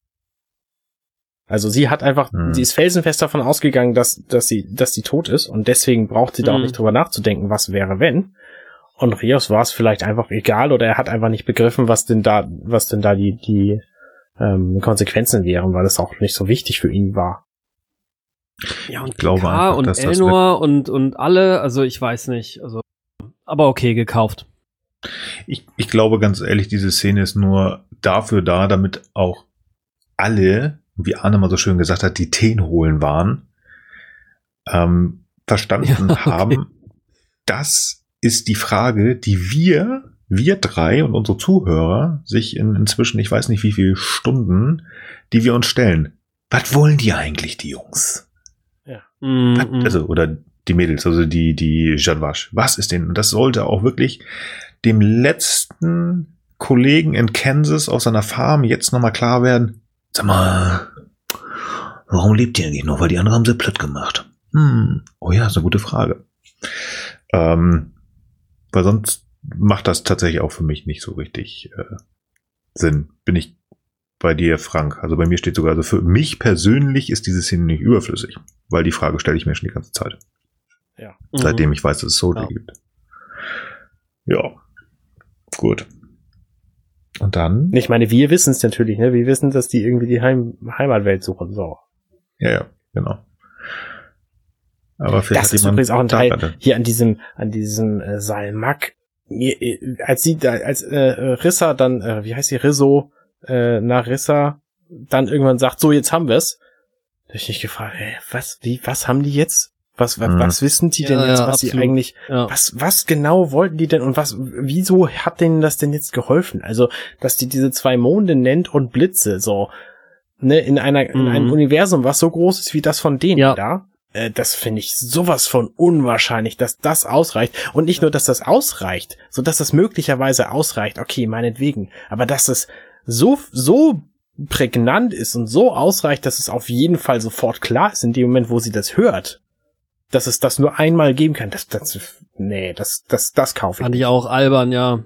Also sie hat einfach, Hm. sie ist felsenfest davon ausgegangen, dass, dass sie, dass sie tot ist und deswegen braucht sie da auch Hm. nicht drüber nachzudenken, was wäre, wenn. Und Rios war es vielleicht einfach egal oder er hat einfach nicht begriffen, was denn da, was denn da die, die ähm, Konsequenzen wären, weil es auch nicht so wichtig für ihn war. Ja, und glaube Picard einfach, und dass das Elnor und, und alle, also ich weiß nicht, also, aber okay, gekauft. Ich, ich glaube ganz ehrlich, diese Szene ist nur dafür da, damit auch alle, wie Arne mal so schön gesagt hat, die Teen holen waren, ähm, verstanden Ja, okay. haben, das ist die Frage, die wir, wir drei und unsere Zuhörer sich in inzwischen, ich weiß nicht wie viele Stunden, die wir uns stellen. Was wollen die eigentlich, die Jungs? Mm, Was- mm. Also, oder die Mädels, also die, die Jadwasch. Was ist denn? Und das sollte auch wirklich dem letzten Kollegen in Kansas aus seiner Farm jetzt nochmal klar werden. Sag mal, warum lebt ihr eigentlich noch? Weil die anderen haben sie platt gemacht. Hm. Oh ja, ist eine gute Frage. Ähm, weil sonst macht das tatsächlich auch für mich nicht so richtig äh, Sinn. Bin ich bei dir, Frank. Also bei mir steht sogar, also für mich persönlich ist diese Szene nicht überflüssig, weil die Frage stelle ich mir schon die ganze Zeit, Ja. Mhm. seitdem ich weiß, dass es Soul Ja. gibt. Ja, gut. Und dann? Ich meine, wir wissen es natürlich, ne? Wir wissen, dass die irgendwie die Heim Heimatwelt suchen. So. Ja, ja, genau. Aber vielleicht Das ist übrigens auch ein Teil hier an diesem, an diesem äh, Salmak. Mir, äh, Als sie da, als äh, Rissa dann, äh, wie heißt sie, Rizzo, äh, nach Rissa dann irgendwann sagt, so jetzt haben wir's. Da hab ich mich gefragt, hä, was, wie, was haben die jetzt? Was, was, Mhm. was wissen die denn Ja, jetzt, ja, was sie absolut. eigentlich, Ja. was, was genau wollten die denn und was, wieso hat denen das denn jetzt geholfen? Also, dass die diese zwei Monde nennt und Blitze, so, ne, in einer, in Mhm. einem Universum, was so groß ist wie das von denen Ja. da. Äh, das finde ich sowas von unwahrscheinlich, dass das ausreicht. Und nicht nur, dass das ausreicht, so dass das möglicherweise ausreicht, okay, meinetwegen. Aber dass es so, so prägnant ist und so ausreicht, dass es auf jeden Fall sofort klar ist in dem Moment, wo sie das hört, dass es das nur einmal geben kann. Das, das, nee, das, das, das kaufe ich. Fand nicht. ich auch albern, ja.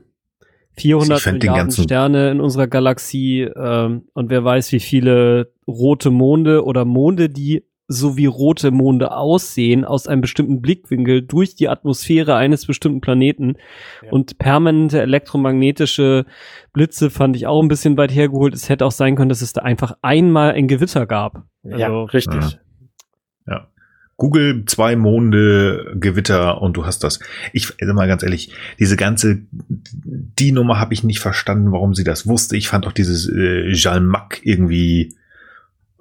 400 Ich fand den Milliarden Sterne in unserer Galaxie ähm, und wer weiß, wie viele rote Monde oder Monde, die so wie rote Monde aussehen, aus einem bestimmten Blickwinkel durch die Atmosphäre eines bestimmten Planeten. Ja. Und permanente elektromagnetische Blitze fand ich auch ein bisschen weit hergeholt. Es hätte auch sein können, dass es da einfach einmal ein Gewitter gab. Ja, Also, richtig. Ja. Google zwei Monde, Gewitter und du hast das. Ich also mal ganz ehrlich, diese ganze die Nummer habe ich nicht verstanden, warum sie das wusste. Ich fand auch dieses äh, Jalmac irgendwie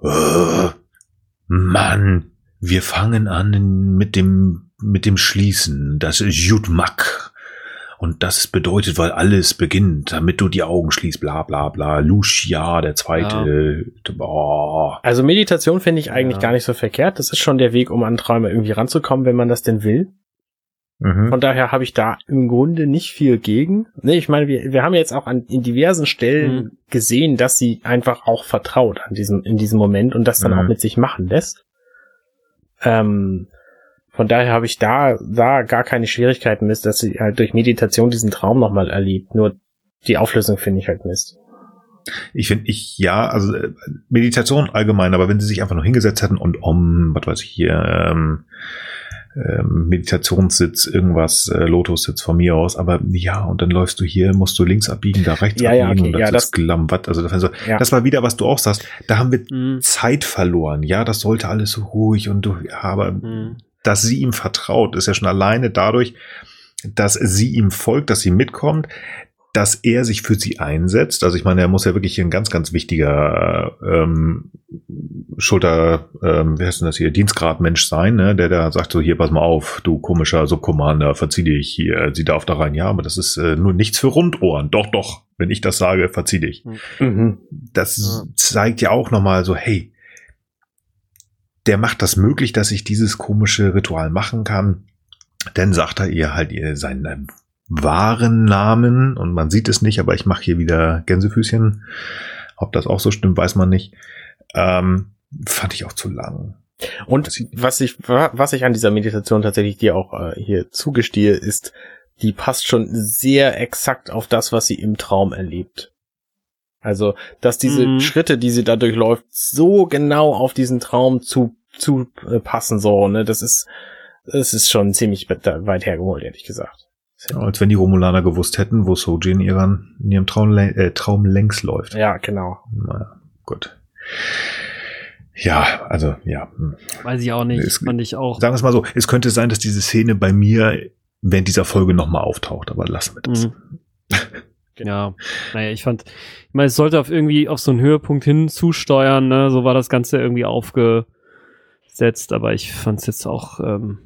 äh, Mann, wir fangen an mit dem mit dem Schließen. Das Jutmak. Und das bedeutet, weil alles beginnt, damit du die Augen schließt, bla bla bla. Lucia, der zweite. Ja. Boah. Also Meditation finde ich eigentlich ja. gar nicht so verkehrt. Das ist schon der Weg, um an Träume irgendwie ranzukommen, wenn man das denn will. Mhm. Von daher habe ich da im Grunde nicht viel gegen. Nee, ich meine, wir, wir haben jetzt auch an, in diversen Stellen mhm. gesehen, dass sie einfach auch vertraut an diesem, in diesem Moment und das dann mhm. auch mit sich machen lässt. Ähm, von daher habe ich da, da gar keine Schwierigkeiten mit, dass sie halt durch Meditation diesen Traum nochmal erlebt. Nur die Auflösung finde ich halt Mist. Ich finde, ich, ja, also äh, Meditation allgemein, aber wenn sie sich einfach nur hingesetzt hätten und um, was weiß ich hier, ähm, ähm, Meditationssitz, irgendwas, äh, Lotussitz von mir aus, aber ja, und dann läufst du hier, musst du links abbiegen, da rechts ja, abbiegen, ja, okay, und das ja, ist das, Glammwatt, also das, also ja. das war wieder, was du auch sagst, da haben wir mhm. Zeit verloren, ja, das sollte alles so ruhig und du, ja, aber mhm dass sie ihm vertraut, ist ja schon alleine dadurch, dass sie ihm folgt, dass sie mitkommt, dass er sich für sie einsetzt. Also ich meine, er muss ja wirklich ein ganz, ganz wichtiger ähm, Schulter, ähm, wie heißt denn das hier, Dienstgradmensch sein, ne? der da sagt so, hier, pass mal auf, du komischer Subcommander, verzieh dich hier, sie darf da rein. Ja, aber das ist äh, nur nichts für Rundohren. Doch, doch, wenn ich das sage, verzieh dich. Mhm. Das zeigt ja auch nochmal so, hey, der macht das möglich, dass ich dieses komische Ritual machen kann. Dann sagt er ihr halt ihr seinen wahren Namen und man sieht es nicht, aber ich mache hier wieder Gänsefüßchen. Ob das auch so stimmt, weiß man nicht. Ähm, fand ich auch zu lang. Und was ich, was ich an dieser Meditation tatsächlich dir auch äh, hier zugestehe, ist, die passt schon sehr exakt auf das, was sie im Traum erlebt. Also, dass diese mhm. Schritte, die sie da durchläuft, so genau auf diesen Traum zu, zu äh, passen, so, ne, das ist, das ist schon ziemlich weit hergeholt, ehrlich gesagt. Ja, als wenn die Romulaner gewusst hätten, wo Sojin ihren, in ihrem Traum, äh, Traum längs läuft. Ja, genau. Naja, gut. Ja, also, ja. Hm. Weiß ich auch nicht, es, fand ich auch. Sagen wir es mal so, es könnte sein, dass diese Szene bei mir während dieser Folge nochmal auftaucht, aber lassen wir das. Mhm. Genau. Ja, naja, ich fand, ich meine, es sollte auf irgendwie auf so einen Höhepunkt hin zusteuern, ne? So war das Ganze irgendwie aufgesetzt, aber ich fand es jetzt auch ähm,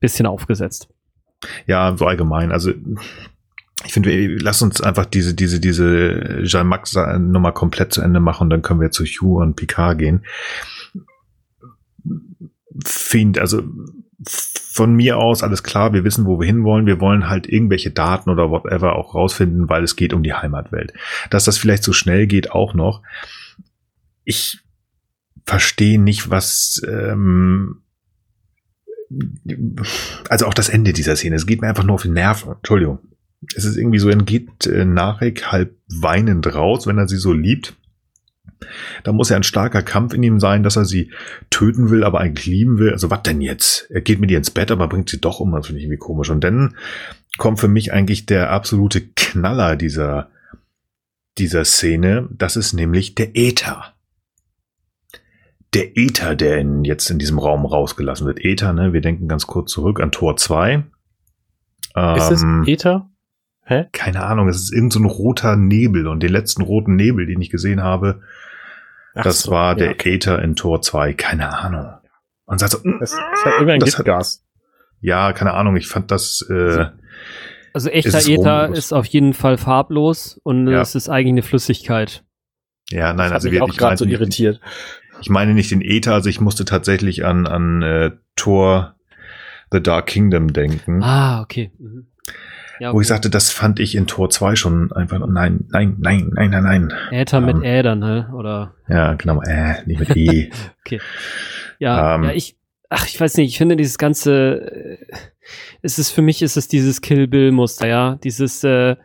bisschen aufgesetzt. Ja, so allgemein. Also ich finde, lass uns einfach diese, diese, diese Jean Max Nummer komplett zu Ende machen und dann können wir zu Hugh und Picard gehen. Find, also von mir aus alles klar, wir wissen, wo wir hinwollen. Wir wollen halt irgendwelche Daten oder whatever auch rausfinden, weil es geht um die Heimatwelt. Dass das vielleicht so schnell geht, auch noch. Ich verstehe nicht, was ähm, also auch das Ende dieser Szene. Es geht mir einfach nur auf den Nerv. Entschuldigung. Es ist irgendwie so, er geht äh, Narek halb weinend raus, wenn er sie so liebt. Da muss ja ein starker Kampf in ihm sein, dass er sie töten will, aber eigentlich lieben will. Also was denn jetzt? Er geht mit ihr ins Bett, aber bringt sie doch um. Das finde ich irgendwie komisch. Und dann kommt für mich eigentlich der absolute Knaller dieser, dieser Szene. Das ist nämlich der Äther. Der Äther, der in, jetzt in diesem Raum rausgelassen wird. Äther, ne? Wir denken ganz kurz zurück an Tor 2. Ist es ähm, Äther? Hä? Keine Ahnung, es ist irgendein so roter Nebel und den letzten roten Nebel, den ich gesehen habe, Ach das so, war der okay. Äther in Tor 2, keine Ahnung. Und sagt so, das, das hat irgendein das Giftgas. ja, keine Ahnung, ich fand das. Äh, also echter Äther ist auf jeden Fall farblos und ja. es ist eigentlich eine Flüssigkeit. Ja, nein, das also wir auch gerade so irritiert. Ich meine nicht den Äther, also ich musste tatsächlich an an äh, Tor The Dark Kingdom denken. Ah, okay. Mhm. Ja, okay. Wo ich sagte, das fand ich in Tor 2 schon einfach, nein, nein, nein, nein, nein, nein. Äther ähm, mit Ä dann, ne? Oder? Ja, genau, äh, nicht mit E. okay. Ja, ähm, ja, ich, ach, ich weiß nicht, ich finde dieses ganze, äh, es ist, für mich ist es dieses Kill-Bill-Muster, ja, dieses, äh,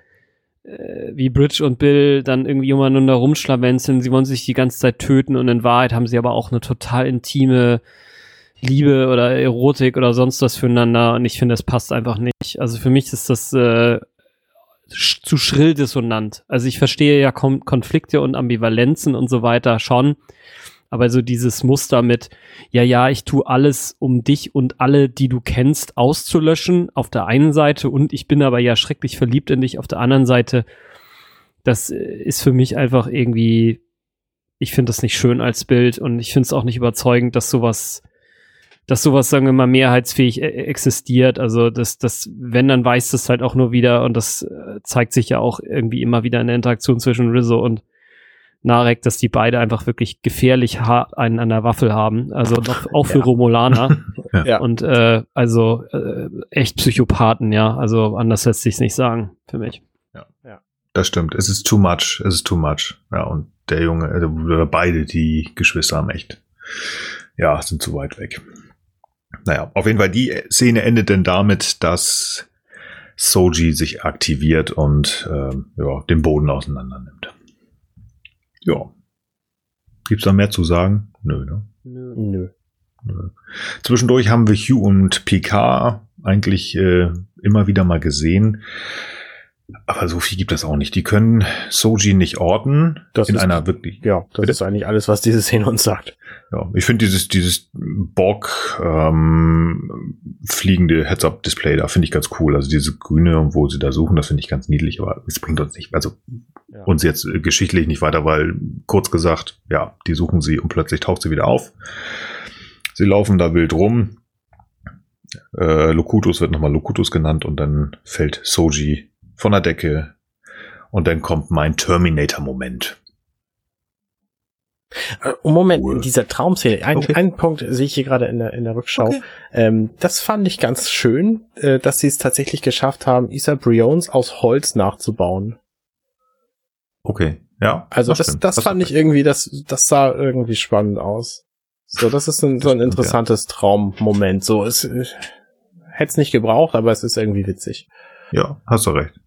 äh, wie Bridge und Bill dann irgendwie umeinander rumschlawenzeln, sie wollen sich die ganze Zeit töten und in Wahrheit haben sie aber auch eine total intime Liebe oder Erotik oder sonst was füreinander und ich finde, das passt einfach nicht. Also für mich ist das äh, zu schrill dissonant. Also ich verstehe ja Kon Konflikte und Ambivalenzen und so weiter schon, Aber so dieses Muster mit, ja, ja, ich tue alles, um dich und alle, die du kennst, auszulöschen, auf der einen Seite und ich bin aber ja schrecklich verliebt in dich auf der anderen Seite, das ist für mich einfach irgendwie, ich finde das nicht schön als Bild und ich finde es auch nicht überzeugend, dass sowas dass sowas, sagen wir mal, mehrheitsfähig e existiert. Also das, das, wenn, dann weiß das halt auch nur wieder und das äh, zeigt sich ja auch irgendwie immer wieder in der Interaktion zwischen Rizzo und Narek, dass die beide einfach wirklich gefährlich einen an der Waffel haben. Also auch, auch für ja. Romulaner. ja. Und äh, also äh, echt Psychopathen, ja. Also anders lässt sich nicht sagen für mich. Ja. ja. Das stimmt. Es ist too much. Es ist too much. Ja, und der Junge, also, oder beide, die Geschwister haben echt, ja, sind zu weit weg. Naja, auf jeden Fall, die Szene endet denn damit, dass Soji sich aktiviert und äh, ja, den Boden auseinander nimmt. Ja. Gibt's da mehr zu sagen? Nö, ne? Nö. Nö. Nö. Zwischendurch haben wir Hugh und Picard eigentlich äh, immer wieder mal gesehen. Aber so viel gibt es auch nicht. Die können Soji nicht orten das in ist, einer wirklich. Ja, das bitte? ist eigentlich alles, was diese Szene uns sagt. Ja, ich finde dieses dieses Borg ähm, fliegende Heads-up-Display da finde ich ganz cool. Also diese grüne, wo sie da suchen, das finde ich ganz niedlich. Aber es bringt uns nicht, also ja. uns jetzt geschichtlich nicht weiter, weil kurz gesagt, ja, die suchen sie und plötzlich taucht sie wieder auf. Sie laufen da wild rum. Äh, Locutus wird nochmal Locutus genannt und dann fällt Soji von der Decke. Und dann kommt mein Terminator-Moment. Äh, Moment, cool. in dieser Traumszene, ein, okay. einen Punkt sehe ich hier gerade in der, in der Rückschau. Okay. Ähm, das fand ich ganz schön, äh, dass sie es tatsächlich geschafft haben, Isa Briones aus Holz nachzubauen. Okay, ja. Also das, das, das fand ich irgendwie, das, das sah irgendwie spannend aus. So, das ist ein, so ein interessantes ja. Traummoment. So, es äh, hätte es nicht gebraucht, aber es ist irgendwie witzig. Ja, hast du recht.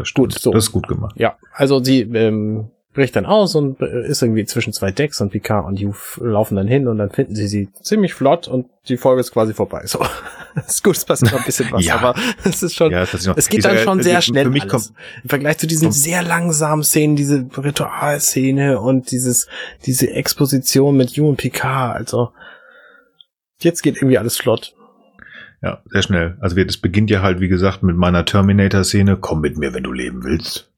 Das stimmt. Gut, so. Das ist gut gemacht. Ja, also sie ähm, bricht dann aus und äh, ist irgendwie zwischen zwei Decks und Picard und Hugh laufen dann hin und dann finden sie sie ziemlich flott und die Folge ist quasi vorbei. So, ist gut, es passiert noch ein bisschen was, ja. aber es ist schon, ja, es geht dann schon sehr schnell für mich alles. Kommt, Im Vergleich zu diesen sehr langsamen Szenen, diese Ritualszene und dieses, diese Exposition mit Hugh und Picard, also jetzt geht irgendwie alles flott. Ja, sehr schnell. Also das beginnt ja halt, wie gesagt, mit meiner Terminator-Szene. Komm mit mir, wenn du leben willst.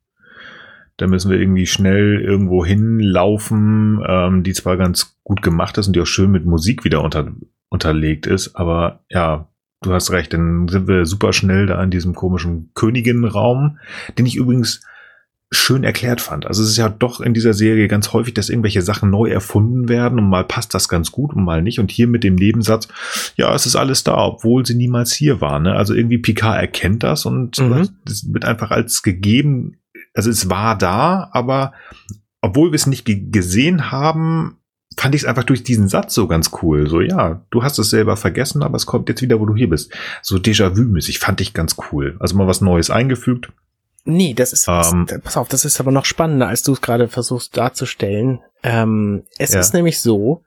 Da müssen wir irgendwie schnell irgendwo hinlaufen, ähm, die zwar ganz gut gemacht ist und die auch schön mit Musik wieder unter, unterlegt ist, aber ja, du hast recht, dann sind wir super schnell da in diesem komischen Königinnenraum, den ich übrigens schön erklärt fand. Also es ist ja doch in dieser Serie ganz häufig, dass irgendwelche Sachen neu erfunden werden und mal passt das ganz gut und mal nicht. Und hier mit dem Nebensatz, ja, es ist alles da, obwohl sie niemals hier waren. Ne? Also irgendwie Picard erkennt das und mhm. das wird einfach als gegeben, also es war da, aber obwohl wir es nicht gesehen haben, fand ich es einfach durch diesen Satz so ganz cool. So, ja, du hast es selber vergessen, aber es kommt jetzt wieder, wo du hier bist. So Déjà-vu-mäßig fand ich ganz cool. Also mal was Neues eingefügt. Nee, das ist, ähm. pass auf, das ist aber noch spannender, als du es gerade versuchst darzustellen. Ähm, es ja. ist nämlich so,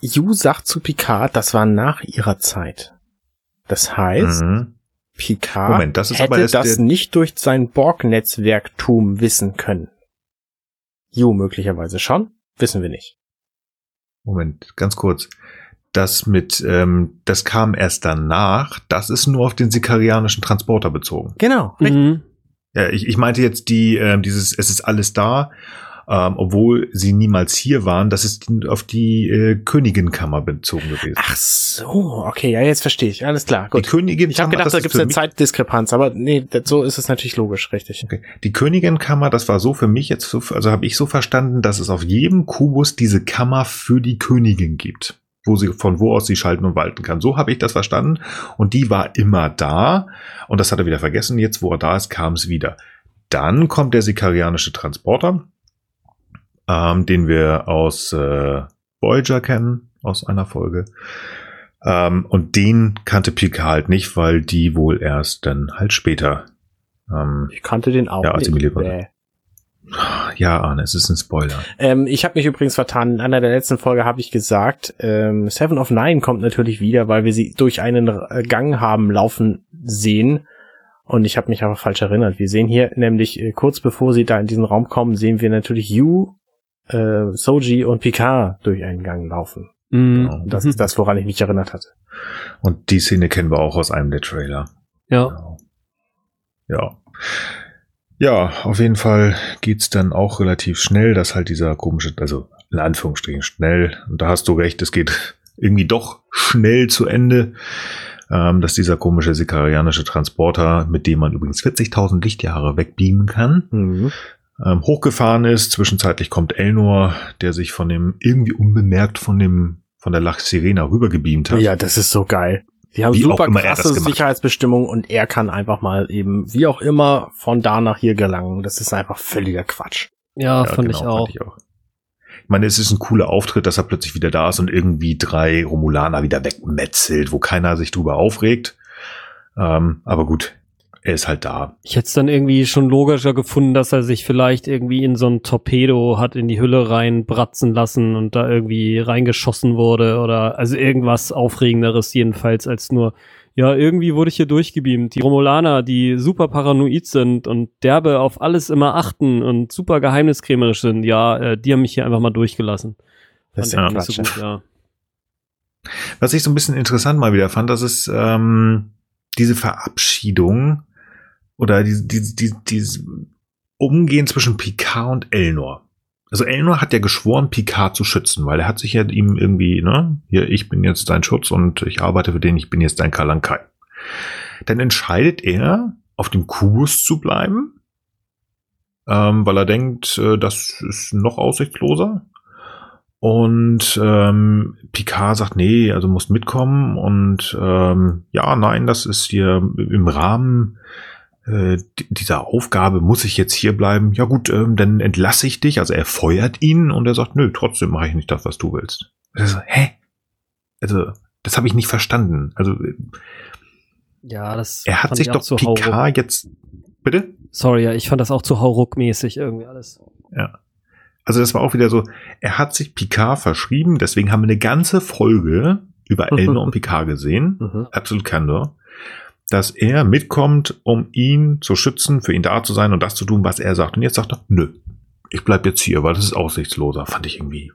Yu sagt zu Picard, das war nach ihrer Zeit. Das heißt, mhm. Picard Moment, das hätte das nicht durch sein Borg-Netzwerktum wissen können. Yu möglicherweise schon, wissen wir nicht. Moment, ganz kurz. Das mit, ähm, das kam erst danach, das ist nur auf den sikarianischen Transporter bezogen. Genau, richtig. Mhm. Ja, ich, ich meinte jetzt die, äh, dieses, es ist alles da, ähm, obwohl sie niemals hier waren, das ist auf die äh, Königinkammer bezogen gewesen. Ach so, okay, ja, jetzt verstehe ich. Alles klar, gut. Die Königinkammer, ich habe gedacht, da gibt es eine Zeitdiskrepanz, aber nee, das, so ist es natürlich logisch, richtig. Okay. Die Königinkammer, das war so für mich jetzt so, also habe ich so verstanden, dass es auf jedem Kubus diese Kammer für die Königin gibt wo sie, von wo aus sie schalten und walten kann. So habe ich das verstanden. Und die war immer da. Und das hat er wieder vergessen. Jetzt, wo er da ist, kam es wieder. Dann kommt der sikarianische Transporter, ähm, den wir aus äh, Voyager kennen, aus einer Folge. Ähm, und den kannte Pika halt nicht, weil die wohl erst dann halt später. Ähm, ich kannte den auch ja, nicht. Ja, Arne, es ist ein Spoiler. Ähm, ich habe mich übrigens vertan. In einer der letzten Folge habe ich gesagt, ähm, Seven of Nine kommt natürlich wieder, weil wir sie durch einen Gang haben laufen sehen. Und ich habe mich aber falsch erinnert. Wir sehen hier nämlich äh, kurz bevor sie da in diesen Raum kommen, sehen wir natürlich You äh, Soji und Picard durch einen Gang laufen. Mhm. Genau. Das ist das, woran ich mich erinnert hatte. Und die Szene kennen wir auch aus einem der Trailer. Ja. Genau. Ja. Ja, auf jeden Fall geht's dann auch relativ schnell, dass halt dieser komische, also in Anführungsstrichen schnell, und da hast du recht, es geht irgendwie doch schnell zu Ende, ähm, dass dieser komische sikarianische Transporter, mit dem man übrigens 40.000 Lichtjahre wegbeamen kann, Mhm. ähm, hochgefahren ist. Zwischenzeitlich kommt Elnor, der sich von dem irgendwie unbemerkt von dem von der Lach Sirena rübergebeamt hat. Ja, das ist so geil. Die haben Wie auch super er krasse. Sicherheitsbestimmungen und er kann einfach mal eben, wie auch immer, von da nach hier gelangen. Das ist einfach völliger Quatsch. Ja, Ja, fand genau, ich auch. Ich meine, es ist ein cooler Auftritt, dass er plötzlich wieder da ist und irgendwie drei Romulaner wieder wegmetzelt, wo keiner sich drüber aufregt. Ähm, aber gut, er ist halt da. Ich hätte es dann irgendwie schon logischer gefunden, dass er sich vielleicht irgendwie in so ein Torpedo hat in die Hülle reinbratzen lassen und da irgendwie reingeschossen wurde oder also irgendwas Aufregenderes jedenfalls als nur, ja, irgendwie wurde ich hier durchgebeamt. Die Romulaner, die super paranoid sind und derbe auf alles immer achten und super geheimniskrämerisch sind, ja, äh, die haben mich hier einfach mal durchgelassen. Das ist ja ich nicht so gut, ja. Was ich so ein bisschen interessant mal wieder fand, das ist ähm, diese Verabschiedung oder diese, diese, diese, dieses Umgehen zwischen Picard und Elnor. Also Elnor hat ja geschworen, Picard zu schützen, weil er hat sich ja ihm irgendwie, ne, hier, ich bin jetzt dein Schutz und ich arbeite für den, ich bin jetzt dein Kalankai. Dann entscheidet er, auf dem Kubus zu bleiben, ähm, weil er denkt, äh, das ist noch aussichtsloser. Und ähm, Picard sagt, nee, also musst mitkommen. Und ähm, ja, nein, das ist hier im Rahmen äh, dieser Aufgabe, muss ich jetzt hier bleiben. Ja gut, ähm, dann entlasse ich dich. Also er feuert ihn und er sagt, nö, trotzdem mache ich nicht das, was du willst. Also, hä? Also, das habe ich nicht verstanden. Also, äh, Ja, das er hat sich doch zu Hauruck. Picard jetzt. Bitte? Sorry, ja, ich fand das auch zu Hauruck-mäßig irgendwie alles. Ja. Also das war auch wieder so, er hat sich Picard verschrieben, deswegen haben wir eine ganze Folge über Elnor und Picard gesehen, Mhm. Absolute Candor, dass er mitkommt, um ihn zu schützen, für ihn da zu sein und das zu tun, was er sagt. Und jetzt sagt er, nö, ich bleib jetzt hier, weil das ist aussichtsloser. Fand ich irgendwie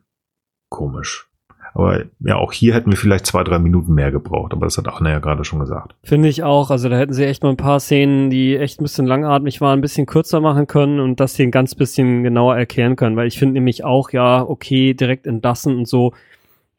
komisch. Aber ja, auch hier hätten wir vielleicht zwei, drei Minuten mehr gebraucht, aber das hat Anna ja gerade schon gesagt. Finde ich auch. Also da hätten sie echt mal ein paar Szenen, die echt ein bisschen langatmig waren, ein bisschen kürzer machen können und das hier ein ganz bisschen genauer erklären können. Weil ich finde nämlich auch, ja, okay, direkt entlassen und so.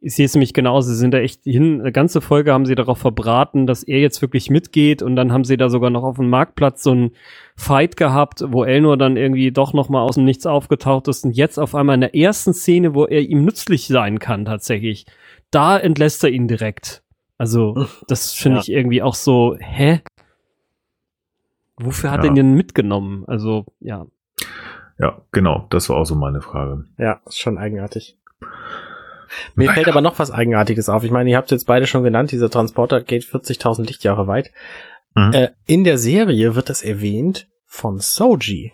Ich sehe es nämlich genauso. Sie sind da echt hin, eine ganze Folge haben sie darauf verbraten, dass er jetzt wirklich mitgeht und dann haben sie da sogar noch auf dem Marktplatz so einen Fight gehabt, wo Elnor dann irgendwie doch noch mal aus dem Nichts aufgetaucht ist und jetzt auf einmal in der ersten Szene, wo er ihm nützlich sein kann tatsächlich, da entlässt er ihn direkt. Also, das finde Ja. ich irgendwie auch so, hä? Wofür hat Ja. er ihn denn mitgenommen? Also, ja. Ja, genau, das war auch so meine Frage. Ja, ist schon eigenartig. Mir Naja. fällt aber noch was Eigenartiges auf. Ich meine, ihr habt jetzt beide schon genannt, dieser Transporter geht 40.000 Lichtjahre weit. Mhm. Äh, in der Serie wird das erwähnt von Soji.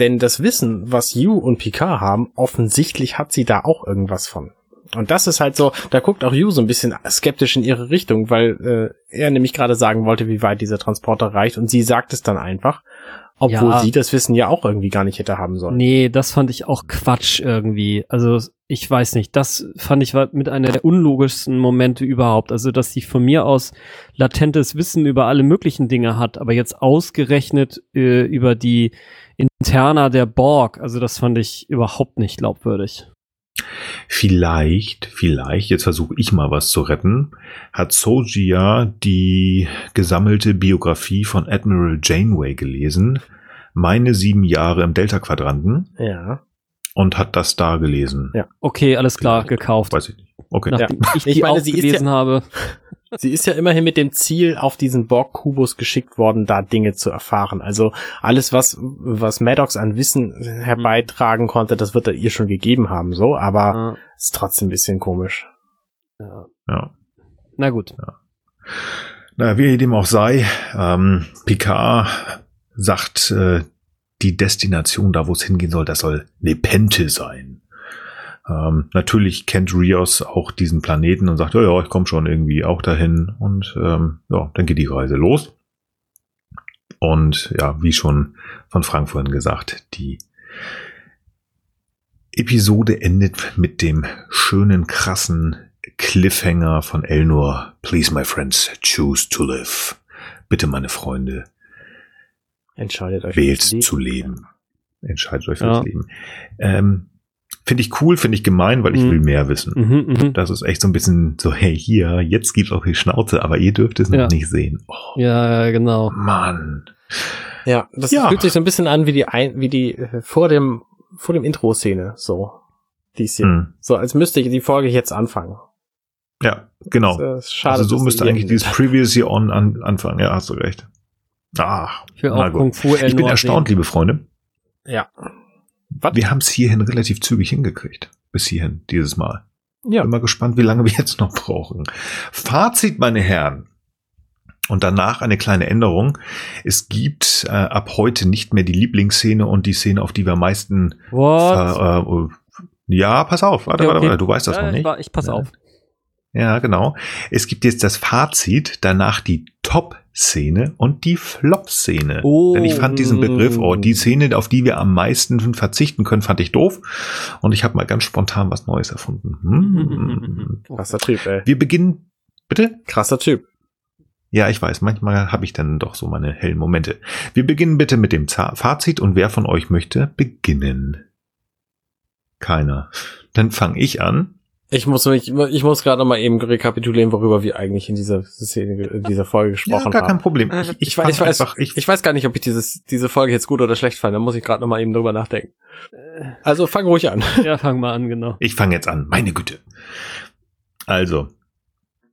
Denn das Wissen, was Yu und Picard haben, offensichtlich hat sie da auch irgendwas von. Und das ist halt so, da guckt auch Yu so ein bisschen skeptisch in ihre Richtung, weil äh, er nämlich gerade sagen wollte, wie weit dieser Transporter reicht und sie sagt es dann einfach, obwohl Ja. sie das Wissen ja auch irgendwie gar nicht hätte haben sollen. Nee, das fand ich auch Quatsch irgendwie. Also, ich weiß nicht, das fand ich war mit einer der unlogischsten Momente überhaupt. Also, dass sie von mir aus latentes Wissen über alle möglichen Dinge hat, aber jetzt ausgerechnet äh, über die Interna der Borg. Also, das fand ich überhaupt nicht glaubwürdig. Vielleicht, vielleicht, jetzt versuche ich mal was zu retten, hat Soji ja die gesammelte Biografie von Admiral Janeway gelesen, meine sieben Jahre im Delta-Quadranten, Ja. und hat das da gelesen. Ja. Okay, alles klar, gekauft. Weiß ich nicht. Okay. Nachdem ich Ich die meine, auch sie ist gelesen habe. Sie ist ja immerhin mit dem Ziel auf diesen Borg-Kubus geschickt worden, da Dinge zu erfahren. Also alles, was, was Maddox an Wissen herbeitragen konnte, das wird er ihr schon gegeben haben, so, aber Ah, ist trotzdem ein bisschen komisch. ja. Ja. Na gut. Na, wie dem auch sei, ähm, Picard sagt, äh, die Destination, da wo es hingehen soll, das soll Nepente sein. Ähm, natürlich kennt Rios auch diesen Planeten und sagt, ja, ja, ich komme schon irgendwie auch dahin. Und ähm, ja, dann geht die Reise los. Und ja, wie schon von Frank vorhin gesagt, die Episode endet mit dem schönen, krassen Cliffhanger von Elnor. Please, my friends, choose to live. Bitte, meine Freunde, Entscheidet euch. wählt zu leben. Entscheidet euch Ja. fürs Leben. Ähm, finde ich cool, finde ich gemein, weil ich Mhm. will mehr wissen. Mhm, mhm. Das ist echt so ein bisschen so, hey, hier, jetzt gibt's auch die Schnauze, aber ihr dürft es noch Ja. nicht sehen. Oh, Ja, genau. Mann. Ja, das Ja. fühlt sich so ein bisschen an wie die ein, wie die äh, vor dem vor dem Intro-Szene so. Die ist hier. Hm. So als müsste ich die Folge jetzt anfangen. Ja, genau. Das ist schade. also so müsste eigentlich dieses Previous Year On an, anfangen. Ja, hast du recht. Ach, Ich will auch. Kung Fu Ich bin erstaunt, liebe Freunde. Ja. Was? Wir haben es hierhin relativ zügig hingekriegt. Bis hierhin, dieses Mal. Ja. Bin mal gespannt, wie lange wir jetzt noch brauchen. Fazit, meine Herren. Und danach eine kleine Änderung. Es gibt äh, ab heute nicht mehr die Lieblingsszene und die Szene, auf die wir am meisten. What? ver, äh, ja, pass auf, warte, Okay, warte, okay. warte, du weißt das ja, noch ich, nicht. war, ich pass Ja. auf. Ja, genau. Es gibt jetzt das Fazit, danach die Top-Szene und die Flop-Szene. Oh. Denn ich fand diesen Begriff, oh, die Szene, auf die wir am meisten verzichten können, fand ich doof. Und ich habe mal ganz spontan was Neues erfunden. Hm. Krasser Typ, ey. Wir beginnen, bitte? Krasser Typ. Ja, ich weiß, manchmal habe ich dann doch so meine hellen Momente. Wir beginnen bitte mit dem Fazit und wer von euch möchte beginnen? Keiner. Dann fange ich an. Ich muss mich, ich muss gerade noch mal eben rekapitulieren, worüber wir eigentlich in dieser Szene, in dieser Folge Ja, gesprochen gar kein haben. Problem. Ich, Ich, ich, weiß, ich, weiß, einfach, ich, weiß gar nicht, ob ich dieses, diese Folge jetzt gut oder schlecht fand. Da muss ich gerade noch mal eben drüber nachdenken. Also fang ruhig an. Ja, fang mal an, genau. Ich fange jetzt an, meine Güte. Also,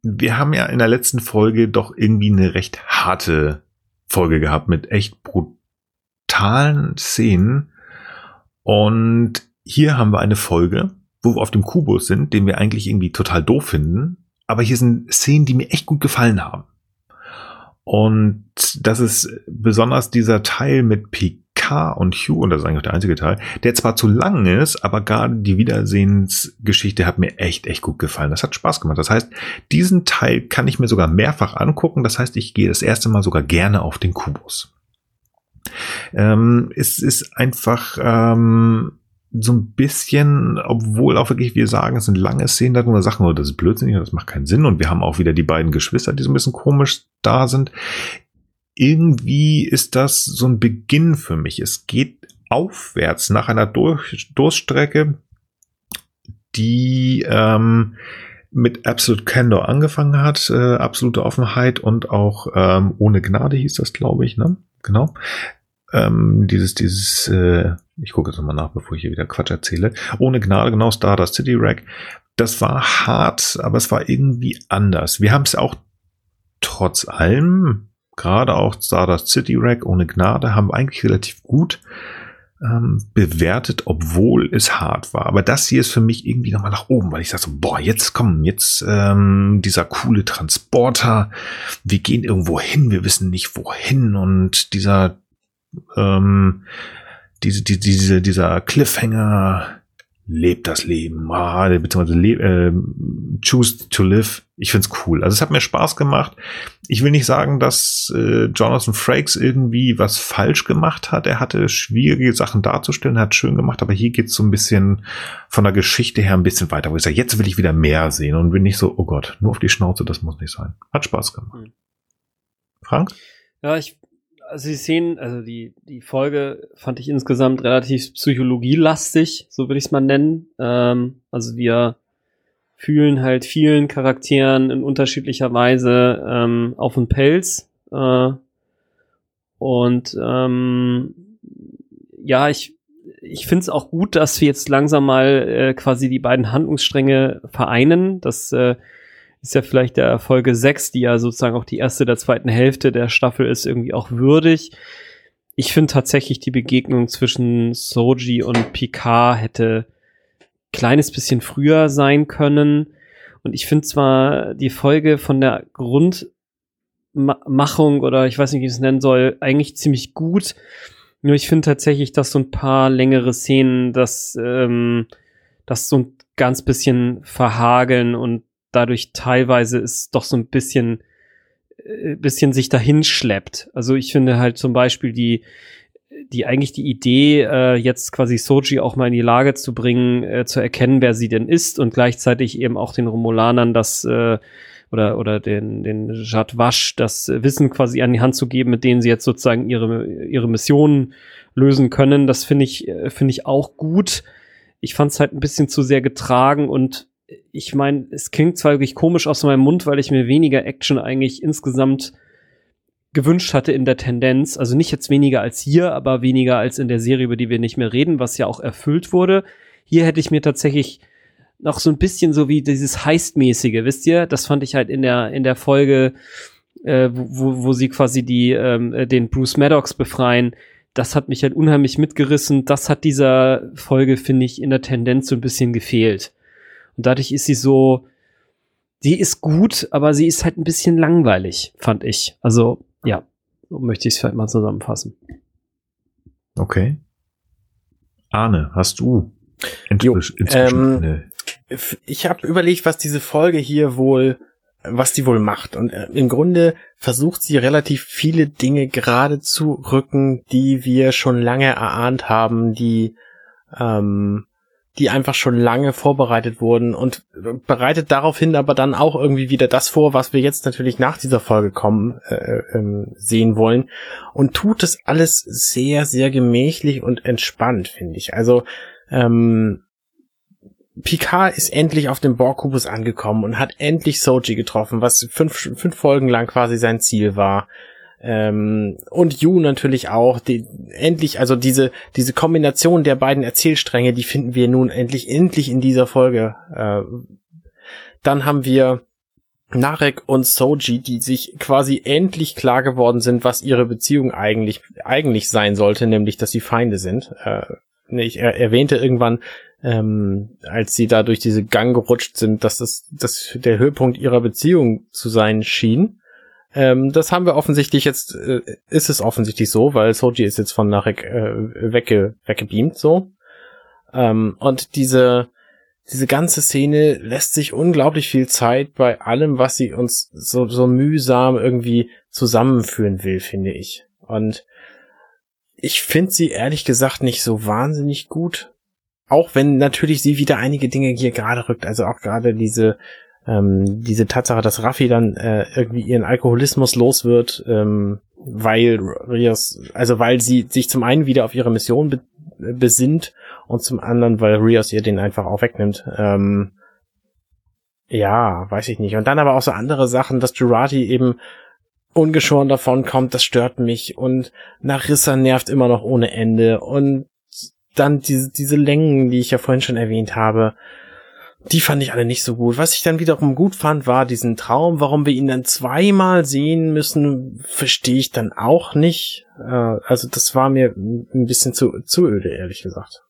wir haben ja in der letzten Folge doch irgendwie eine recht harte Folge gehabt mit echt brutalen Szenen. Und hier haben wir eine Folge, wo wir auf dem Kubus sind, den wir eigentlich irgendwie total doof finden. Aber hier sind Szenen, die mir echt gut gefallen haben. Und das ist besonders dieser Teil mit Picard und Hugh, und das ist eigentlich auch der einzige Teil, der zwar zu lang ist, aber gerade die Wiedersehensgeschichte hat mir echt, echt gut gefallen. Das hat Spaß gemacht. Das heißt, diesen Teil kann ich mir sogar mehrfach angucken. Das heißt, ich gehe das erste Mal sogar gerne auf den Kubus. Ähm, es ist einfach ähm, so ein bisschen, obwohl auch wirklich wir sagen, es sind lange Szenen, da nur Sachen, oh, das ist blödsinnig, das macht keinen Sinn. Und wir haben auch wieder die beiden Geschwister, die so ein bisschen komisch da sind. Irgendwie ist das so ein Beginn für mich. Es geht aufwärts nach einer Durch Durststrecke, die ähm, mit Absolute Candor angefangen hat, äh, absolute Offenheit und auch ähm, ohne Gnade hieß das, glaube ich, ne? Genau. Ähm, dieses, dieses, äh, ich gucke jetzt nochmal nach, bevor ich hier wieder Quatsch erzähle. Ohne Gnade, genau, Stardust City Rack. Das war hart, aber es war irgendwie anders. Wir haben es auch trotz allem, gerade auch Stardust City Rack ohne Gnade, haben eigentlich relativ gut ähm, bewertet, obwohl es hart war. Aber das hier ist für mich irgendwie nochmal nach oben, weil ich sage so, boah, jetzt kommen, jetzt ähm, dieser coole Transporter, wir gehen irgendwo hin, wir wissen nicht wohin und dieser ähm, diese, die, diese, dieser Cliffhanger lebt das Leben, ah, beziehungsweise le äh, choose to live. Ich find's cool. Also es hat mir Spaß gemacht. Ich will nicht sagen, dass äh, Jonathan Frakes irgendwie was falsch gemacht hat. Er hatte schwierige Sachen darzustellen, hat schön gemacht, aber hier geht's so ein bisschen von der Geschichte her ein bisschen weiter, wo ich sage, jetzt will ich wieder mehr sehen und bin nicht so, oh Gott, nur auf die Schnauze, das muss nicht sein. Hat Spaß gemacht. Mhm. Frank? Ja, ich, also die Szenen, also die, die Folge fand ich insgesamt relativ psychologielastig, so würde ich es mal nennen. Ähm, also wir fühlen halt vielen Charakteren in unterschiedlicher Weise ähm, auf den Pelz. Äh, und ähm, ja, ich, ich finde es auch gut, dass wir jetzt langsam mal äh, quasi die beiden Handlungsstränge vereinen. Das äh, ist ja vielleicht der Folge 6, die ja sozusagen auch die erste der zweiten Hälfte der Staffel ist, irgendwie auch würdig. Ich finde tatsächlich die Begegnung zwischen Soji und Picard hätte kleines bisschen früher sein können. Und ich finde zwar die Folge von der Grundmachung oder ich weiß nicht, wie ich es nennen soll, eigentlich ziemlich gut. Nur ich finde tatsächlich, dass so ein paar längere Szenen das, ähm, das so ein ganz bisschen verhageln und dadurch teilweise ist doch so ein bisschen, äh, bisschen sich dahin schleppt. Also ich finde halt zum Beispiel die, die eigentlich die Idee, äh, jetzt quasi Soji auch mal in die Lage zu bringen, äh, zu erkennen, wer sie denn ist und gleichzeitig eben auch den Romulanern das äh, oder oder den den Jadwasch das Wissen quasi an die Hand zu geben, mit denen sie jetzt sozusagen ihre ihre Mission lösen können. Das finde ich äh, finde ich auch gut. Ich fand es halt ein bisschen zu sehr getragen und ich meine, es klingt zwar wirklich komisch aus meinem Mund, weil ich mir weniger Action eigentlich insgesamt gewünscht hatte in der Tendenz. Also nicht jetzt weniger als hier, aber weniger als in der Serie, über die wir nicht mehr reden, was ja auch erfüllt wurde. Hier hätte ich mir tatsächlich noch so ein bisschen so wie dieses Heistmäßige, wisst ihr? Das fand ich halt in der, in der Folge, äh, wo, wo sie quasi die, ähm, äh, den Bruce Maddox befreien. Das hat mich halt unheimlich mitgerissen. Das hat dieser Folge, finde ich, in der Tendenz so ein bisschen gefehlt. Und dadurch ist sie so, sie ist gut, aber sie ist halt ein bisschen langweilig, fand ich. Also ja, so möchte ich es vielleicht mal zusammenfassen. Okay. Arne, hast du jo, ähm, ich habe überlegt, was diese Folge hier wohl, was die wohl macht. Und äh, im Grunde versucht sie relativ viele Dinge gerade zu rücken, die wir schon lange erahnt haben, die ähm, die einfach schon lange vorbereitet wurden und bereitet daraufhin aber dann auch irgendwie wieder das vor, was wir jetzt natürlich nach dieser Folge kommen äh, äh, sehen wollen und tut es alles sehr sehr gemächlich und entspannt finde ich. Also ähm, Picard ist endlich auf dem Borg-Kubus angekommen und hat endlich Soji getroffen, was fünf, fünf Folgen lang quasi sein Ziel war. Ähm, und Yu natürlich auch. Die, endlich, also diese, diese Kombination der beiden Erzählstränge, die finden wir nun endlich, endlich in dieser Folge. Äh, dann haben wir Narek und Soji, die sich quasi endlich klar geworden sind, was ihre Beziehung eigentlich, eigentlich sein sollte, nämlich, dass sie Feinde sind. Äh, ich er erwähnte irgendwann, ähm, als sie da durch diese Gang gerutscht sind, dass das, das der Höhepunkt ihrer Beziehung zu sein schien. Ähm, das haben wir offensichtlich jetzt, äh, ist es offensichtlich so, weil Soji ist jetzt von Narek äh, wegge, weggebeamt so. Ähm, und diese, diese ganze Szene lässt sich unglaublich viel Zeit bei allem, was sie uns so, so mühsam irgendwie zusammenführen will, finde ich. Und ich finde sie ehrlich gesagt nicht so wahnsinnig gut. Auch wenn natürlich sie wieder einige Dinge hier gerade rückt. Also auch gerade diese, ähm, diese Tatsache, dass Raffi dann äh, irgendwie ihren Alkoholismus los wird, ähm, weil Rios, also weil sie sich zum einen wieder auf ihre Mission be besinnt und zum anderen, weil Rios ihr den einfach auch wegnimmt. Ähm, ja, weiß ich nicht. Und dann aber auch so andere Sachen, dass Jurati eben ungeschoren davon kommt, das stört mich. Und Narissa nervt immer noch ohne Ende. Und dann diese, diese Längen, die ich ja vorhin schon erwähnt habe, die fand ich alle nicht so gut. Was ich dann wiederum gut fand, war diesen Traum. Warum wir ihn dann zweimal sehen müssen, verstehe ich dann auch nicht. Äh, also das war mir ein bisschen zu, zu öde, ehrlich gesagt.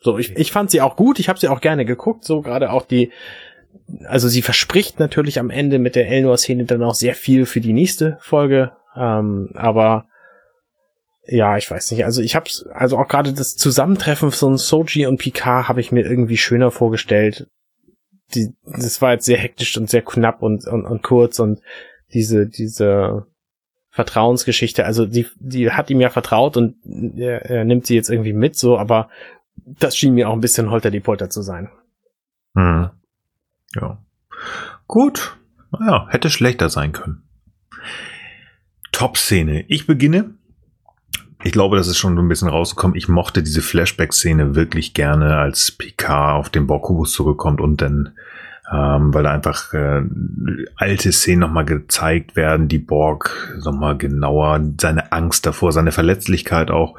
So, ich, ich fand sie auch gut. Ich habe sie auch gerne geguckt. So gerade auch die, also sie verspricht natürlich am Ende mit der Elnor-Szene dann auch sehr viel für die nächste Folge. Ähm, aber ja, ich weiß nicht. Also ich hab's, also auch gerade das Zusammentreffen von Soji und Picard habe ich mir irgendwie schöner vorgestellt. Die, das war jetzt sehr hektisch und sehr knapp und, und, und kurz und diese, diese Vertrauensgeschichte, also die, die hat ihm ja vertraut und er, er nimmt sie jetzt irgendwie mit, so, aber das schien mir auch ein bisschen holter die Polter zu sein. Hm. Ja. Gut. Naja, hätte schlechter sein können. Top-Szene. Ich beginne ich glaube, das ist schon ein bisschen rausgekommen. Ich mochte diese Flashback-Szene wirklich gerne, als Picard auf den Borkubus zurückkommt und dann ähm, weil da einfach äh, alte Szenen nochmal gezeigt werden, die Borg nochmal genauer, seine Angst davor, seine Verletzlichkeit auch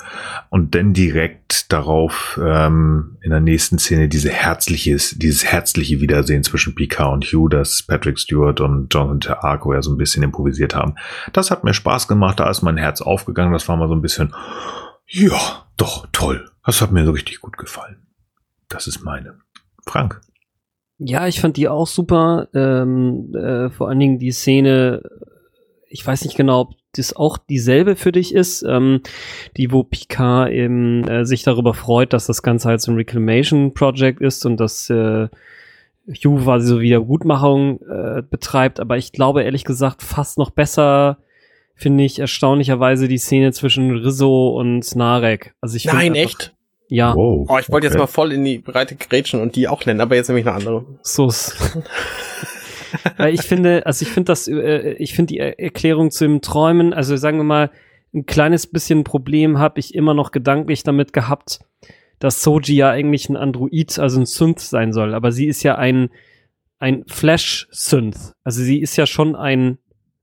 und dann direkt darauf ähm, in der nächsten Szene diese herzliches, dieses herzliche Wiedersehen zwischen Picard und Hugh, das Patrick Stewart und Jonathan Arco ja so ein bisschen improvisiert haben. Das hat mir Spaß gemacht, da ist mein Herz aufgegangen, das war mal so ein bisschen, ja, doch, toll. Das hat mir so richtig gut gefallen. Das ist meine. Frank. Ja, ich fand die auch super. Ähm, äh, vor allen Dingen die Szene, ich weiß nicht genau, ob das auch dieselbe für dich ist, ähm, die, wo Picard eben äh, sich darüber freut, dass das Ganze halt so ein Reclamation Project ist und dass äh, Hugh quasi so Wiedergutmachung äh, betreibt. Aber ich glaube ehrlich gesagt fast noch besser finde ich erstaunlicherweise die Szene zwischen Rizzo und Narek. Also ich Nein, echt? Ja. Wow, oh, ich wollte okay. jetzt mal voll in die Breite grätschen und die auch nennen, aber jetzt nehme ich eine andere. So. Weil ich finde, also ich finde das, äh, ich finde die Erklärung zu dem Träumen, also sagen wir mal, ein kleines bisschen Problem habe ich immer noch gedanklich damit gehabt, dass Soji ja eigentlich ein Android, also ein Synth sein soll, aber sie ist ja ein, ein Flash-Synth. Also sie ist ja schon ein,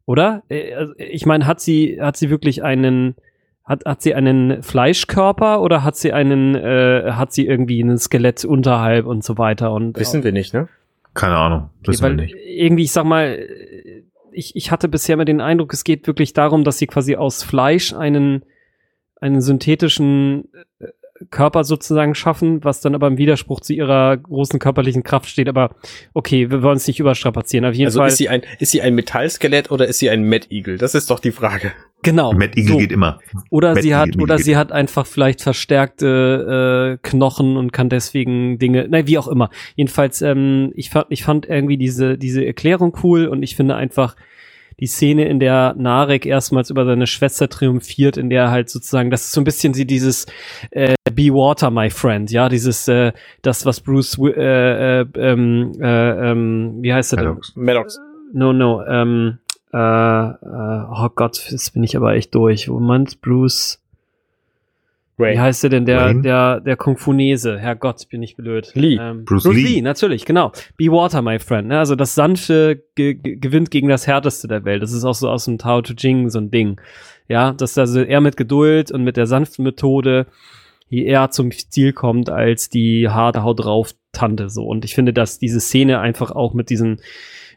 oder? Äh, also ich meine, hat sie, hat sie wirklich einen, hat, hat sie einen Fleischkörper oder hat sie einen, äh, hat sie irgendwie ein Skelett unterhalb und so weiter und wissen wir nicht, ne? Keine Ahnung, wissen okay, wir nicht. Irgendwie, ich sag mal, ich, ich hatte bisher immer den Eindruck, es geht wirklich darum, dass sie quasi aus Fleisch einen, einen synthetischen äh, Körper sozusagen schaffen, was dann aber im Widerspruch zu ihrer großen körperlichen Kraft steht. Aber okay, wir wollen es nicht überstrapazieren. Auf jeden also Fall. Ist sie ein, ist sie ein Metallskelett oder ist sie ein Mad Eagle? Das ist doch die Frage. Genau. Mad Eagle so. geht immer. Oder Mad sie Eagle, hat, oder sie hat einfach vielleicht verstärkte äh, Knochen und kann deswegen Dinge, nein, wie auch immer. Jedenfalls, ähm, ich fand, ich fand irgendwie diese, diese Erklärung cool und ich finde einfach, die Szene, in der Narek erstmals über seine Schwester triumphiert, in der halt sozusagen, das ist so ein bisschen sie dieses äh, Be Water, my friend, ja, dieses, äh, das, was Bruce, äh, äh, ähm, äh, ähm, wie heißt er denn? Maddox. No, no, ähm, äh, äh, oh Gott, jetzt bin ich aber echt durch. Moment, Bruce. Ray. Wie heißt der denn der, Wayne? der, der Kung Fu-Nese? Herrgott, bin ich blöd. Lee. Ähm, Bruce, Bruce Lee. Lee. natürlich, genau. Be Water, my friend. Ne? Also das Sanfte ge gewinnt gegen das Härteste der Welt. Das ist auch so aus dem Tao Te Ching so ein Ding. Ja, dass also er mit Geduld und mit der sanften Methode eher zum Ziel kommt als die harte Haut drauf Tante so. Und ich finde, dass diese Szene einfach auch mit diesen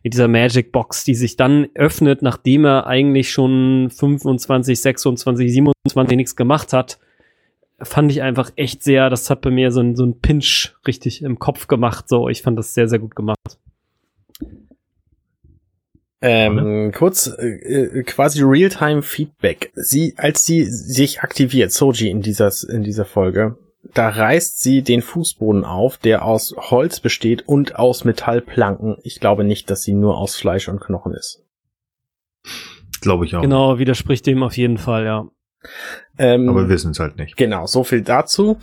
mit dieser Magic Box, die sich dann öffnet, nachdem er eigentlich schon 25, 26, 27 nichts gemacht hat, fand ich einfach echt sehr, das hat bei mir so ein, so ein Pinch richtig im Kopf gemacht. So, ich fand das sehr, sehr gut gemacht. Ähm, kurz äh quasi Realtime Feedback. Sie, als sie sich aktiviert, Soji in dieser in dieser Folge, da reißt sie den Fußboden auf, der aus Holz besteht und aus Metallplanken. Ich glaube nicht, dass sie nur aus Fleisch und Knochen ist. Glaube ich auch. Genau, widerspricht dem auf jeden Fall, ja. Ähm, Aber wir wissen es halt nicht. Genau, so viel dazu.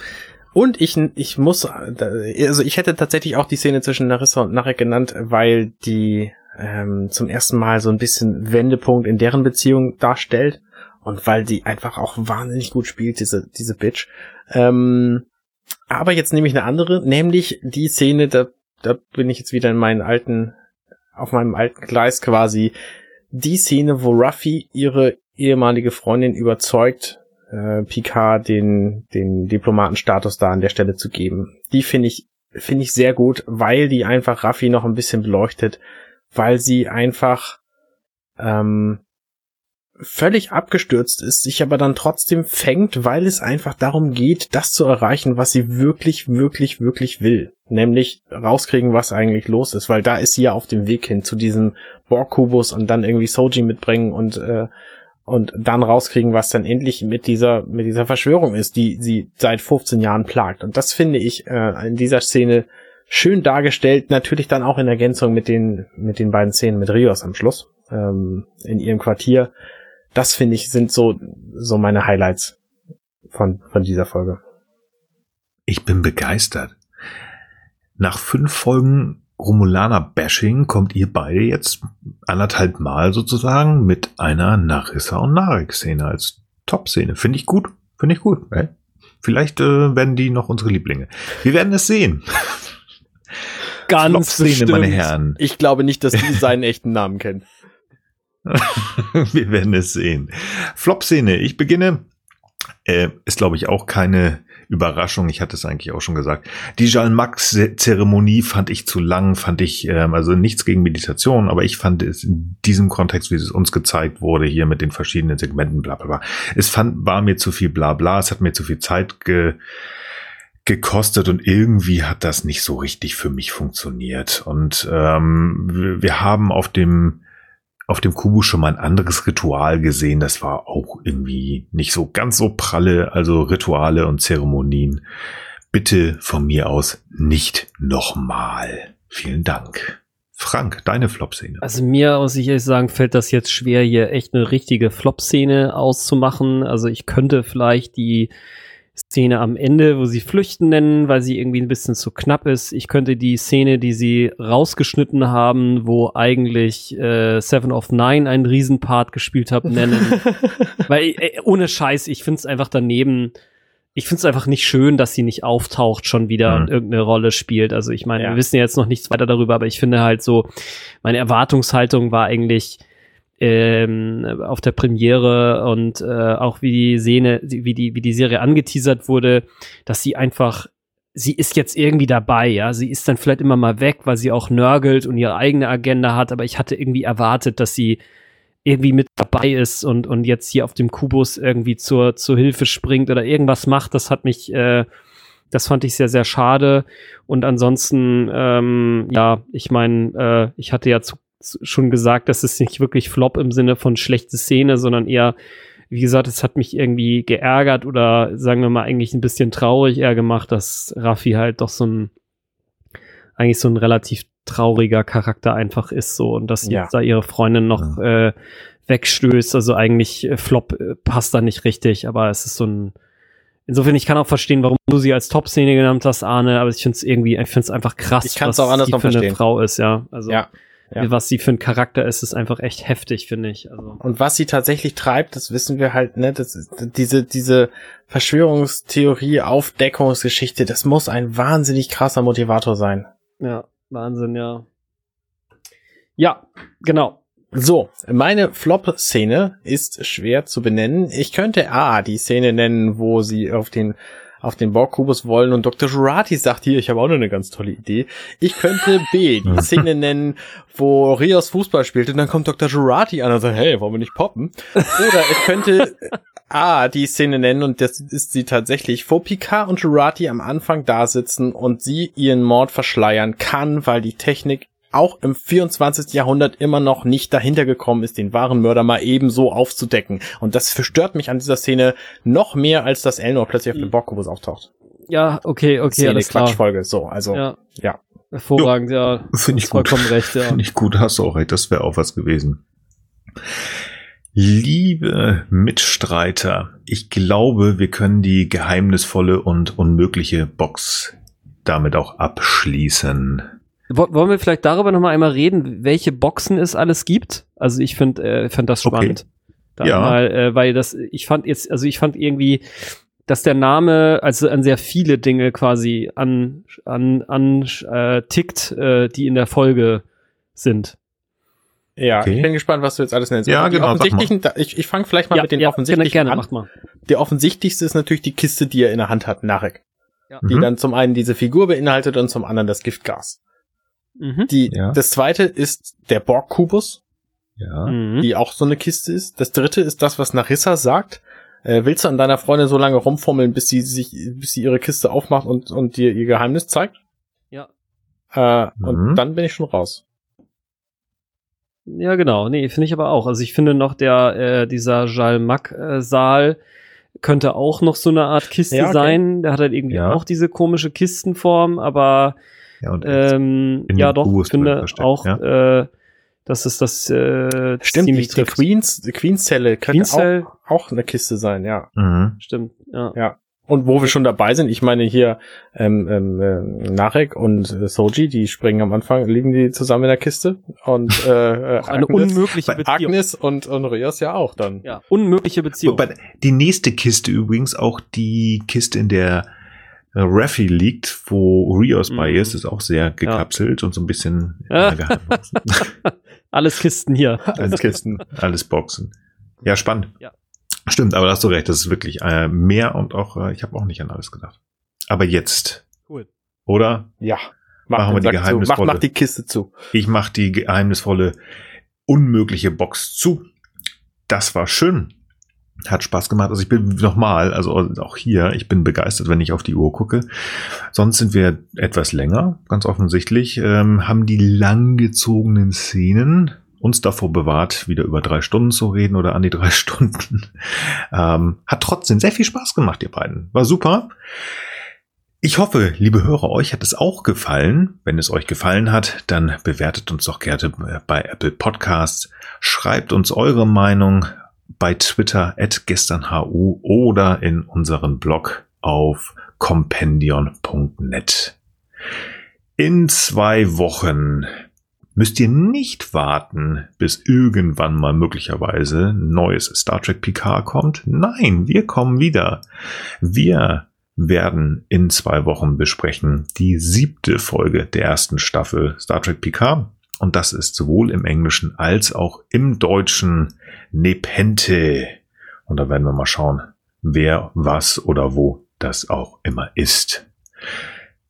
Und ich, ich muss, also ich hätte tatsächlich auch die Szene zwischen Narissa und Narek genannt, weil die ähm, zum ersten Mal so ein bisschen Wendepunkt in deren Beziehung darstellt und weil die einfach auch wahnsinnig gut spielt, diese, diese Bitch. Ähm, aber jetzt nehme ich eine andere, nämlich die Szene, da, da bin ich jetzt wieder in meinen alten, auf meinem alten Gleis quasi, die Szene, wo Ruffy ihre ehemalige Freundin überzeugt, äh, Picard den, den Diplomatenstatus da an der Stelle zu geben. Die finde ich, finde ich sehr gut, weil die einfach Raffi noch ein bisschen beleuchtet, weil sie einfach ähm, völlig abgestürzt ist, sich aber dann trotzdem fängt, weil es einfach darum geht, das zu erreichen, was sie wirklich, wirklich, wirklich will. Nämlich rauskriegen, was eigentlich los ist, weil da ist sie ja auf dem Weg hin zu diesem Borg-Kubus und dann irgendwie Soji mitbringen und äh, und dann rauskriegen, was dann endlich mit dieser mit dieser Verschwörung ist, die sie seit 15 Jahren plagt. Und das finde ich äh, in dieser Szene schön dargestellt, natürlich dann auch in Ergänzung mit den mit den beiden Szenen mit Rios am Schluss ähm, in ihrem Quartier. Das finde ich sind so so meine Highlights von von dieser Folge. Ich bin begeistert. Nach fünf Folgen Romulaner-Bashing kommt ihr beide jetzt anderthalb Mal sozusagen mit einer Narissa und Narek-Szene als Top-Szene. Finde ich gut. Finde ich gut. Ey. Vielleicht äh, werden die noch unsere Lieblinge. Wir werden es sehen. Ganz Szene, meine Herren. Ich glaube nicht, dass die seinen echten Namen kennen. Wir werden es sehen. Flop-Szene. Ich beginne. Äh, ist, glaube ich, auch keine Überraschung. Ich hatte es eigentlich auch schon gesagt. Die Jalmax-Zeremonie fand ich zu lang, fand ich, ähm, also nichts gegen Meditation, aber ich fand es in diesem Kontext, wie es uns gezeigt wurde, hier mit den verschiedenen Segmenten, bla bla bla. Es fand, war mir zu viel bla bla, es hat mir zu viel Zeit ge, gekostet und irgendwie hat das nicht so richtig für mich funktioniert. Und ähm, wir haben auf dem auf dem Kubus schon mal ein anderes Ritual gesehen. Das war auch irgendwie nicht so ganz so pralle. Also Rituale und Zeremonien. Bitte von mir aus nicht nochmal. Vielen Dank. Frank, deine Flop-Szene. Also mir, muss ich ehrlich sagen, fällt das jetzt schwer, hier echt eine richtige Flop-Szene auszumachen. Also ich könnte vielleicht die Szene am Ende, wo sie flüchten nennen, weil sie irgendwie ein bisschen zu knapp ist. Ich könnte die Szene, die sie rausgeschnitten haben, wo eigentlich äh, Seven of Nine einen Riesenpart gespielt hat, nennen. weil äh, ohne Scheiß, ich finde es einfach daneben ich finde es einfach nicht schön, dass sie nicht auftaucht schon wieder mhm. und irgendeine Rolle spielt. Also ich meine, ja. wir wissen ja jetzt noch nichts weiter darüber, aber ich finde halt so, meine Erwartungshaltung war eigentlich ähm, auf der Premiere und äh, auch wie die Szene, wie die, wie die Serie angeteasert wurde, dass sie einfach sie ist jetzt irgendwie dabei, ja. Sie ist dann vielleicht immer mal weg, weil sie auch nörgelt und ihre eigene Agenda hat, aber ich hatte irgendwie erwartet, dass sie irgendwie mit dabei ist und, und jetzt hier auf dem Kubus irgendwie zur, zur Hilfe springt oder irgendwas macht, das hat mich, äh, das fand ich sehr, sehr schade. Und ansonsten, ähm, ja, ich meine, äh, ich hatte ja zu, schon gesagt, das ist nicht wirklich Flop im Sinne von schlechte Szene, sondern eher, wie gesagt, es hat mich irgendwie geärgert oder sagen wir mal eigentlich ein bisschen traurig eher gemacht, dass Raffi halt doch so ein, eigentlich so ein relativ trauriger Charakter einfach ist so und dass ja. jetzt da ihre Freundin noch äh, wegstößt. Also eigentlich äh, Flop äh, passt da nicht richtig, aber es ist so ein. Insofern, ich kann auch verstehen, warum du sie als Top-Szene genannt hast, Arne, aber ich finde es irgendwie, ich finde es einfach krass, ich was auch anders sie für verstehen. eine Frau ist, ja. Also ja. Ja. was sie für ein Charakter ist, ist einfach echt heftig, finde ich. Also. Und was sie tatsächlich treibt, das wissen wir halt, ne, das ist, diese, diese Verschwörungstheorie, Aufdeckungsgeschichte, das muss ein wahnsinnig krasser Motivator sein. Ja, Wahnsinn, ja. Ja, genau. So, meine Flop-Szene ist schwer zu benennen. Ich könnte A, die Szene nennen, wo sie auf den auf den Borgkubus wollen und Dr. Jurati sagt hier, ich habe auch noch eine ganz tolle Idee. Ich könnte B, die Szene nennen, wo Rios Fußball spielt und dann kommt Dr. Jurati an und sagt, hey, wollen wir nicht poppen? Oder ich könnte A, die Szene nennen und das ist sie tatsächlich, wo Picard und Jurati am Anfang da sitzen und sie ihren Mord verschleiern kann, weil die Technik auch im 24. Jahrhundert immer noch nicht dahinter gekommen ist, den wahren Mörder mal ebenso aufzudecken. Und das verstört mich an dieser Szene noch mehr, als dass Elnor plötzlich auf dem Bockkubus auftaucht. Ja, okay, okay, Szene, alles klar. Quatschfolge, so, also, ja. ja. Hervorragend, jo, ja. Finde ich gut. Vollkommen recht, ja. Finde ich gut, hast du auch recht, das wäre auch was gewesen. Liebe Mitstreiter, ich glaube, wir können die geheimnisvolle und unmögliche Box damit auch abschließen. Wollen wir vielleicht darüber noch mal einmal reden, welche Boxen es alles gibt? Also ich finde äh, fand das spannend. Okay. ja. Mal, äh, weil das, ich fand jetzt, also ich fand irgendwie, dass der Name also an sehr viele Dinge quasi an an an äh, tickt, äh, die in der Folge sind. Ja, okay. ich bin gespannt, was du jetzt alles nennst. Ja, genau. Offensichtlichen, ich, ich fange vielleicht mal ja, mit den ja, offensichtlichen gerne, an. Macht mal. Der offensichtlichste ist natürlich die Kiste, die er in der Hand hat, Narek. Ja. Die Mhm. dann zum einen diese Figur beinhaltet und zum anderen das Giftgas. Mhm. Die, Ja. Das zweite ist der Borg-Kubus, Ja. Mhm. die auch so eine Kiste ist. Das dritte ist das, was Narissa sagt. Äh, willst du an deiner Freundin so lange rumfummeln, bis sie sich, bis sie ihre Kiste aufmacht und, und dir ihr Geheimnis zeigt? Ja. Äh, Mhm. Und dann bin ich schon raus. Ja, genau. Nee, finde ich aber auch. Also ich finde noch der, äh, dieser Jalmak-Saal könnte auch noch so eine Art Kiste Ja, okay. sein. Der hat halt irgendwie Ja. auch diese komische Kistenform, aber ja und ähm, in ja doch, ich finde auch, äh, dass es das äh, Stimmt, ziemlich die, die trifft. Queens, die Queenszelle könnte Queenszell? auch, auch eine Kiste sein, ja. mhm. Stimmt, ja. Ja. Und wo wir schon dabei sind, ich meine hier ähm, ähm, äh, Narek und äh, Soji, die springen am Anfang, liegen die zusammen in der Kiste und äh, äh, eine Agnes, unmögliche Beziehung. Agnes und, und Rios ja auch dann. Ja, unmögliche Beziehung. Wobei die nächste Kiste übrigens auch die Kiste, in der äh, Raffi liegt, wo Rios bei Mhm. ist, ist auch sehr gekapselt und so ein bisschen äh, geheim. Alles Kisten hier. Als Kisten. alles Boxen. Ja, spannend. Ja. Stimmt, aber da hast du recht, das ist wirklich äh, mehr und auch, äh, ich habe auch nicht an alles gedacht. Aber jetzt, Cool. oder? Ja. Machen wir die zu. Mach, geheimnisvolle- mach die Kiste zu. Ich mache die geheimnisvolle, unmögliche Box zu. Das war schön. Hat Spaß gemacht. Also ich bin nochmal, also auch hier, ich bin begeistert, wenn ich auf die Uhr gucke. Sonst sind wir etwas länger, ganz offensichtlich, ähm, haben die langgezogenen Szenen uns davor bewahrt, wieder über drei Stunden zu reden oder an die drei Stunden. Ähm, hat trotzdem sehr viel Spaß gemacht, ihr beiden. War super. Ich hoffe, liebe Hörer, euch hat es auch gefallen. Wenn es euch gefallen hat, dann bewertet uns doch gerne bei Apple Podcasts. Schreibt uns eure Meinung bei Twitter at gesternhu oder in unseren Blog auf compendion.net. In zwei Wochen müsst ihr nicht warten, bis irgendwann mal möglicherweise neues Star Trek Picard kommt. Nein, wir kommen wieder. Wir werden in zwei Wochen besprechen die siebte Folge der ersten Staffel Star Trek Picard. Und das ist sowohl im Englischen als auch im Deutschen Nepente. Und da werden wir mal schauen, wer, was oder wo das auch immer ist.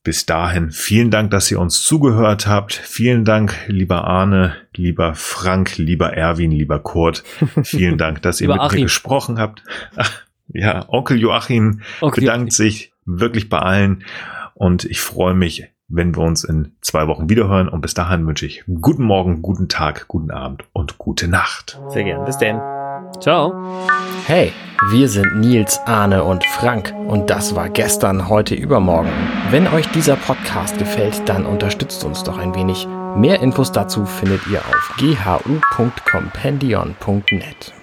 Bis dahin vielen Dank, dass ihr uns zugehört habt. Vielen Dank, lieber Arne, lieber Frank, lieber Erwin, lieber Kurt. Vielen Dank, dass ihr mit Achim. mir gesprochen habt. Ja, Onkel Joachim Onkel bedankt Joachim. sich wirklich bei allen und ich freue mich, wenn wir uns in zwei Wochen wiederhören und bis dahin wünsche ich guten Morgen, guten Tag, guten Abend und gute Nacht. Sehr gern. Bis denn. Ciao. Hey, wir sind Nils, Arne und Frank und das war gestern, heute, übermorgen. Wenn euch dieser Podcast gefällt, dann unterstützt uns doch ein wenig. Mehr Infos dazu findet ihr auf ghu.compendion.net.